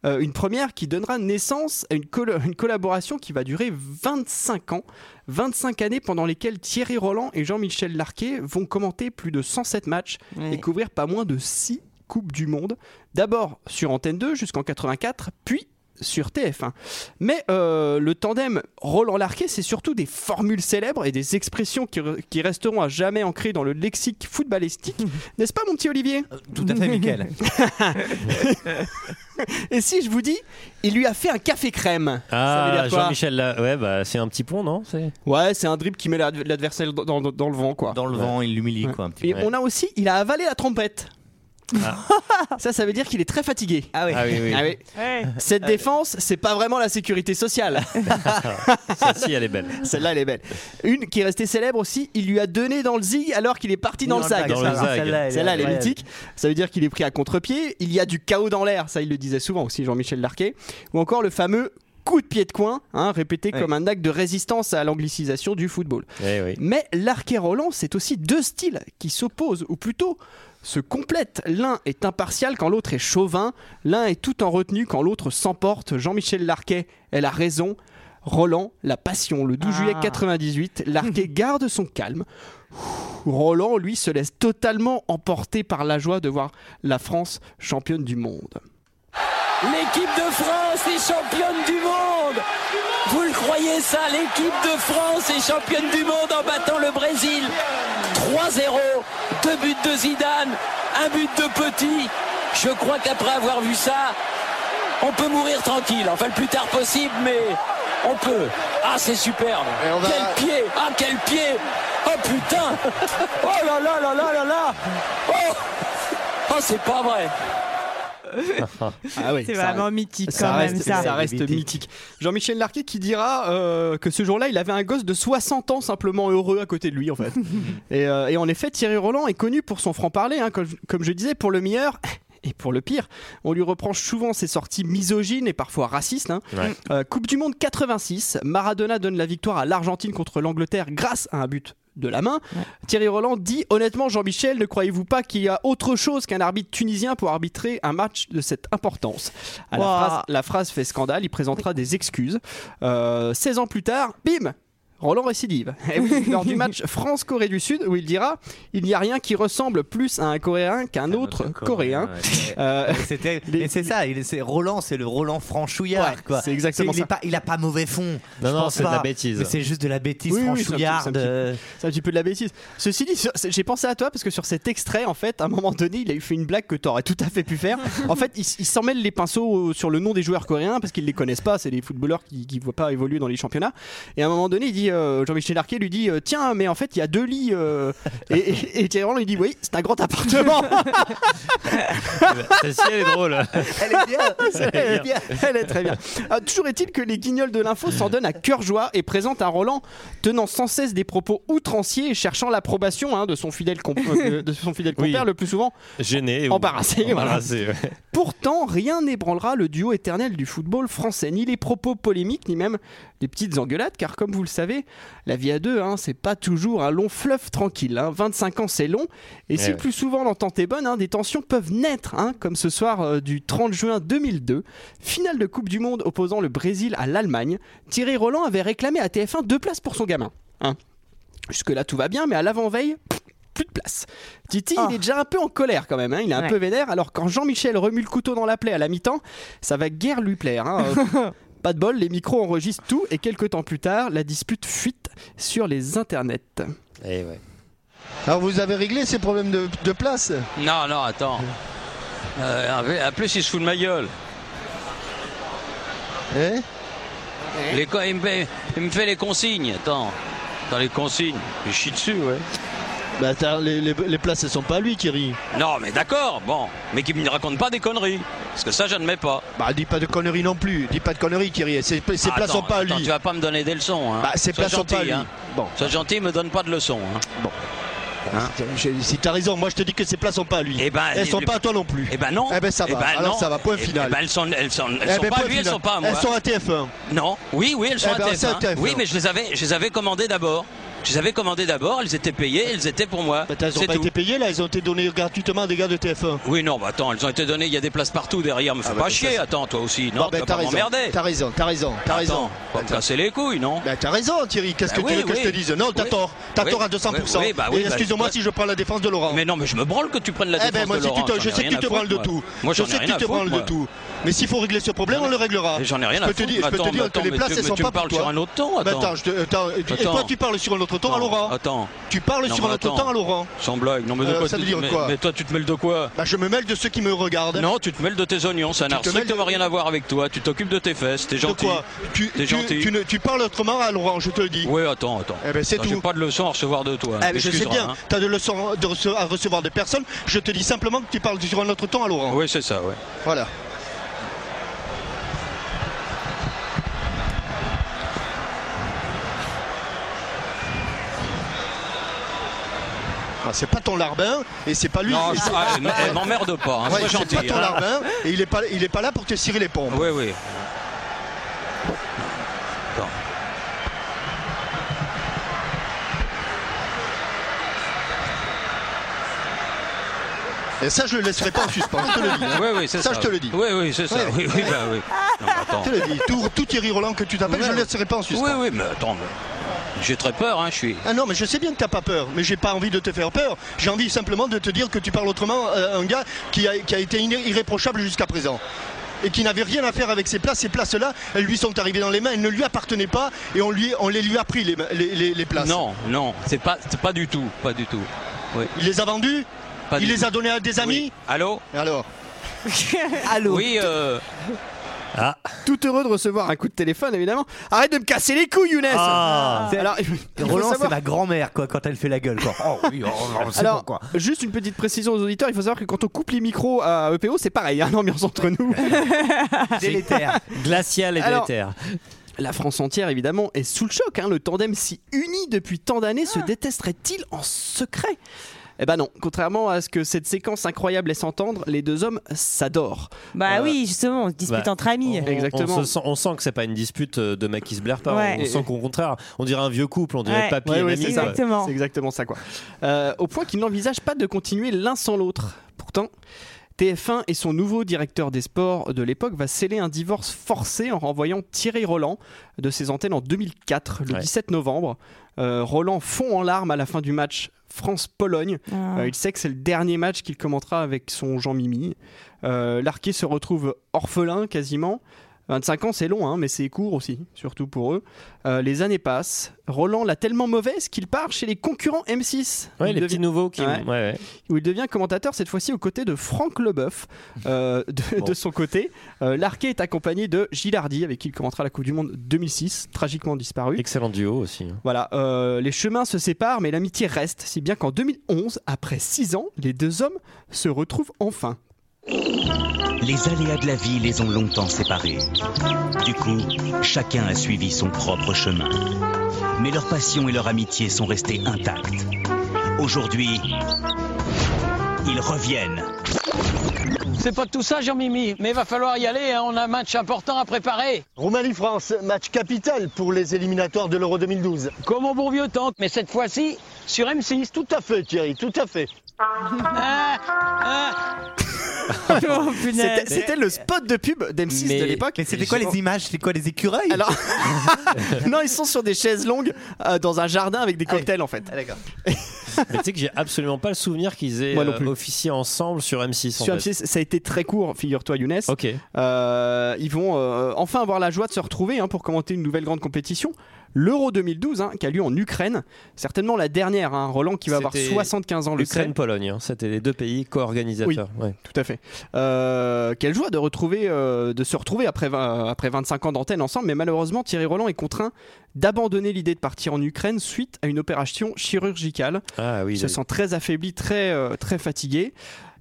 Speaker 1: Euh, une première qui donnera naissance à une, col- une collaboration qui va durer 25 ans. 25 années pendant lesquelles Thierry Roland et Jean-Michel Larquet vont commenter plus de 107 matchs et couvrir pas moins de 6 Coupes du Monde. D'abord sur Antenne 2 jusqu'en 84, puis sur TF1. Mais euh, le tandem Roland-Larquet, c'est surtout des formules célèbres et des expressions qui, re- qui resteront à jamais ancrées dans le lexique footballistique. [LAUGHS] N'est-ce pas, mon petit Olivier?
Speaker 3: Tout à fait, Mickaël. [LAUGHS]
Speaker 1: Et si je vous dis, il lui a fait un café crème Ça veut
Speaker 2: Ah,
Speaker 1: dire quoi?
Speaker 2: Jean-Michel, là, ouais, bah, c'est un petit pont, non? C'est-
Speaker 1: Ouais, c'est un dribble qui met l'ad- l'adversaire dans, dans- dans le vent, quoi.
Speaker 3: Dans le vent, il l'humilie, quoi, un petit
Speaker 1: Et
Speaker 3: peu.
Speaker 1: on a aussi, il a avalé la trompette. Ça, ça veut dire qu'il est très fatigué.
Speaker 3: Ah oui.
Speaker 2: Ah oui, oui.
Speaker 1: Ah oui. [LAUGHS] Cette défense, c'est pas vraiment la sécurité sociale. [LAUGHS]
Speaker 2: Celle-ci, elle est belle.
Speaker 1: Celle-là, elle est belle. Une qui est restée célèbre aussi, il lui a donné dans le zig alors qu'il est parti dans, le sac.
Speaker 2: Dans le
Speaker 1: Celle-là,
Speaker 2: zag.
Speaker 3: Celle-là, elle est
Speaker 1: elle mythique. Ça veut dire qu'il est pris à contre-pied. Il y a du chaos dans l'air. Ça, il le disait souvent aussi, Jean-Michel Larquet. Ou encore le fameux coup de pied de coin, hein, répété
Speaker 3: Ouais.
Speaker 1: comme un acte de résistance à l'anglicisation du football.
Speaker 2: Eh oui.
Speaker 1: Mais Larquet Roland, c'est aussi deux styles qui s'opposent, ou plutôt se complètent. L'un est impartial quand l'autre est chauvin, l'un est tout en retenue quand l'autre s'emporte. Jean-Michel Larquet, elle a raison. Roland, la passion. Le 12 juillet 98, [LAUGHS] Larquet garde son calme. Roland, lui, se laisse totalement emporter par la joie de voir la France championne du monde.
Speaker 24: L'équipe de France est championne du monde Vous le croyez ça L'équipe de France est championne du monde en battant le Brésil 3-0, buts de Zidane, un but de Petit. Je crois qu'après avoir vu ça, on peut mourir tranquille. Enfin, le plus tard possible, mais on peut. Ah, c'est superbe. Quel pied Ah, quel pied Oh putain [LAUGHS] Oh là là là là là là Oh Oh, c'est pas vrai
Speaker 1: Ah oui,
Speaker 4: C'est vraiment
Speaker 1: reste-
Speaker 4: mythique
Speaker 1: ça reste,
Speaker 4: même ça.
Speaker 1: ça reste
Speaker 3: Mythique.
Speaker 1: mythique. Jean-Michel Larquet qui dira euh, que ce jour-là, il avait un gosse de 60 ans simplement heureux à côté de lui en fait. [LAUGHS] et, euh, et en effet, Thierry Roland est connu pour son franc-parler, hein, comme, comme je disais, pour le meilleur. Et pour le pire, on lui reproche souvent ses sorties misogynes et parfois racistes. hein.
Speaker 2: Ouais.
Speaker 1: Euh, coupe du Monde 86, Maradona donne la victoire à l'Argentine contre l'Angleterre grâce à un but de la main. Thierry Roland dit honnêtement Jean-Michel, ne croyez-vous pas qu'il y a autre chose qu'un arbitre tunisien pour arbitrer un match de cette importance? À la, phrase, la phrase fait scandale, il présentera des excuses. Euh, 16 ans plus tard, bim Roland récidive. [LAUGHS] Et oui, lors du match France-Corée du Sud, où il dira Il n'y a rien qui ressemble plus à un Coréen qu'un autre Coréen.
Speaker 3: ouais. [LAUGHS]
Speaker 1: Euh,
Speaker 3: C'était- [LAUGHS] et c'est ça, il c'est Roland, c'est le Roland franchouillard,
Speaker 1: Ouais,
Speaker 3: quoi.
Speaker 1: c'est exactement
Speaker 3: il
Speaker 1: ça.
Speaker 3: Pas, il a pas mauvais fond.
Speaker 2: Non,
Speaker 3: je
Speaker 2: non,
Speaker 3: pense
Speaker 2: c'est de la bêtise.
Speaker 3: Mais c'est juste de la bêtise
Speaker 1: Oui, oui, c'est un petit-
Speaker 3: franchouillarde.
Speaker 1: c'est un petit-
Speaker 3: euh,
Speaker 1: C'est un petit peu de la bêtise. Ceci dit, sur- j'ai pensé à toi parce que sur cet extrait, en fait, à un moment donné, il a eu fait une blague que tu aurais tout à fait pu faire. En fait, il, il s'en mêle les pinceaux sur le nom des joueurs coréens parce qu'ils les connaissent pas. C'est des footballeurs qui ne voient pas évoluer dans les championnats. Et à un moment donné, il dit, euh, Jean-Michel Larquet lui dit, euh, tiens, mais en fait, il y a deux lits. euh, et, et, et Thierry Roland lui dit, oui, c'est un grand appartement.
Speaker 2: Celle-ci, elle est drôle.
Speaker 3: Elle est bien.
Speaker 1: elle, est bien. Elle est très bien. Ah, toujours est-il que les guignols de l'info s'en donnent à cœur joie et présentent un Roland tenant sans cesse des propos outranciers et cherchant l'approbation hein, de son fidèle, comp- euh, de son fidèle
Speaker 2: Oui.
Speaker 1: compère, le plus souvent
Speaker 2: Gêné. ou-
Speaker 1: Embarrassé, voilà.
Speaker 2: Embarrassé, ouais.
Speaker 1: Pourtant, rien n'ébranlera le duo éternel du football français, ni les propos polémiques, ni même les petites engueulades, car comme vous le savez, La vie à deux, hein, c'est pas toujours un long fleuve tranquille. hein. 25 ans, c'est long. Et si
Speaker 2: Eh ouais.
Speaker 1: plus souvent l'entente est bonne, hein, des tensions peuvent naître, hein, comme ce soir euh, du 30 juin 2002. Finale de Coupe du Monde opposant le Brésil à l'Allemagne. Thierry Roland avait réclamé à TF1 deux places pour son gamin. hein. Jusque-là, tout va bien, mais à l'avant-veille, plus de place. Titi, il est déjà un peu en colère quand même, hein, il est un
Speaker 4: Ouais.
Speaker 1: peu vénère. Alors quand Jean-Michel remue le couteau dans la plaie à la mi-temps, ça va guère lui plaire. hein. [LAUGHS] Pas de bol, les micros enregistrent tout et quelques temps plus tard, la dispute fuite sur les internets.
Speaker 2: Eh ouais.
Speaker 25: Alors vous avez réglé ces problèmes de, de place?
Speaker 26: Non, non, attends. Euh, en plus, il se fout de ma gueule.
Speaker 25: Eh?
Speaker 26: Les il, me fait, il me fait les consignes. Attends. Dans les consignes. Je chie dessus, ouais.
Speaker 25: Bah attends, les, les- les places elles sont pas à lui Thierry.
Speaker 26: Non, mais d'accord, bon. Mais qu'il me raconte pas des conneries. Parce que ça, j'admets pas.
Speaker 25: Bah dis pas de conneries non plus, dis pas de conneries Thierry, ces, ces places
Speaker 26: Attends,
Speaker 25: sont pas à
Speaker 26: attends,
Speaker 25: lui.
Speaker 26: tu vas pas me donner des leçons. Hein.
Speaker 25: Bah, ces places sont pas à
Speaker 26: gentil,
Speaker 25: lui.
Speaker 26: Hein.
Speaker 25: Bon.
Speaker 26: Sois gentil, me donne pas de leçons. Hein.
Speaker 25: Bon. Je- Si t'as raison, moi je te dis que ces places sont pas à lui.
Speaker 26: Eh ben,
Speaker 25: elles sont
Speaker 26: les-
Speaker 25: pas à toi non plus.
Speaker 26: Eh ben non.
Speaker 25: Eh ben ça
Speaker 26: Eh
Speaker 25: va.
Speaker 26: ben
Speaker 25: Alors
Speaker 26: non.
Speaker 25: ça va, point
Speaker 26: Eh
Speaker 25: final.
Speaker 26: ben, elles sont, elles sont, elles
Speaker 25: Eh
Speaker 26: sont
Speaker 25: ben,
Speaker 26: pas à lui, elles sont pas à moi.
Speaker 25: Elles sont à TF1.
Speaker 26: Non, oui, oui, elles sont
Speaker 25: Eh
Speaker 26: à
Speaker 25: ben,
Speaker 26: TF1.
Speaker 25: c'est à TF1.
Speaker 26: Oui, mais je les avais, je les avais commandées d'abord. Je les avais commandées d'abord, elles étaient payées, elles étaient pour moi.
Speaker 25: Elles pas
Speaker 26: tout.
Speaker 25: été payées là, elles ont été données gratuitement à des gars de TF1.
Speaker 26: Oui, non, bah attends, elles ont été données, il y a des places partout derrière, me fais
Speaker 25: Ah bah,
Speaker 26: pas chier, attends, toi aussi, non, tu vas
Speaker 25: t'as raison. T'as raison, t'as raison, t'as raison.
Speaker 26: Pas me casser les couilles, non
Speaker 25: Ben, t'as raison Thierry, qu'est-ce
Speaker 26: Bah
Speaker 25: que tu
Speaker 26: oui,
Speaker 25: veux que je te dise Non, t'as
Speaker 26: Oui.
Speaker 25: tort. T'as tort à 200%.
Speaker 26: Oui, oui, bah
Speaker 25: Et
Speaker 26: oui, bah,
Speaker 25: excuse-moi
Speaker 26: bah-
Speaker 25: si je prends la défense de Laurent.
Speaker 26: Mais non, mais je me branle que tu prennes la
Speaker 25: Eh
Speaker 26: défense
Speaker 25: ben moi
Speaker 26: de
Speaker 25: tu
Speaker 26: Laurent,
Speaker 25: je
Speaker 26: ai
Speaker 25: sais que tu te branles de tout.
Speaker 26: Moi,
Speaker 25: Je sais que tu te branles de tout. Mais s'il faut régler ce problème, on le réglera.
Speaker 26: J'en ai rien à foutre.
Speaker 25: je peux te
Speaker 26: Attends,
Speaker 25: dire
Speaker 26: mais
Speaker 25: que les
Speaker 26: attends,
Speaker 25: places elles
Speaker 26: tu-
Speaker 25: sont pas pour
Speaker 26: sur
Speaker 25: toi.
Speaker 26: un autre
Speaker 25: Ben,
Speaker 26: attends.
Speaker 25: Attends, je te- attends, et
Speaker 26: Attends.
Speaker 25: toi tu parles sur un autre ton à
Speaker 26: Attends,
Speaker 25: Laurent.
Speaker 26: Attends.
Speaker 25: Tu parles
Speaker 26: Non,
Speaker 25: sur un autre
Speaker 26: attends.
Speaker 25: ton à Laurent.
Speaker 26: Sans blague. Non, mais de
Speaker 25: Euh,
Speaker 26: quoi
Speaker 25: ça veut dire
Speaker 26: mais-
Speaker 25: quoi
Speaker 26: Mais toi, tu te mêles de quoi
Speaker 25: Bah je me mêle de ceux qui me regardent.
Speaker 26: Non, tu te mêles de tes oignons, ça n'a strictement
Speaker 25: de-
Speaker 26: rien à voir avec toi. Tu t'occupes de tes fesses, t'es
Speaker 25: De
Speaker 26: gentil.
Speaker 25: quoi tu,
Speaker 26: gentil.
Speaker 25: tu ne- tu parles autrement à Laurent, je te le dis.
Speaker 26: Oui, attends, attends.
Speaker 25: Eh ben, c'est
Speaker 26: Attends,
Speaker 25: tout.
Speaker 26: J'ai pas de leçon à recevoir de toi.
Speaker 25: Eh ben, je sais bien,
Speaker 26: hein.
Speaker 25: tu as de leçons de à recevoir de personnes. Je te dis simplement que tu parles sur un autre ton à Laurent.
Speaker 26: Oui, c'est ça, ouais.
Speaker 25: Voilà. Ah, c'est pas ton larbin et c'est pas lui.
Speaker 26: Non, je- ah, elle m'emmerde pas, hein,
Speaker 25: Ouais,
Speaker 26: sois
Speaker 25: c'est
Speaker 26: gentil,
Speaker 25: pas ton
Speaker 26: hein.
Speaker 25: larbin et il est pas, il est pas là pour te cirer les pompes.
Speaker 26: Oui, oui. Attends.
Speaker 25: Et ça, je le laisserai pas en suspens. Je te le dis. hein.
Speaker 26: Oui, oui, c'est ça.
Speaker 25: ça. je te le dis.
Speaker 26: Oui, oui, c'est ça. Oui, oui, bah oui. Non, mais attends.
Speaker 25: Je te le dis. Tout, tout Thierry Roland que tu t'appelles, je le laisserai pas en suspens.
Speaker 26: Oui, oui, mais attends, mais j'ai très peur, hein, je suis.
Speaker 25: Ah non, mais je sais bien que t'as pas peur, mais j'ai pas envie de te faire peur. J'ai envie simplement de te dire que tu parles autrement à un gars qui a, qui a été irré- irréprochable jusqu'à présent. Et qui n'avait rien à faire avec ces places. Ces places-là, elles lui sont arrivées dans les mains, elles ne lui appartenaient pas, et on, lui, on les lui a pris, les, les, les- les places.
Speaker 26: Non, non, c'est pas, c'est pas du tout, pas du tout. Oui.
Speaker 25: Il les a vendues
Speaker 26: Pas
Speaker 25: Il les
Speaker 26: tout.
Speaker 25: a donnés à des amis
Speaker 26: Oui. Allô
Speaker 25: Alors [LAUGHS]
Speaker 1: Allô
Speaker 26: Oui, euh,
Speaker 2: Ah,
Speaker 1: Tout heureux de recevoir un coup de téléphone, évidemment. Arrête de me casser les couilles, Younes
Speaker 3: Ah.
Speaker 1: Alors,
Speaker 3: Roland, c'est ma grand-mère quoi, quand elle fait la gueule. Quoi. [LAUGHS] Oh oui, oh, oh,
Speaker 1: juste une petite précision aux auditeurs, il faut savoir que quand on coupe les micros à EPO, c'est pareil, hein, l'ambiance entre [LAUGHS] nous.
Speaker 3: Délétère.
Speaker 2: glacial et
Speaker 1: Alors-
Speaker 2: délétère.
Speaker 1: La France entière, évidemment, est sous le choc. hein. Le tandem si uni depuis tant d'années se détesterait-il en secret? Eh ben non, contrairement à ce que cette séquence incroyable laisse entendre, les deux hommes s'adorent.
Speaker 4: Bah
Speaker 1: Euh,
Speaker 4: oui, justement, on se dispute
Speaker 2: Bah,
Speaker 4: entre amis.
Speaker 2: On,
Speaker 1: Exactement.
Speaker 2: on se sent, on sent que c'est pas une dispute euh, de mecs qui se blairent pas.
Speaker 4: Ouais.
Speaker 2: On sent qu'au contraire, on dirait un vieux couple, on dirait
Speaker 4: Ouais.
Speaker 2: papy
Speaker 1: Ouais,
Speaker 2: et
Speaker 1: ouais,
Speaker 2: mamie.
Speaker 1: c'est.
Speaker 4: Exactement.
Speaker 1: C'est exactement ça, quoi. Euh, au point qu'ils n'envisagent pas de continuer l'un sans l'autre. Pourtant, TF1 et son nouveau directeur des sports de l'époque va sceller un divorce forcé en renvoyant Thierry Roland de ses antennes en 2004, le
Speaker 2: Ouais.
Speaker 1: 17 novembre. Euh, Roland fond en larmes à la fin du match France-Pologne.
Speaker 4: Ah.
Speaker 1: Euh, il sait que c'est le dernier match qu'il commentera avec son Jean-Mimi. Euh, L'arqué se retrouve orphelin quasiment. 25 ans, c'est long, hein, mais c'est court aussi, surtout pour eux. Euh, les années passent. Roland l'a tellement mauvaise qu'il part chez les concurrents M6.
Speaker 2: Ouais,
Speaker 1: Il
Speaker 2: les
Speaker 1: devient-
Speaker 2: petits nouveaux qui.
Speaker 1: Ouais.
Speaker 2: Ouais, ouais.
Speaker 1: où il devient commentateur cette fois-ci aux côtés de Franck Leboeuf. Euh, de, [LAUGHS]
Speaker 2: Bon.
Speaker 1: de son côté, euh, Larquet est accompagné de Gilles Hardy, avec qui il commentera la Coupe du Monde 2006, tragiquement disparu.
Speaker 2: Excellent duo aussi. hein.
Speaker 1: Voilà, euh, les chemins se séparent, mais l'amitié reste, si bien qu'en 2011, après 6 ans, les deux hommes se retrouvent enfin.
Speaker 27: Les aléas de la vie les ont longtemps séparés. Du coup, chacun a suivi son propre chemin. Mais leur passion et leur amitié sont restées intactes. Aujourd'hui, ils reviennent.
Speaker 23: C'est pas tout ça, Jean-Mimi, mais il va falloir y aller, hein, on a un match important à préparer.
Speaker 8: Roumanie-France, match capital pour les éliminatoires de l'Euro 2012.
Speaker 23: Comme au bon vieux temps, mais cette fois-ci sur M6.
Speaker 8: Tout à fait, Thierry, tout à fait.
Speaker 4: Oh,
Speaker 1: C'était c'était le spot de pub d'M6
Speaker 3: Mais-
Speaker 1: de l'époque.
Speaker 3: mais c'était quoi les images? C'est quoi les écureuils?
Speaker 1: Alors, [LAUGHS] [LAUGHS] non, ils sont sur des chaises longues euh, dans un jardin avec des cocktails en fait.
Speaker 3: D'accord. [LAUGHS]
Speaker 2: Mais tu sais que j'ai absolument pas le souvenir qu'ils aient
Speaker 1: Moi non
Speaker 2: euh, officié ensemble sur M6. en
Speaker 1: Sur
Speaker 2: fait.
Speaker 1: M6, ça a été très court, figure-toi Younes.
Speaker 2: Ok.
Speaker 1: Euh, ils vont euh, enfin avoir la joie de se retrouver hein, pour commenter une nouvelle grande compétition. L'Euro 2012, hein, qui a lieu en Ukraine, certainement la dernière. hein, Roland qui va avoir
Speaker 2: C'était
Speaker 1: 75 ans.
Speaker 2: Ukraine-Pologne, hein. c'était les deux pays co-organisateurs. Ouais.
Speaker 1: Tout à fait. Euh, quelle joie de retrouver, euh, de se retrouver après, 20 après 25 ans d'antenne ensemble, mais malheureusement Thierry Roland est contraint d'abandonner l'idée de partir en Ukraine suite à une opération chirurgicale.
Speaker 2: Ah oui.
Speaker 1: Il se sent très affaibli, très, euh, très fatigué.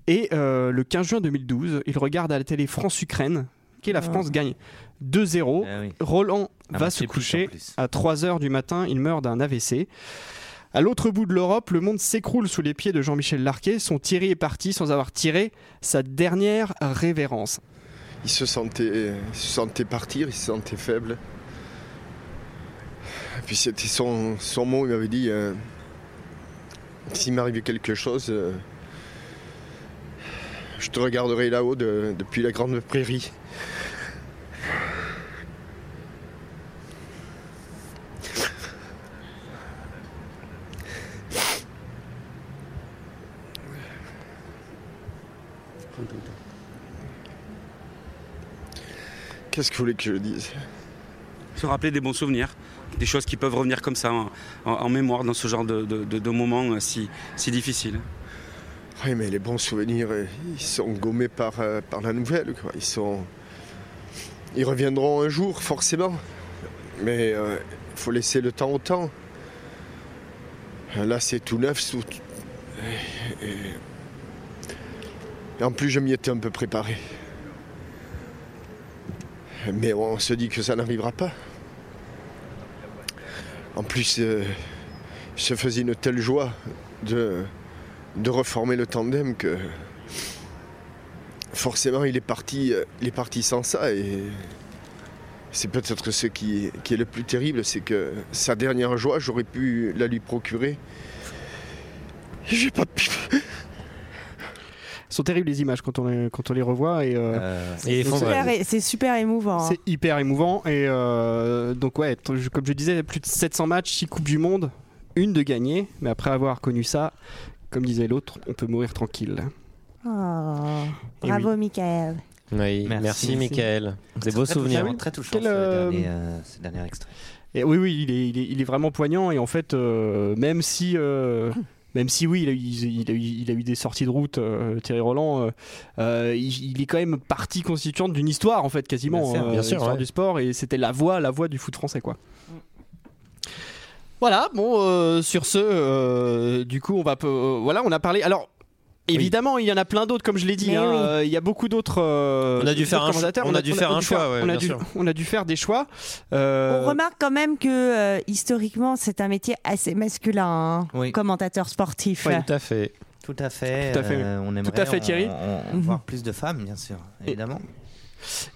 Speaker 1: Et euh, le 15 juin 2012, il regarde à la télé France-Ukraine, qui la France gagne 2-0. Roland
Speaker 3: Un
Speaker 1: va
Speaker 3: match
Speaker 1: se coucher à 3h du matin, il meurt d'un AVC. À l'autre bout de l'Europe, le monde s'écroule sous les pieds de Jean-Michel Larquet. Son Thierry est parti sans avoir tiré sa dernière révérence.
Speaker 28: Il se sentait, il se sentait partir, il se sentait faible. Puis c'était son, son mot, il m'avait dit euh, s'il m'arrivait quelque chose, euh, je te regarderai là-haut de- depuis la grande prairie. Qu'est-ce que vous voulez que je dise?
Speaker 29: Se rappeler des bons souvenirs, des choses qui peuvent revenir comme ça en, mémoire dans ce genre de, de, moments euh, si, si difficiles.
Speaker 28: Oui, mais les bons souvenirs, euh, ils sont gommés par, euh, par la nouvelle. Ils, sont... ils reviendront un jour, forcément. Mais il faut laisser le temps au temps. Là, c'est tout neuf. et en plus, je m'y étais un peu préparé. Mais on se dit que ça n'arrivera pas. En plus, euh, il se faisait une telle joie de, reformer le tandem que forcément il est parti, euh, sans ça c'est peut-être ce qui, est le plus terrible, c'est que sa dernière joie, j'aurais pu la lui procurer. J'ai pas pu.
Speaker 1: Sont terribles les images quand on les, quand on les revoit. Et, euh,
Speaker 4: C'est super, é- c'est super émouvant. hein.
Speaker 1: C'est hyper émouvant. Et euh, donc, ouais, comme je disais, plus de 700 matchs, 6 Coupes du Monde, une de gagnée. Mais après avoir connu ça, comme disait l'autre, on peut mourir tranquille.
Speaker 4: Oh, bravo, Michael.
Speaker 2: Oui, merci,
Speaker 1: Merci.
Speaker 2: Michael. Des
Speaker 3: Très
Speaker 2: beaux
Speaker 3: touchant,
Speaker 2: souvenirs.
Speaker 3: Très touchant
Speaker 1: Quel,
Speaker 3: ce,
Speaker 1: euh,
Speaker 3: dernier, euh, ce dernier extrait.
Speaker 1: Et oui, oui, il est, il est, il est vraiment poignant. Et en fait, euh, même si. euh, même si oui, il a, eu, il a eu, il a eu des sorties de route, euh, Thierry Roland, euh, euh, il, il est quand même partie constituante d'une histoire, en fait, quasiment.
Speaker 2: Bien sûr, bien sûr,
Speaker 1: l'histoire
Speaker 2: ouais.
Speaker 1: du sport, et c'était la voix, la voix du foot français, quoi. Voilà, bon, sur ce, du coup, on va. voilà, on a parlé. Alors. Évidemment, il y en a plein d'autres, comme je l'ai dit. Hein,
Speaker 4: oui.
Speaker 1: euh, Il y a beaucoup d'autres. euh,
Speaker 2: On a dû faire un
Speaker 1: commentateurs.
Speaker 2: cho- on a dû faire un choix, ouais,
Speaker 1: on, a dû,
Speaker 2: sûr.
Speaker 1: on a dû faire des choix. Euh,
Speaker 4: On remarque quand même que euh, historiquement, c'est un métier assez masculin, hein, commentateur sportif.
Speaker 2: Tout à fait.
Speaker 3: Tout à fait.
Speaker 1: Tout à fait.
Speaker 3: euh, on aimerait
Speaker 1: Tout à fait, Thierry.
Speaker 3: on- on- voir plus de femmes, bien sûr, évidemment.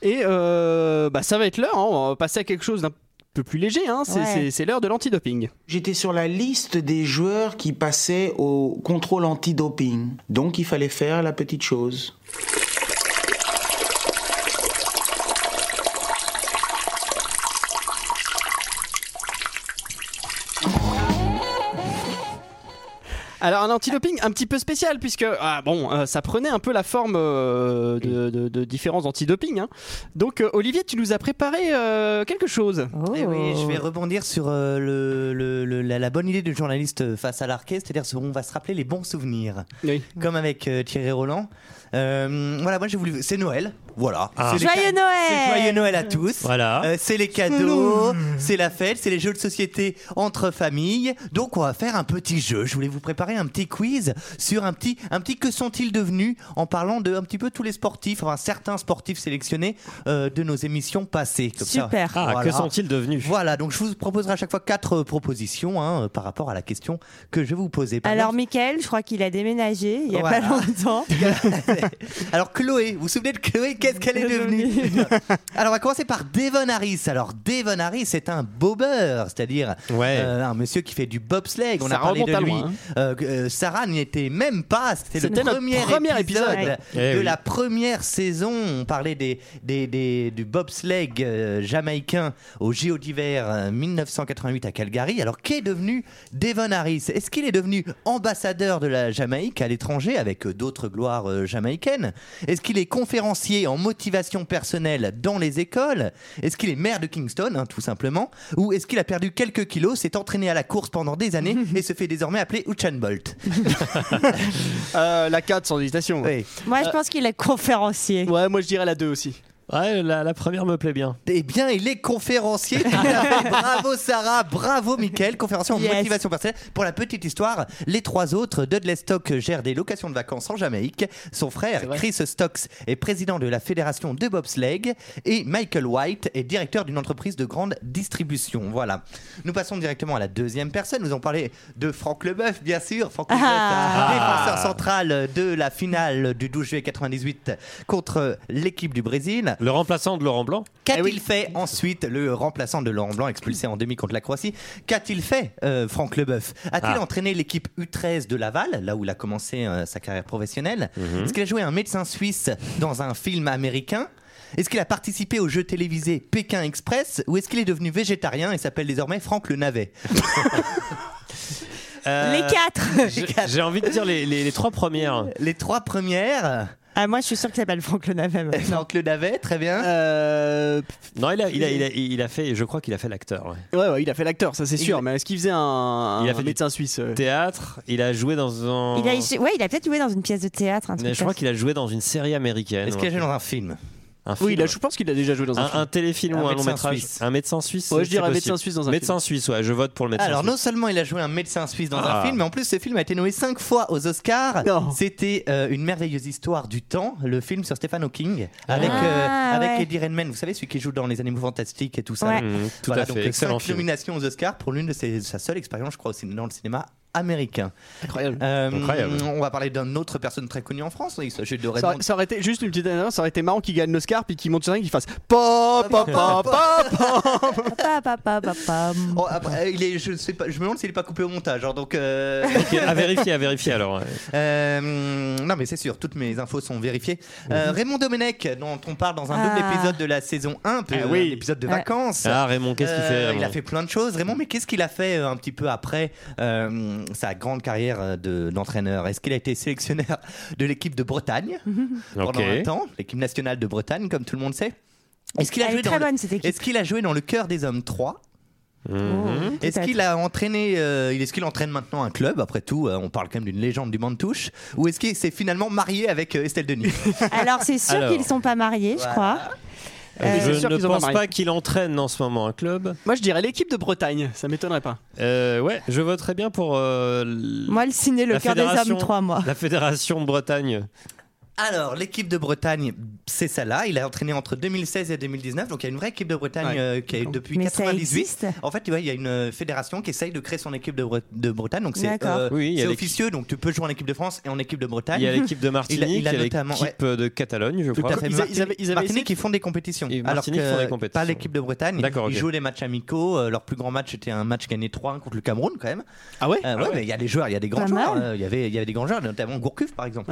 Speaker 1: Et euh, bah, ça va être l'heure, hein, on va passer à quelque chose d'un peu plus léger, hein, c'est
Speaker 30: Ouais.
Speaker 1: l'heure de l'antidoping.
Speaker 30: J'étais sur la liste des joueurs qui passaient au contrôle antidoping. Donc il fallait faire la petite chose.
Speaker 1: Alors un antidoping un petit peu spécial puisque ah, bon euh, ça prenait un peu la forme euh, de, de- de différents antidoping. hein. Donc euh, Olivier tu nous as préparé euh, quelque chose.
Speaker 3: Eh oui, je vais rebondir sur euh, le, le- le- la, la bonne idée du journaliste face à l'arquet, c'est-à-dire on va se rappeler les bons souvenirs. Comme avec euh, Thierry Roland. Euh, voilà, moi j'ai voulu. C'est Noël. Voilà.
Speaker 2: Ah.
Speaker 4: Joyeux
Speaker 3: ca-
Speaker 4: Noël
Speaker 3: C'est joyeux Noël à tous.
Speaker 2: Voilà.
Speaker 3: Euh, c'est les cadeaux, c'est la fête, c'est les jeux de société entre familles. Donc on va faire un petit jeu. Je voulais vous préparer un petit quiz sur un petit, un petit que sont-ils devenus en parlant de un petit peu tous les sportifs, enfin certains sportifs sélectionnés euh, de nos émissions passées. Comme ça.
Speaker 4: Super.
Speaker 2: Ah, que sont-ils devenus?
Speaker 3: Voilà, donc je vous proposerai à chaque fois quatre euh, propositions hein, par rapport à la question que je vais vous poser. Par
Speaker 4: Alors, Michael, je crois qu'il a déménagé il y a
Speaker 3: Voilà.
Speaker 4: pas longtemps. [LAUGHS] [LAUGHS]
Speaker 3: Alors Chloé, vous vous souvenez de Chloé? Qu'est-ce qu'elle est devenue? Alors on va commencer par Devon Harris. Alors Devon Harris est un bobber, c'est-à-dire euh, un monsieur qui fait du bobsleigh. On
Speaker 1: Ça
Speaker 3: a parlé de lui.
Speaker 1: loin, hein.
Speaker 3: Euh, euh, Sarah n'y était même pas. C'était le premier,
Speaker 1: premier épisode.
Speaker 3: épisode,
Speaker 1: Eh
Speaker 3: de
Speaker 1: oui.
Speaker 3: la première saison. On parlait des, des, des- du bobsleigh euh, jamaïcain au JO d'hiver euh, 1988 à Calgary. Alors qu'est devenu Devon Harris? Est-ce qu'il est devenu ambassadeur de la Jamaïque à l'étranger avec d'autres gloires euh, Est-ce qu'il est conférencier en motivation personnelle dans les écoles? Est-ce qu'il est maire de Kingston, hein, tout simplement? Ou est-ce qu'il a perdu quelques kilos, s'est entraîné à la course pendant des années [LAUGHS] et se fait désormais appeler Usain Bolt? [LAUGHS]
Speaker 1: Euh, la 4 sans hésitation.
Speaker 4: Moi, je pense qu'il est conférencier.
Speaker 1: Ouais, moi je dirais la 2 aussi.
Speaker 2: Ouais, la, la première me plaît bien.
Speaker 3: Eh bien, il est conférencier. [LAUGHS] Bravo Sarah, bravo Mickaël, conférencier en
Speaker 4: Yes.
Speaker 3: motivation personnelle. Pour la petite histoire, les trois autres, Dudley Stock gère des locations de vacances en Jamaïque. Son frère, Chris Stocks, est président de la fédération de bobsleigh. Et Michael White est directeur d'une entreprise de grande distribution. Voilà. Nous passons directement à la deuxième personne. Nous allons parler de Franck Leboeuf, bien sûr. Franck Leboeuf,
Speaker 2: Ah.
Speaker 3: défenseur central de la finale du 12 juillet 98 contre l'équipe du Brésil.
Speaker 2: Le remplaçant de Laurent Blanc
Speaker 3: Qu'a-t-il fait ensuite, le remplaçant de Laurent Blanc expulsé en demi contre la Croatie Qu'a-t-il fait, euh, Franck Leboeuf A-t-il
Speaker 2: Ah.
Speaker 3: entraîné l'équipe U13 de Laval, là où il a commencé euh, sa carrière professionnelle
Speaker 2: Mhm.
Speaker 3: Est-ce qu'il a joué un médecin suisse dans un film américain est-ce qu'il a participé au jeu télévisé Pékin Express ou est-ce qu'il est devenu végétarien et s'appelle désormais Franck le Navet [LAUGHS]
Speaker 2: Euh,
Speaker 4: Les quatre
Speaker 2: j'ai- J'ai envie de dire les, les- les trois premières.
Speaker 3: Les trois premières
Speaker 4: Ah, moi, je suis sûr qu'il s'appelle Franck Le Navet. maintenant. [LAUGHS]
Speaker 3: Franck le Navet, très bien.
Speaker 1: Euh,
Speaker 2: Non, il a, il a, il a, il a fait, je crois qu'il a fait l'acteur. ouais.
Speaker 1: Ouais, ouais, il a fait l'acteur, ça c'est
Speaker 2: Il-
Speaker 1: sûr. Mais est-ce qu'il faisait un,
Speaker 2: Il a
Speaker 1: un
Speaker 2: fait du
Speaker 1: médecin suisse euh
Speaker 2: Théâtre, il a joué dans un.
Speaker 4: Il a, ouais, il a peut-être joué dans une pièce de théâtre. Un truc
Speaker 2: Mais je crois qu'il a joué dans une série américaine.
Speaker 3: Est-ce qu'il a joué dans un film?
Speaker 2: Un
Speaker 1: Oui,
Speaker 2: film.
Speaker 1: a- je pense qu'il a déjà joué dans un,
Speaker 2: un,
Speaker 1: film.
Speaker 2: un téléfilm
Speaker 3: Un
Speaker 2: ou un long métrage
Speaker 3: suisse.
Speaker 2: Un médecin suisse
Speaker 1: Ouais, je dirais
Speaker 2: possible.
Speaker 1: médecin suisse dans un
Speaker 2: Médecin suisse, ouais, je vote pour le médecin
Speaker 3: Alors, non seulement il a joué un médecin suisse dans
Speaker 2: Ah.
Speaker 3: un film, mais en plus, ce film a été nommé cinq fois aux Oscars.
Speaker 1: Non.
Speaker 3: C'était euh, Une merveilleuse histoire du temps, le film sur Stephen Hawking, avec,
Speaker 4: Ah,
Speaker 3: euh, avec
Speaker 4: ouais.
Speaker 3: Eddie Redmayne, vous savez, celui qui joue dans Les Animaux Fantastiques et tout ça.
Speaker 4: Ouais.
Speaker 2: Mhm, tout
Speaker 3: Voilà,
Speaker 2: à fait,
Speaker 3: donc,
Speaker 2: excellent
Speaker 3: cinq
Speaker 2: film.
Speaker 3: nominations aux Oscars pour l'une de ses, sa seule expérience, je crois, dans le cinéma américain.
Speaker 1: Incroyable.
Speaker 3: Euh,
Speaker 2: Incroyable.
Speaker 3: On va parler d'une autre personne très connue en France. Il s'agit de
Speaker 1: Ça,
Speaker 3: Raymond.
Speaker 1: aurait- ça aurait été juste une petite anecdote, ça aurait été marrant qu'il gagne l'Oscar puis qu'il monte sur scène et qu'il fasse pop pop pop pop.
Speaker 3: Après, il est, je, sais pas, je me demande s'il n'est pas coupé au montage. hein, donc, euh, [LAUGHS]
Speaker 2: à vérifier, à vérifier alors.
Speaker 3: Euh, non, mais c'est sûr, toutes mes infos sont vérifiées. Euh, Raymond Domenech, dont on parle dans un double
Speaker 4: Ah.
Speaker 3: épisode de la saison 1, peu-
Speaker 1: Ah oui.
Speaker 3: un épisode de vacances.
Speaker 2: Ah, Raymond, qu'est-ce qu'il
Speaker 3: Euh,
Speaker 2: fait
Speaker 3: Il a fait plein de choses, Raymond, mais qu'est-ce qu'il a fait euh, un petit peu après euh, sa grande carrière euh, de- d'entraîneur. Est-ce qu'il a été sélectionneur de l'équipe de Bretagne [LAUGHS] pendant
Speaker 2: Ok.
Speaker 3: un temps, l'équipe nationale de Bretagne, comme tout le monde sait. Est-ce qu'il a, joué
Speaker 4: est
Speaker 3: dans le- a joué dans cœur des hommes? 3
Speaker 2: Mhm.
Speaker 3: est-ce qu'il a entraîné, euh, est-ce qu'il entraîne maintenant un club? Après tout, euh, on parle quand même d'une légende du Mantouche. Ou est-ce qu'il s'est finalement marié avec euh, Estelle Denis? [LAUGHS]
Speaker 4: Alors, c'est sûr qu'ils sont pas mariés, je crois.
Speaker 1: Euh,
Speaker 2: je
Speaker 1: sûr
Speaker 2: ne
Speaker 1: qu'ils ont pas
Speaker 2: pense pas qu'il entraîne en ce moment un club.
Speaker 1: Moi je dirais l'équipe de Bretagne, ça m'étonnerait pas.
Speaker 2: Euh, ouais, je voterais bien pour euh, l-
Speaker 4: Moi, le ciné, le
Speaker 2: la
Speaker 4: cœur des
Speaker 2: fédération-
Speaker 4: hommes, trois mois.
Speaker 2: La fédération de Bretagne.
Speaker 3: Alors, l'équipe de Bretagne, c'est celle-là. Il a entraîné entre 2016 et 2019. Donc, il y a une vraie équipe de Bretagne
Speaker 1: Ouais.
Speaker 3: euh, qui a eu depuis
Speaker 4: Mais ça
Speaker 3: 98.
Speaker 4: existe
Speaker 3: En fait, tu vois, il y a une euh, fédération qui essaye de créer son équipe de, Bre- de Bretagne. Donc, c'est euh,
Speaker 2: Oui,
Speaker 3: officieux. Donc, tu peux jouer en équipe de France et en équipe de Bretagne.
Speaker 2: Il y a l'équipe de Martinique,
Speaker 3: Il a- il a
Speaker 2: il y a
Speaker 3: notamment-
Speaker 2: l'équipe de Catalogne, je
Speaker 3: Tout
Speaker 2: crois.
Speaker 3: à fait.
Speaker 1: Ils a- ils avaient- ils avaient
Speaker 3: Martinique,
Speaker 1: essayé-
Speaker 3: ils font des compétitions.
Speaker 2: Et
Speaker 3: alors
Speaker 2: Martinique
Speaker 3: que
Speaker 2: font des compétitions.
Speaker 3: pas l'équipe de Bretagne. Ils jouent des matchs amicaux. Euh, leur plus grand match était un match gagné 3-1 contre le Cameroun, quand même.
Speaker 1: Ah ouais?
Speaker 3: Euh, ouais,
Speaker 2: ouais?
Speaker 3: mais il y a des joueurs, il y a des grands joueurs. Il y avait, il y avait des grands joueurs, notamment Gourcuff, par exemple.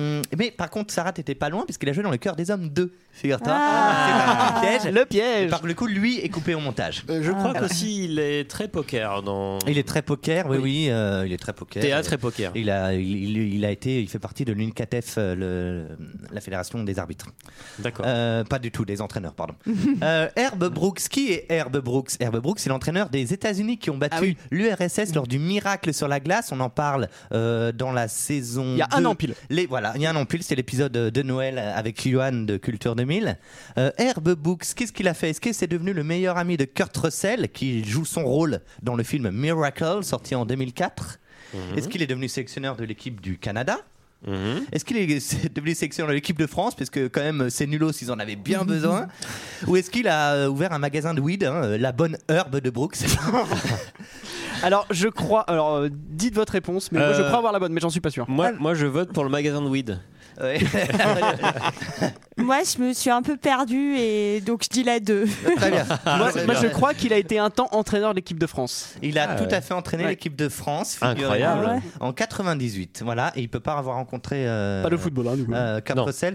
Speaker 3: Euh, mais par contre, Sarah t'étais pas loin puisqu'il a joué dans le cœur des hommes 2. Figure-toi.
Speaker 4: Ah.
Speaker 3: C'est un piège.
Speaker 1: Le piège.
Speaker 3: Par le coup, lui est coupé au montage.
Speaker 2: Euh, je crois
Speaker 4: Ah.
Speaker 2: qu'aussi il est très poker dans
Speaker 3: Il est très poker, oui, oui, euh, il est très poker.
Speaker 2: théâtre et poker.
Speaker 3: Il a, il, il- il a été, il fait partie de l'UNCATEF, le- la fédération des arbitres.
Speaker 2: D'accord.
Speaker 3: Euh, pas du tout, des entraîneurs, pardon. [LAUGHS] euh, Herb Brooks, qui est Herb Brooks? Herb Brooks, c'est l'entraîneur des États-Unis qui ont battu
Speaker 1: Ah oui.
Speaker 3: l'URSS lors du miracle sur la glace. On en parle euh, dans la saison.
Speaker 1: Il y a un
Speaker 3: 2.
Speaker 1: an pile.
Speaker 3: Les, voilà, il y a un an pile, c'est l'épisode de Noël avec Johan de Culture 2000. Euh, Herb Brooks, qu'est-ce qu'il a fait? Est-ce que c'est devenu le meilleur ami de Kurt Russell, qui joue son rôle dans le film Miracle, sorti en 2004 Est-ce qu'il est devenu sélectionneur de l'équipe du Canada?
Speaker 2: Mhm.
Speaker 3: est-ce qu'il est [LAUGHS] devenu sélectionneur de l'équipe de France Parce que quand même, c'est nulos, ils en avaient bien besoin. [LAUGHS] Ou est-ce qu'il a euh, ouvert un magasin de weed, hein, euh, la bonne herbe de Brooks? [LAUGHS]
Speaker 1: Alors je crois, alors euh, dites votre réponse, mais moi je crois avoir la bonne, mais j'en suis pas sûr.
Speaker 2: Moi, moi, je vote pour le magasin de weed.
Speaker 3: Ouais. [LAUGHS]
Speaker 4: Moi, je me suis un peu perdue et donc je dis la 2.
Speaker 3: Très bien.
Speaker 1: Moi,
Speaker 3: Très
Speaker 1: moi,
Speaker 3: bien.
Speaker 1: je crois qu'il a été un temps entraîneur de l'équipe de France.
Speaker 3: Il a
Speaker 2: Ah
Speaker 3: tout
Speaker 2: ouais.
Speaker 3: à fait entraîné
Speaker 1: Ouais.
Speaker 3: l'équipe de France,
Speaker 2: Incroyable.
Speaker 4: Ah
Speaker 3: en 98. Voilà, et il peut pas avoir rencontré euh,
Speaker 1: Pas de football, hein, du coup.
Speaker 3: euh,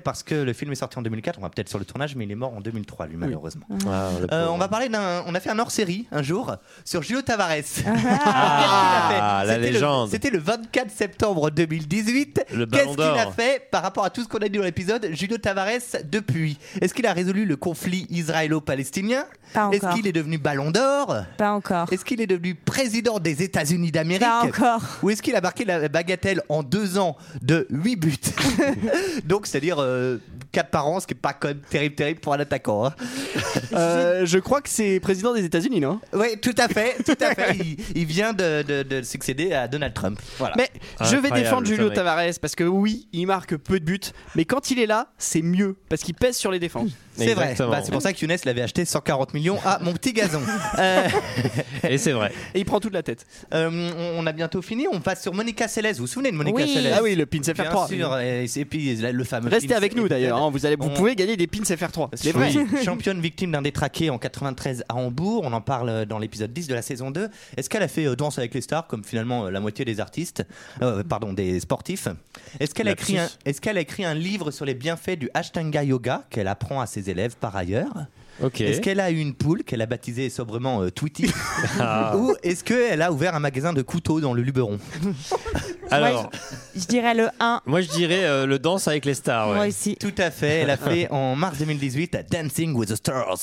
Speaker 3: parce que le film est sorti en 2004. On va peut-être sur le tournage, mais il est mort en 2003, lui, malheureusement.
Speaker 2: Ah, le
Speaker 3: Euh, on va parler d'un. On a fait un hors-série un jour sur Julio Tavares.
Speaker 2: Ah, [LAUGHS] la
Speaker 3: C'était le-
Speaker 2: légende.
Speaker 3: C'était le 24 septembre 2018.
Speaker 2: Le
Speaker 3: Qu'est-ce qu'il a fait par rapport à tout ce qu'on a dit dans l'épisode Julio Tavares depuis Est-ce qu'il a résolu le conflit israélo-palestinien
Speaker 4: Pas
Speaker 3: Est-ce
Speaker 4: encore.
Speaker 3: qu'il est devenu Ballon d'Or
Speaker 4: Pas encore.
Speaker 3: Est-ce qu'il est devenu président des États-Unis d'Amérique
Speaker 4: Pas encore.
Speaker 3: Ou est-ce qu'il a marqué la bagatelle en deux ans de 8 buts [LAUGHS] Donc, c'est-à-dire 4 par an, ce qui n'est pas quand même terrible, terrible pour un attaquant. hein. [LAUGHS]
Speaker 1: Euh, je crois que c'est président des États-Unis, non?
Speaker 3: Oui, tout à fait, tout à fait. [LAUGHS] Il, il vient de, de- de succéder à Donald Trump. Voilà.
Speaker 1: Mais je vais défendre Julio. Tavares parce que oui, il marque peu de mais quand il est là, c'est mieux parce qu'il pèse sur les défenses.
Speaker 3: C'est vrai. Bah, c'est pour ça que Younes l'avait acheté 140 millions à mon petit gazon. [LAUGHS] Euh,
Speaker 2: Et c'est vrai.
Speaker 1: Et il prend toute la tête.
Speaker 3: euh, on- a bientôt fini. On passe sur Monica Seles. Vous vous souvenez de Monica
Speaker 4: Oui.
Speaker 3: Seles
Speaker 1: Ah oui, le pin
Speaker 3: Bien
Speaker 1: FR3.
Speaker 3: sûr. Et, et puis le fameux.
Speaker 1: Restez avec nous d'ailleurs, hein, vous, allez, vous
Speaker 3: On-
Speaker 1: pouvez gagner des pins FR3. C'est vrai. [LAUGHS]
Speaker 3: Championne victime d'un détraqué en 93 à Hambourg. On en parle euh, dans l'épisode 10 de la saison 2. Est-ce qu'elle a fait euh, Danse avec les stars, comme finalement euh, la moitié des artistes, euh, pardon, des sportifs? Est-ce qu'elle a,
Speaker 2: Lapsus.
Speaker 3: écrit un, est-ce qu'elle a écrit un livre sur les bienfaits du Ashtanga Yoga qu'elle apprend à ses élèves par ailleurs. Est-ce qu'elle a eu une poule qu'elle a baptisée sobrement euh, Tweety [LAUGHS]
Speaker 2: Ah.
Speaker 3: Ou est-ce qu'elle a ouvert un magasin de couteaux dans le Luberon? [LAUGHS]
Speaker 2: Alors,
Speaker 4: Je dirais le 1.
Speaker 2: moi je dirais euh, le danse avec les stars. ouais.
Speaker 4: Moi aussi.
Speaker 3: Tout à fait. Elle a fait [LAUGHS] en mars 2018 Dancing with the Stars.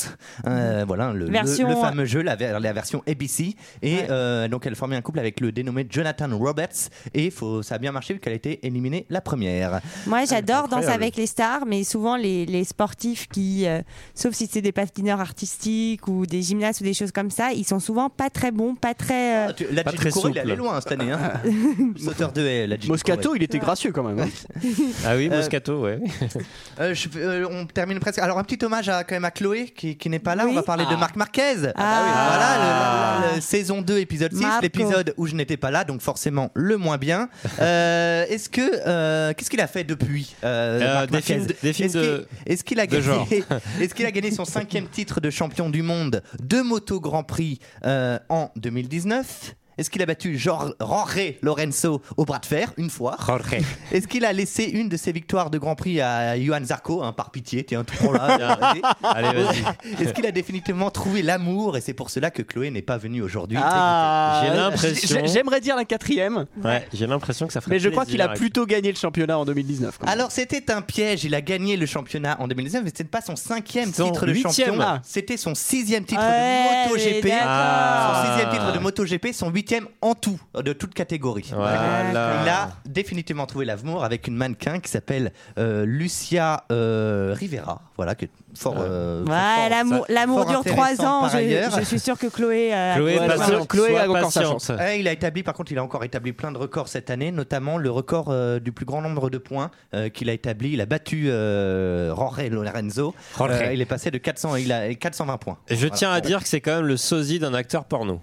Speaker 3: Euh, voilà le, le-
Speaker 4: Version-
Speaker 3: le fameux jeu, la, ver- la version ABC. Et
Speaker 4: Ouais.
Speaker 3: euh, donc elle formait un couple avec le dénommé Jonathan Roberts. Et faut, ça a bien marché vu qu'elle a été éliminée la première.
Speaker 4: Moi, j'adore Danse avec les stars, mais souvent les, les sportifs qui, euh, sauf si c'est des patineurs artistiques ou des gymnastes ou des choses comme ça, ils sont souvent pas très bons, pas très. euh,
Speaker 3: Ah, tu- La
Speaker 2: Pas
Speaker 3: Gigi
Speaker 2: très
Speaker 3: Couré, il est
Speaker 2: souple.
Speaker 3: allé loin cette année. Hein. [LAUGHS] Sauteur de la
Speaker 1: Moscato, il était gracieux quand même. hein. [LAUGHS]
Speaker 2: Ah oui,
Speaker 3: Euh,
Speaker 2: Moscato, ouais. [LAUGHS]
Speaker 3: Euh, je- euh, on termine presque. Alors un petit hommage à, quand même à Chloé qui, qui n'est pas là.
Speaker 4: Oui.
Speaker 3: On va parler de
Speaker 1: Ah.
Speaker 3: Marc Marquez.
Speaker 4: Ah.
Speaker 3: Voilà, le- le- le- saison 2, épisode 6,
Speaker 4: Marco.
Speaker 3: l'épisode où je n'étais pas là, donc forcément le moins bien. [LAUGHS] Euh, Est-ce que euh, qu'est-ce qu'il a fait depuis euh,
Speaker 2: Euh,
Speaker 3: Marc
Speaker 2: des
Speaker 3: Marquez
Speaker 2: films de- des films
Speaker 3: Est-ce qu'il-
Speaker 2: de-
Speaker 3: Est-ce qu'il a
Speaker 2: de genre.
Speaker 3: gagné Est-ce qu'il a gagné son cinquième titre de champion du monde de moto Grand Prix euh, en 2019 est-ce qu'il a battu Jorge Lorenzo au bras de fer une fois?
Speaker 2: Jorge. [LAUGHS]
Speaker 3: Est-ce qu'il a laissé une de ses victoires de Grand Prix à Johan Zarco, hein, par pitié Tiens, tu prends là. vas-y.
Speaker 2: Allez, vas-y. [LAUGHS]
Speaker 3: Est-ce qu'il a définitivement trouvé l'amour? Et c'est pour cela que Chloé n'est pas venue aujourd'hui
Speaker 1: Ah,
Speaker 2: J'ai l'impression-
Speaker 1: j'ai- J'aimerais dire la quatrième,
Speaker 2: Ouais, j'ai l'impression que ça ferait
Speaker 1: mais je crois qu'il a plutôt gagné le championnat en 2019. quand même.
Speaker 3: Alors c'était un piège, il a gagné le championnat en 2019, mais c'était pas son cinquième
Speaker 2: Son
Speaker 3: titre de champion,
Speaker 1: Ah.
Speaker 3: c'était son sixième titre
Speaker 4: Ouais,
Speaker 3: de MotoGP.
Speaker 2: Ah.
Speaker 3: Son sixième titre de MotoGP, son huitième en tout, de toute catégorie.
Speaker 2: Voilà.
Speaker 3: Il a définitivement trouvé l'amour avec une mannequin qui s'appelle euh, Lucia euh, Rivera, voilà, qui est fort. euh,
Speaker 4: Ouais,
Speaker 3: fort-
Speaker 4: l'amour,
Speaker 3: ça-
Speaker 4: l'amour
Speaker 3: fort
Speaker 4: dure trois ans. Je, je suis sûre que Chloé. euh,
Speaker 2: Chloé,
Speaker 1: Chloé a encore sa
Speaker 2: patiente.
Speaker 1: chance.
Speaker 3: Ouais, il a établi, par contre, il a encore établi plein de records cette année, notamment le record euh, du plus grand nombre de points euh, qu'il a établi. Il a battu euh, Jorge Lorenzo.
Speaker 2: Jorge.
Speaker 3: Euh, il est passé de 400, il a 420 points.
Speaker 2: Et je
Speaker 3: Voilà.
Speaker 2: tiens à dire que c'est quand même le sosie d'un acteur porno.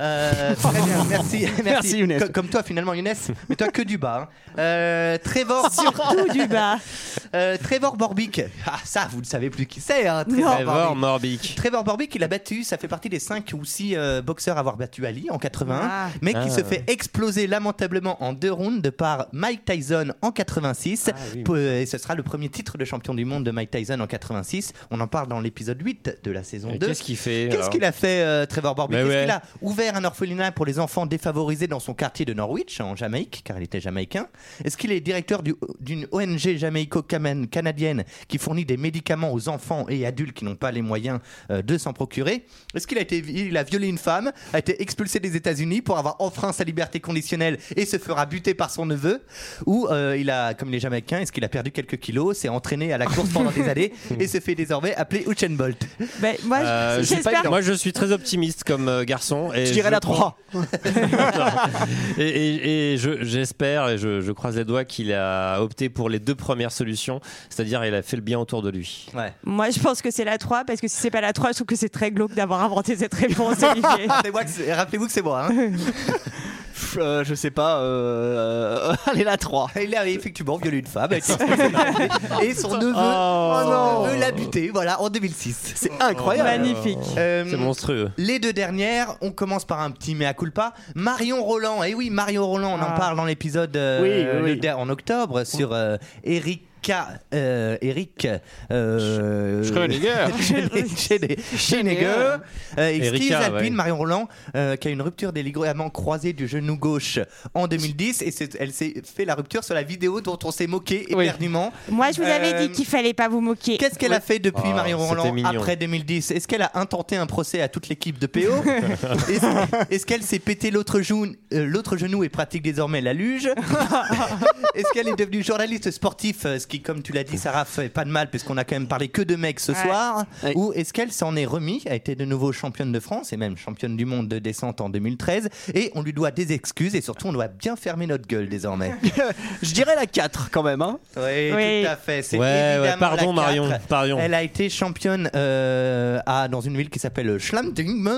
Speaker 3: Euh, [LAUGHS] très bien, merci, [LAUGHS] merci.
Speaker 1: Merci, Younes.
Speaker 3: Co- Comme toi finalement Younes, mais toi que du bas. hein. Euh, Trevor, [LAUGHS]
Speaker 4: Surtout du bas.
Speaker 3: euh, Trevor Borbick. Ah ça, vous ne savez plus qui c'est. Hein, Trevor,
Speaker 2: Trevor
Speaker 3: Borbick.
Speaker 2: Morbic.
Speaker 3: Trevor Borbick, il a battu, ça fait partie des 5 ou 6 boxeurs à avoir battu Ali en 81,
Speaker 4: Ah.
Speaker 3: mais qui
Speaker 2: Ah.
Speaker 3: se fait exploser lamentablement en deux rounds de par Mike Tyson en 86.
Speaker 2: Ah
Speaker 3: Et ce sera le premier titre de champion du monde de Mike Tyson en 86. On en parle dans l'épisode 8 de la saison
Speaker 2: Et
Speaker 3: 2.
Speaker 2: Qu'est-ce qu'il fait
Speaker 3: Qu'est-ce
Speaker 2: alors
Speaker 3: qu'il a fait, euh, Trevor Borbick
Speaker 2: Mais
Speaker 3: Est-ce
Speaker 2: ouais.
Speaker 3: qu'il a ouvert un orphelinat pour les enfants défavorisés dans son quartier de Norwich, en Jamaïque, car il était jamaïcain? Est-ce qu'il est directeur du- d'une ONG jamaïco-canadienne qui fournit des médicaments aux enfants et adultes qui n'ont pas les moyens euh, de s'en procurer? Est-ce qu'il a, été, il a violé une femme, a été expulsé des États-Unis pour avoir enfreint sa liberté conditionnelle et se fera buter par son neveu? Ou euh, il a, comme il est jamaïcain, est-ce qu'il a perdu quelques kilos, s'est entraîné à la course pendant des années et se fait désormais appeler Usain Bolt?
Speaker 4: Ben, moi,
Speaker 2: Euh. Moi, je suis très optimiste comme euh, garçon. Et
Speaker 1: Je dirais la 3.
Speaker 2: et et- et je- j'espère et je, je croise les doigts qu'il a opté pour les deux premières solutions, c'est-à-dire il a fait le bien autour de lui.
Speaker 3: Ouais.
Speaker 4: Moi, je pense que c'est la 3 parce que si c'est pas la 3, je trouve que c'est très glauque d'avoir inventé cette [LAUGHS] réponse,
Speaker 3: Rappelez-vous que c'est moi. hein. [LAUGHS]
Speaker 1: euh, je sais pas. euh, [LAUGHS] allez, la 3.
Speaker 3: Il a effectivement violé une femme. avec- [LAUGHS] et son neveu,
Speaker 1: Oh
Speaker 3: neveu l'a buté, voilà, en 2006.
Speaker 1: C'est incroyable.
Speaker 4: Magnifique.
Speaker 3: Euh,
Speaker 2: C'est monstrueux.
Speaker 3: Les deux dernières, on commence par un petit mea culpa. Marion Roland, et oui, Marion Roland, on en
Speaker 4: Ah.
Speaker 3: parle dans l'épisode euh,
Speaker 1: Oui, oui,
Speaker 3: en octobre sur euh, Erika. euh, Eric euh,
Speaker 1: Schrödinger. [LAUGHS]
Speaker 3: Euh, et
Speaker 2: Erika,
Speaker 3: ski alpine,
Speaker 2: ouais.
Speaker 3: Marion Roland, euh, qui a une rupture des ligaments croisés du genou gauche en 2010, et elle s'est fait la rupture sur la vidéo dont on s'est moqué
Speaker 1: Oui.
Speaker 3: éperdument.
Speaker 4: Moi, je vous avais
Speaker 3: Euh,
Speaker 4: dit qu'il fallait pas vous moquer.
Speaker 3: Qu'est-ce qu'elle a fait depuis
Speaker 2: Oh,
Speaker 3: Marion Roland après 2010 Est-ce qu'elle a intenté un procès à toute l'équipe de PO [LAUGHS] Est-ce qu'elle s'est pété l'autre genou, euh, l'autre genou et pratique désormais la luge? [LAUGHS] Est-ce qu'elle est devenue journaliste sportif euh, qui, comme tu l'as dit, Sarah, fait pas de mal puisqu'on a quand même parlé que de mecs ce
Speaker 4: Ouais.
Speaker 3: soir.
Speaker 1: Ouais.
Speaker 3: Ou est-ce qu'elle s'en est remis, a été de nouveau championne de France et même championne du monde de descente en 2013 Et on lui doit des excuses et surtout on doit bien fermer notre gueule désormais. [LAUGHS]
Speaker 1: Je dirais la 4 quand même. Hein.
Speaker 3: Oui,
Speaker 4: Oui.
Speaker 3: tout à fait. C'est
Speaker 2: Ouais, ouais,
Speaker 3: évidemment
Speaker 2: pardon,
Speaker 3: la
Speaker 2: Marion,
Speaker 3: 4.
Speaker 2: pardon.
Speaker 3: Elle a été championne euh, à, dans une ville qui s'appelle Schlamding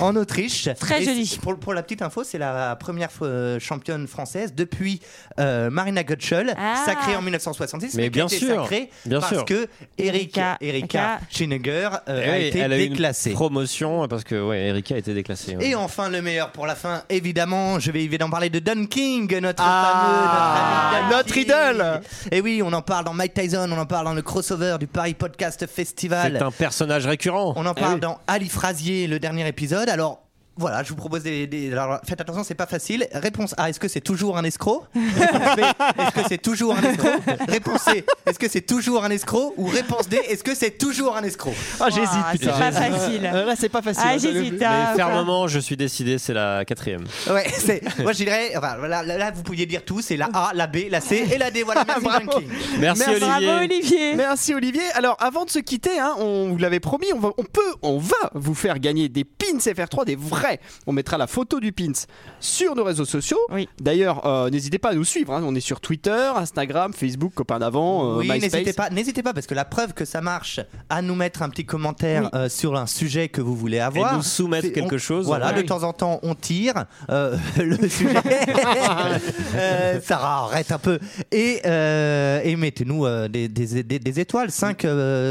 Speaker 3: en Autriche. [LAUGHS]
Speaker 4: Très
Speaker 3: Et
Speaker 4: joli.
Speaker 3: c'est- Pour, pour la petite info, c'est la première fois, euh, championne française depuis euh, Marina Götschel,
Speaker 4: Ah.
Speaker 3: sacrée en 1966.
Speaker 2: Mais bien sûr,
Speaker 3: sacrée
Speaker 2: bien
Speaker 3: parce
Speaker 2: sûr.
Speaker 3: que Erika,
Speaker 4: Erika-
Speaker 3: Schinegger euh,
Speaker 2: Eh
Speaker 3: a été
Speaker 2: elle a eu une
Speaker 3: déclassée.
Speaker 2: promotion parce que ouais, Erika a été déclassée. ouais.
Speaker 3: Et enfin, le meilleur pour la fin, évidemment, je vais évidemment parler de Don King, notre
Speaker 1: Ah,
Speaker 3: fameux, notre, King.
Speaker 1: idole.
Speaker 3: Et oui, on en parle dans Mike Tyson, on en parle dans le crossover du Paris Podcast Festival.
Speaker 2: C'est un personnage récurrent.
Speaker 3: On en
Speaker 2: Eh
Speaker 3: parle
Speaker 2: oui.
Speaker 3: dans Ali Frasier, le dernier épisode. Alors. Voilà, je vous propose des. des- alors, faites attention, c'est pas facile. Réponse A, est-ce que c'est toujours un escroc? Réponse B, est-ce que c'est toujours un escroc? Réponse C, est-ce que c'est toujours un escroc? Ou réponse D, est-ce que c'est toujours un escroc?
Speaker 1: Ah, j'hésite,
Speaker 4: Ouah,
Speaker 1: putain.
Speaker 4: c'est pas facile.
Speaker 1: Euh, là, c'est pas facile.
Speaker 4: Ah,
Speaker 1: hein,
Speaker 4: j'hésite.
Speaker 2: Mais
Speaker 4: ah,
Speaker 2: fermement, je suis décidé, c'est la quatrième.
Speaker 3: Ouais, c'est. Moi, je dirais. Enfin, là, là, là, vous pouviez dire tout c'est la A, la B, la C et la D. Voilà, merci [LAUGHS]
Speaker 1: Bravo.
Speaker 2: Merci. Olivier.
Speaker 4: Bravo, Olivier.
Speaker 1: Merci Olivier. Alors avant de se quitter, hein, on vous l'avait promis, on, va, on peut, on va vous faire gagner des pins FR3, des vrais. On mettra la photo du pins sur nos réseaux sociaux.
Speaker 4: Oui.
Speaker 1: D'ailleurs, euh, n'hésitez pas à nous suivre. hein. On est sur Twitter, Instagram, Facebook, copains d'avant, euh,
Speaker 3: oui,
Speaker 1: MySpace.
Speaker 3: n'hésitez pas, n'hésitez pas, parce que la preuve que ça marche, à nous mettre un petit commentaire
Speaker 1: Oui.
Speaker 3: euh, sur un sujet que vous voulez avoir.
Speaker 2: Et nous soumettre
Speaker 3: C'est-
Speaker 2: quelque
Speaker 3: on-
Speaker 2: chose.
Speaker 3: Voilà,
Speaker 2: Ouais.
Speaker 3: de temps en temps, on tire euh, [LAUGHS] le sujet. [LAUGHS] Euh, Sarah, arrête un peu. Et, euh, et mettez-nous euh, des, des- des- des étoiles, 5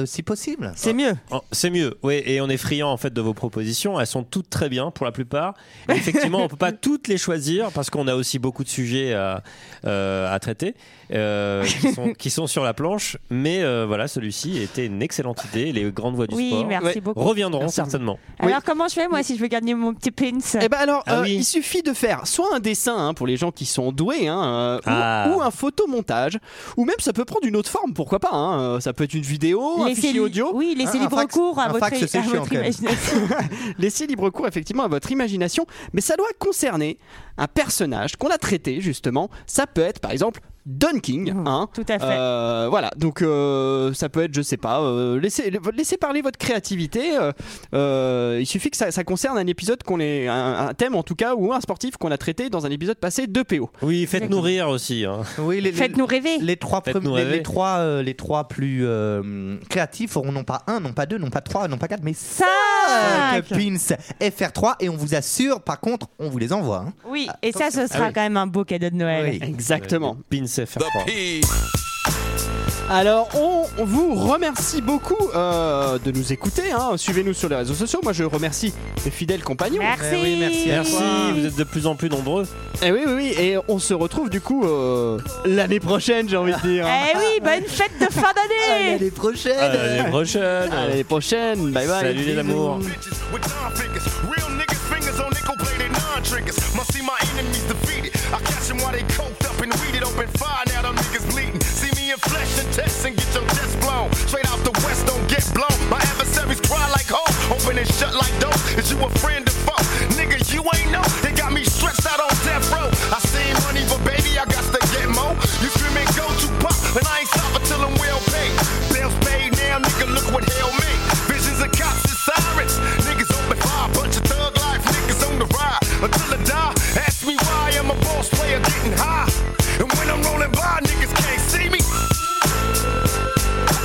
Speaker 3: si possible.
Speaker 4: C'est mieux.
Speaker 2: Oh, C'est mieux, oui, et on est friand en fait de vos propositions. Elles sont toutes très bien pour la plupart. Et effectivement, on peut pas [LAUGHS] toutes les choisir parce qu'on a aussi beaucoup de sujets à, euh, à traiter euh, [LAUGHS] qui, sont, qui sont sur la planche. Mais euh, voilà, celui-ci était une excellente idée. Les grandes voix du
Speaker 4: Oui,
Speaker 2: sport
Speaker 4: merci beaucoup.
Speaker 2: reviendront
Speaker 1: Merci.
Speaker 2: certainement.
Speaker 4: Alors, comment je fais, moi, si je veux gagner mon petit pins?
Speaker 1: Eh ben alors,
Speaker 2: Ah
Speaker 1: euh,
Speaker 2: oui.
Speaker 1: il suffit de faire soit un dessin hein, pour les gens qui sont doués, hein, euh, ou-
Speaker 2: Ah.
Speaker 1: ou, un photomontage, ou même ça peut prendre une autre forme, pourquoi pas. hein, ça peut être une vidéo, un
Speaker 4: Laissez
Speaker 1: fichier
Speaker 4: li-
Speaker 1: audio.
Speaker 4: Oui, laissez
Speaker 3: Un- un
Speaker 4: libre
Speaker 3: fax-
Speaker 4: cours à
Speaker 3: un
Speaker 4: votre,
Speaker 3: fax,
Speaker 4: à imagination. [LAUGHS] [LAUGHS]
Speaker 1: Laissez libre cours effectivement à votre imagination, mais ça doit concerner un personnage qu'on a traité justement. Ça peut être par exemple Don King, hein.
Speaker 4: Tout à fait.
Speaker 1: Euh, voilà, donc euh, ça peut être, je sais pas, euh, laissez, laissez parler votre créativité. il suffit que ça, ça concerne un épisode qu'on est, un, un thème en tout cas, ou un sportif qu'on a traité dans un épisode passé de PO.
Speaker 2: Oui, faites-nous rire aussi. hein.
Speaker 3: Oui, les, les-
Speaker 4: Faites-nous rêver.
Speaker 3: les trois,
Speaker 2: Faites-nous
Speaker 3: premi- les, trois, euh, les trois plus euh, créatifs auront non pas un, non pas deux, non pas trois, non pas quatre, mais cinq
Speaker 4: Cinq.
Speaker 3: pins FR3 et on vous assure, par contre, on vous les envoie. hein.
Speaker 4: Oui, et ça, ce sera
Speaker 1: Ah oui.
Speaker 4: quand même un beau cadeau de Noël.
Speaker 3: Oui.
Speaker 1: Exactement.
Speaker 2: Pins FR3.
Speaker 1: Alors, on vous remercie beaucoup euh, de nous écouter. hein. Suivez-nous sur les réseaux sociaux. Moi, je remercie mes fidèles compagnons.
Speaker 4: Merci.
Speaker 3: Eh oui, merci
Speaker 2: Merci, vous êtes de plus en plus nombreux.
Speaker 1: Et oui, oui, oui. Et on se retrouve du coup euh, l'année prochaine, j'ai envie de dire. hein.
Speaker 4: Eh oui, bonne fête de fin d'année. [LAUGHS]
Speaker 3: l'année prochaine.
Speaker 2: À l'année prochaine.
Speaker 1: À l'année prochaine. Bye bye.
Speaker 2: Salut les amours.
Speaker 19: with time figures. Real niggas fingers on nickel plated non triggers. Must see my enemies defeated. I catch them while they coked and weeded open fire. Now them niggas bleeding. See me in flesh and test and get your chest blown. Straight out the west, don't get blown. My adversaries cry like ho. Open and shut like dope. Is you a friend or foe? Nigga, you ain't know. They got me stretched out on death row. I seen money, but baby, I got to get more. You screaming go to pop, and I ain't stopping till I'm well paid. Bills paid now, nigga, look what hell made. Visions of cops and sirens. Niggas open fire, bunch of thug life niggas on the ride. Until I die, ask me why I'm a boss player getting high. And when I'm rolling by, niggas can't see me.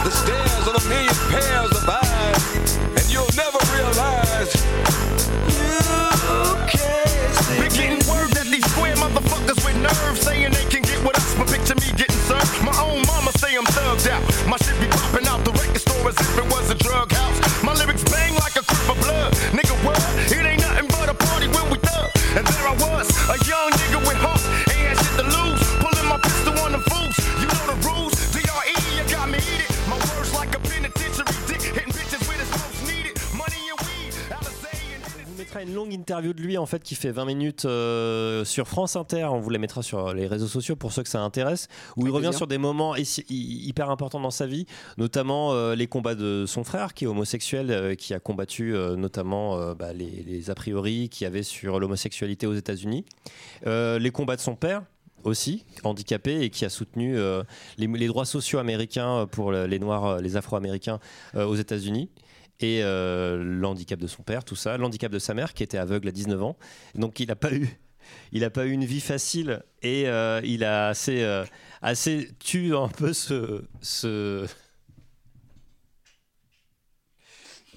Speaker 12: The stairs of a million pairs of eyes, and you'll never realize
Speaker 2: you can't
Speaker 19: see. Been getting word that these square motherfuckers with nerves saying they can get with us, but picture me getting served. My own mama say I'm thugged out. My shit be popping out the record store as if it was a drug house. My lyrics bang like a crip of blood. Nigga,
Speaker 2: longue interview de lui en fait qui fait 20 minutes euh, sur France Inter. On vous la mettra sur les réseaux sociaux pour ceux que ça intéresse. Où il revient
Speaker 1: plaisir.
Speaker 2: sur des moments hy- hy- hyper importants dans sa vie, notamment euh, les combats de son frère qui est homosexuel, euh, qui a combattu euh, notamment bah, les, les a priori qu'il y avait sur l'homosexualité aux États-Unis, les combats de son père aussi handicapé et qui a soutenu euh, les, les droits sociaux américains pour le- les noirs, les afro-américains euh, aux États-Unis et euh, l'handicap de son père, tout ça, l'handicap de sa mère qui était aveugle à 19 ans. Donc il n'a pas eu, il a pas eu une vie facile et euh, il a assez, euh, assez tué un peu ce, ce...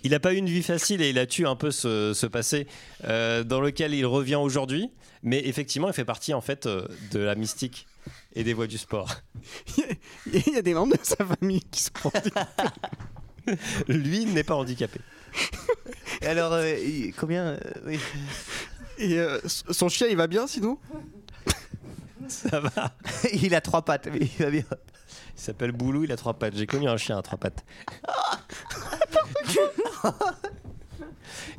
Speaker 2: Il n'a pas eu une vie facile et il a tué un peu ce, ce passé euh, dans lequel il revient aujourd'hui. Mais effectivement, il fait partie en fait de la mystique et des voies du sport. [LAUGHS]
Speaker 1: Il y a des membres de sa famille qui sont [LAUGHS] [LAUGHS]
Speaker 2: Lui n'est pas handicapé. [LAUGHS]
Speaker 3: Et alors, euh, combien euh, oui. [LAUGHS]
Speaker 1: Et euh, s- son chien, il va bien sinon?
Speaker 2: Ça va.
Speaker 3: Il a trois pattes, mais il va bien.
Speaker 2: Il s'appelle Boulou, il a trois pattes. J'ai connu un chien à trois pattes.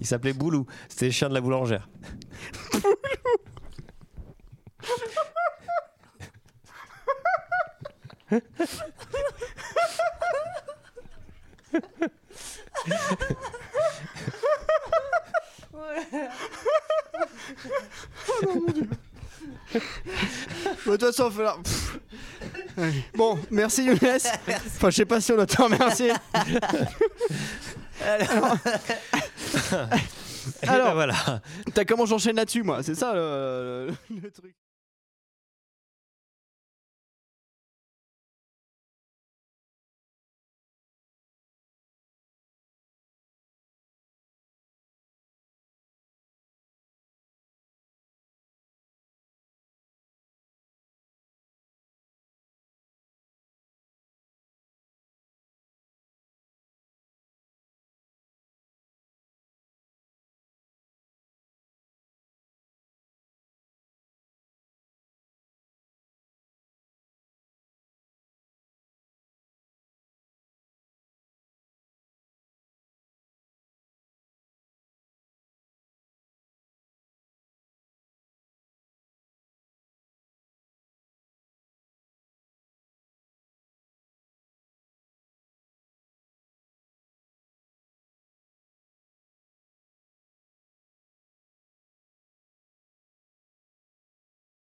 Speaker 2: il s'appelait Boulou. C'était le chien de la boulangère.
Speaker 1: Oh non, mon Dieu. Bah, De toute façon, il va falloir- Pff. Bon, merci Younes. Enfin, je sais pas si on doit te remercier. Alors, [LAUGHS]
Speaker 2: Et ben voilà.
Speaker 1: t'as comment j'enchaîne là-dessus, moi? C'est ça le, le- le truc.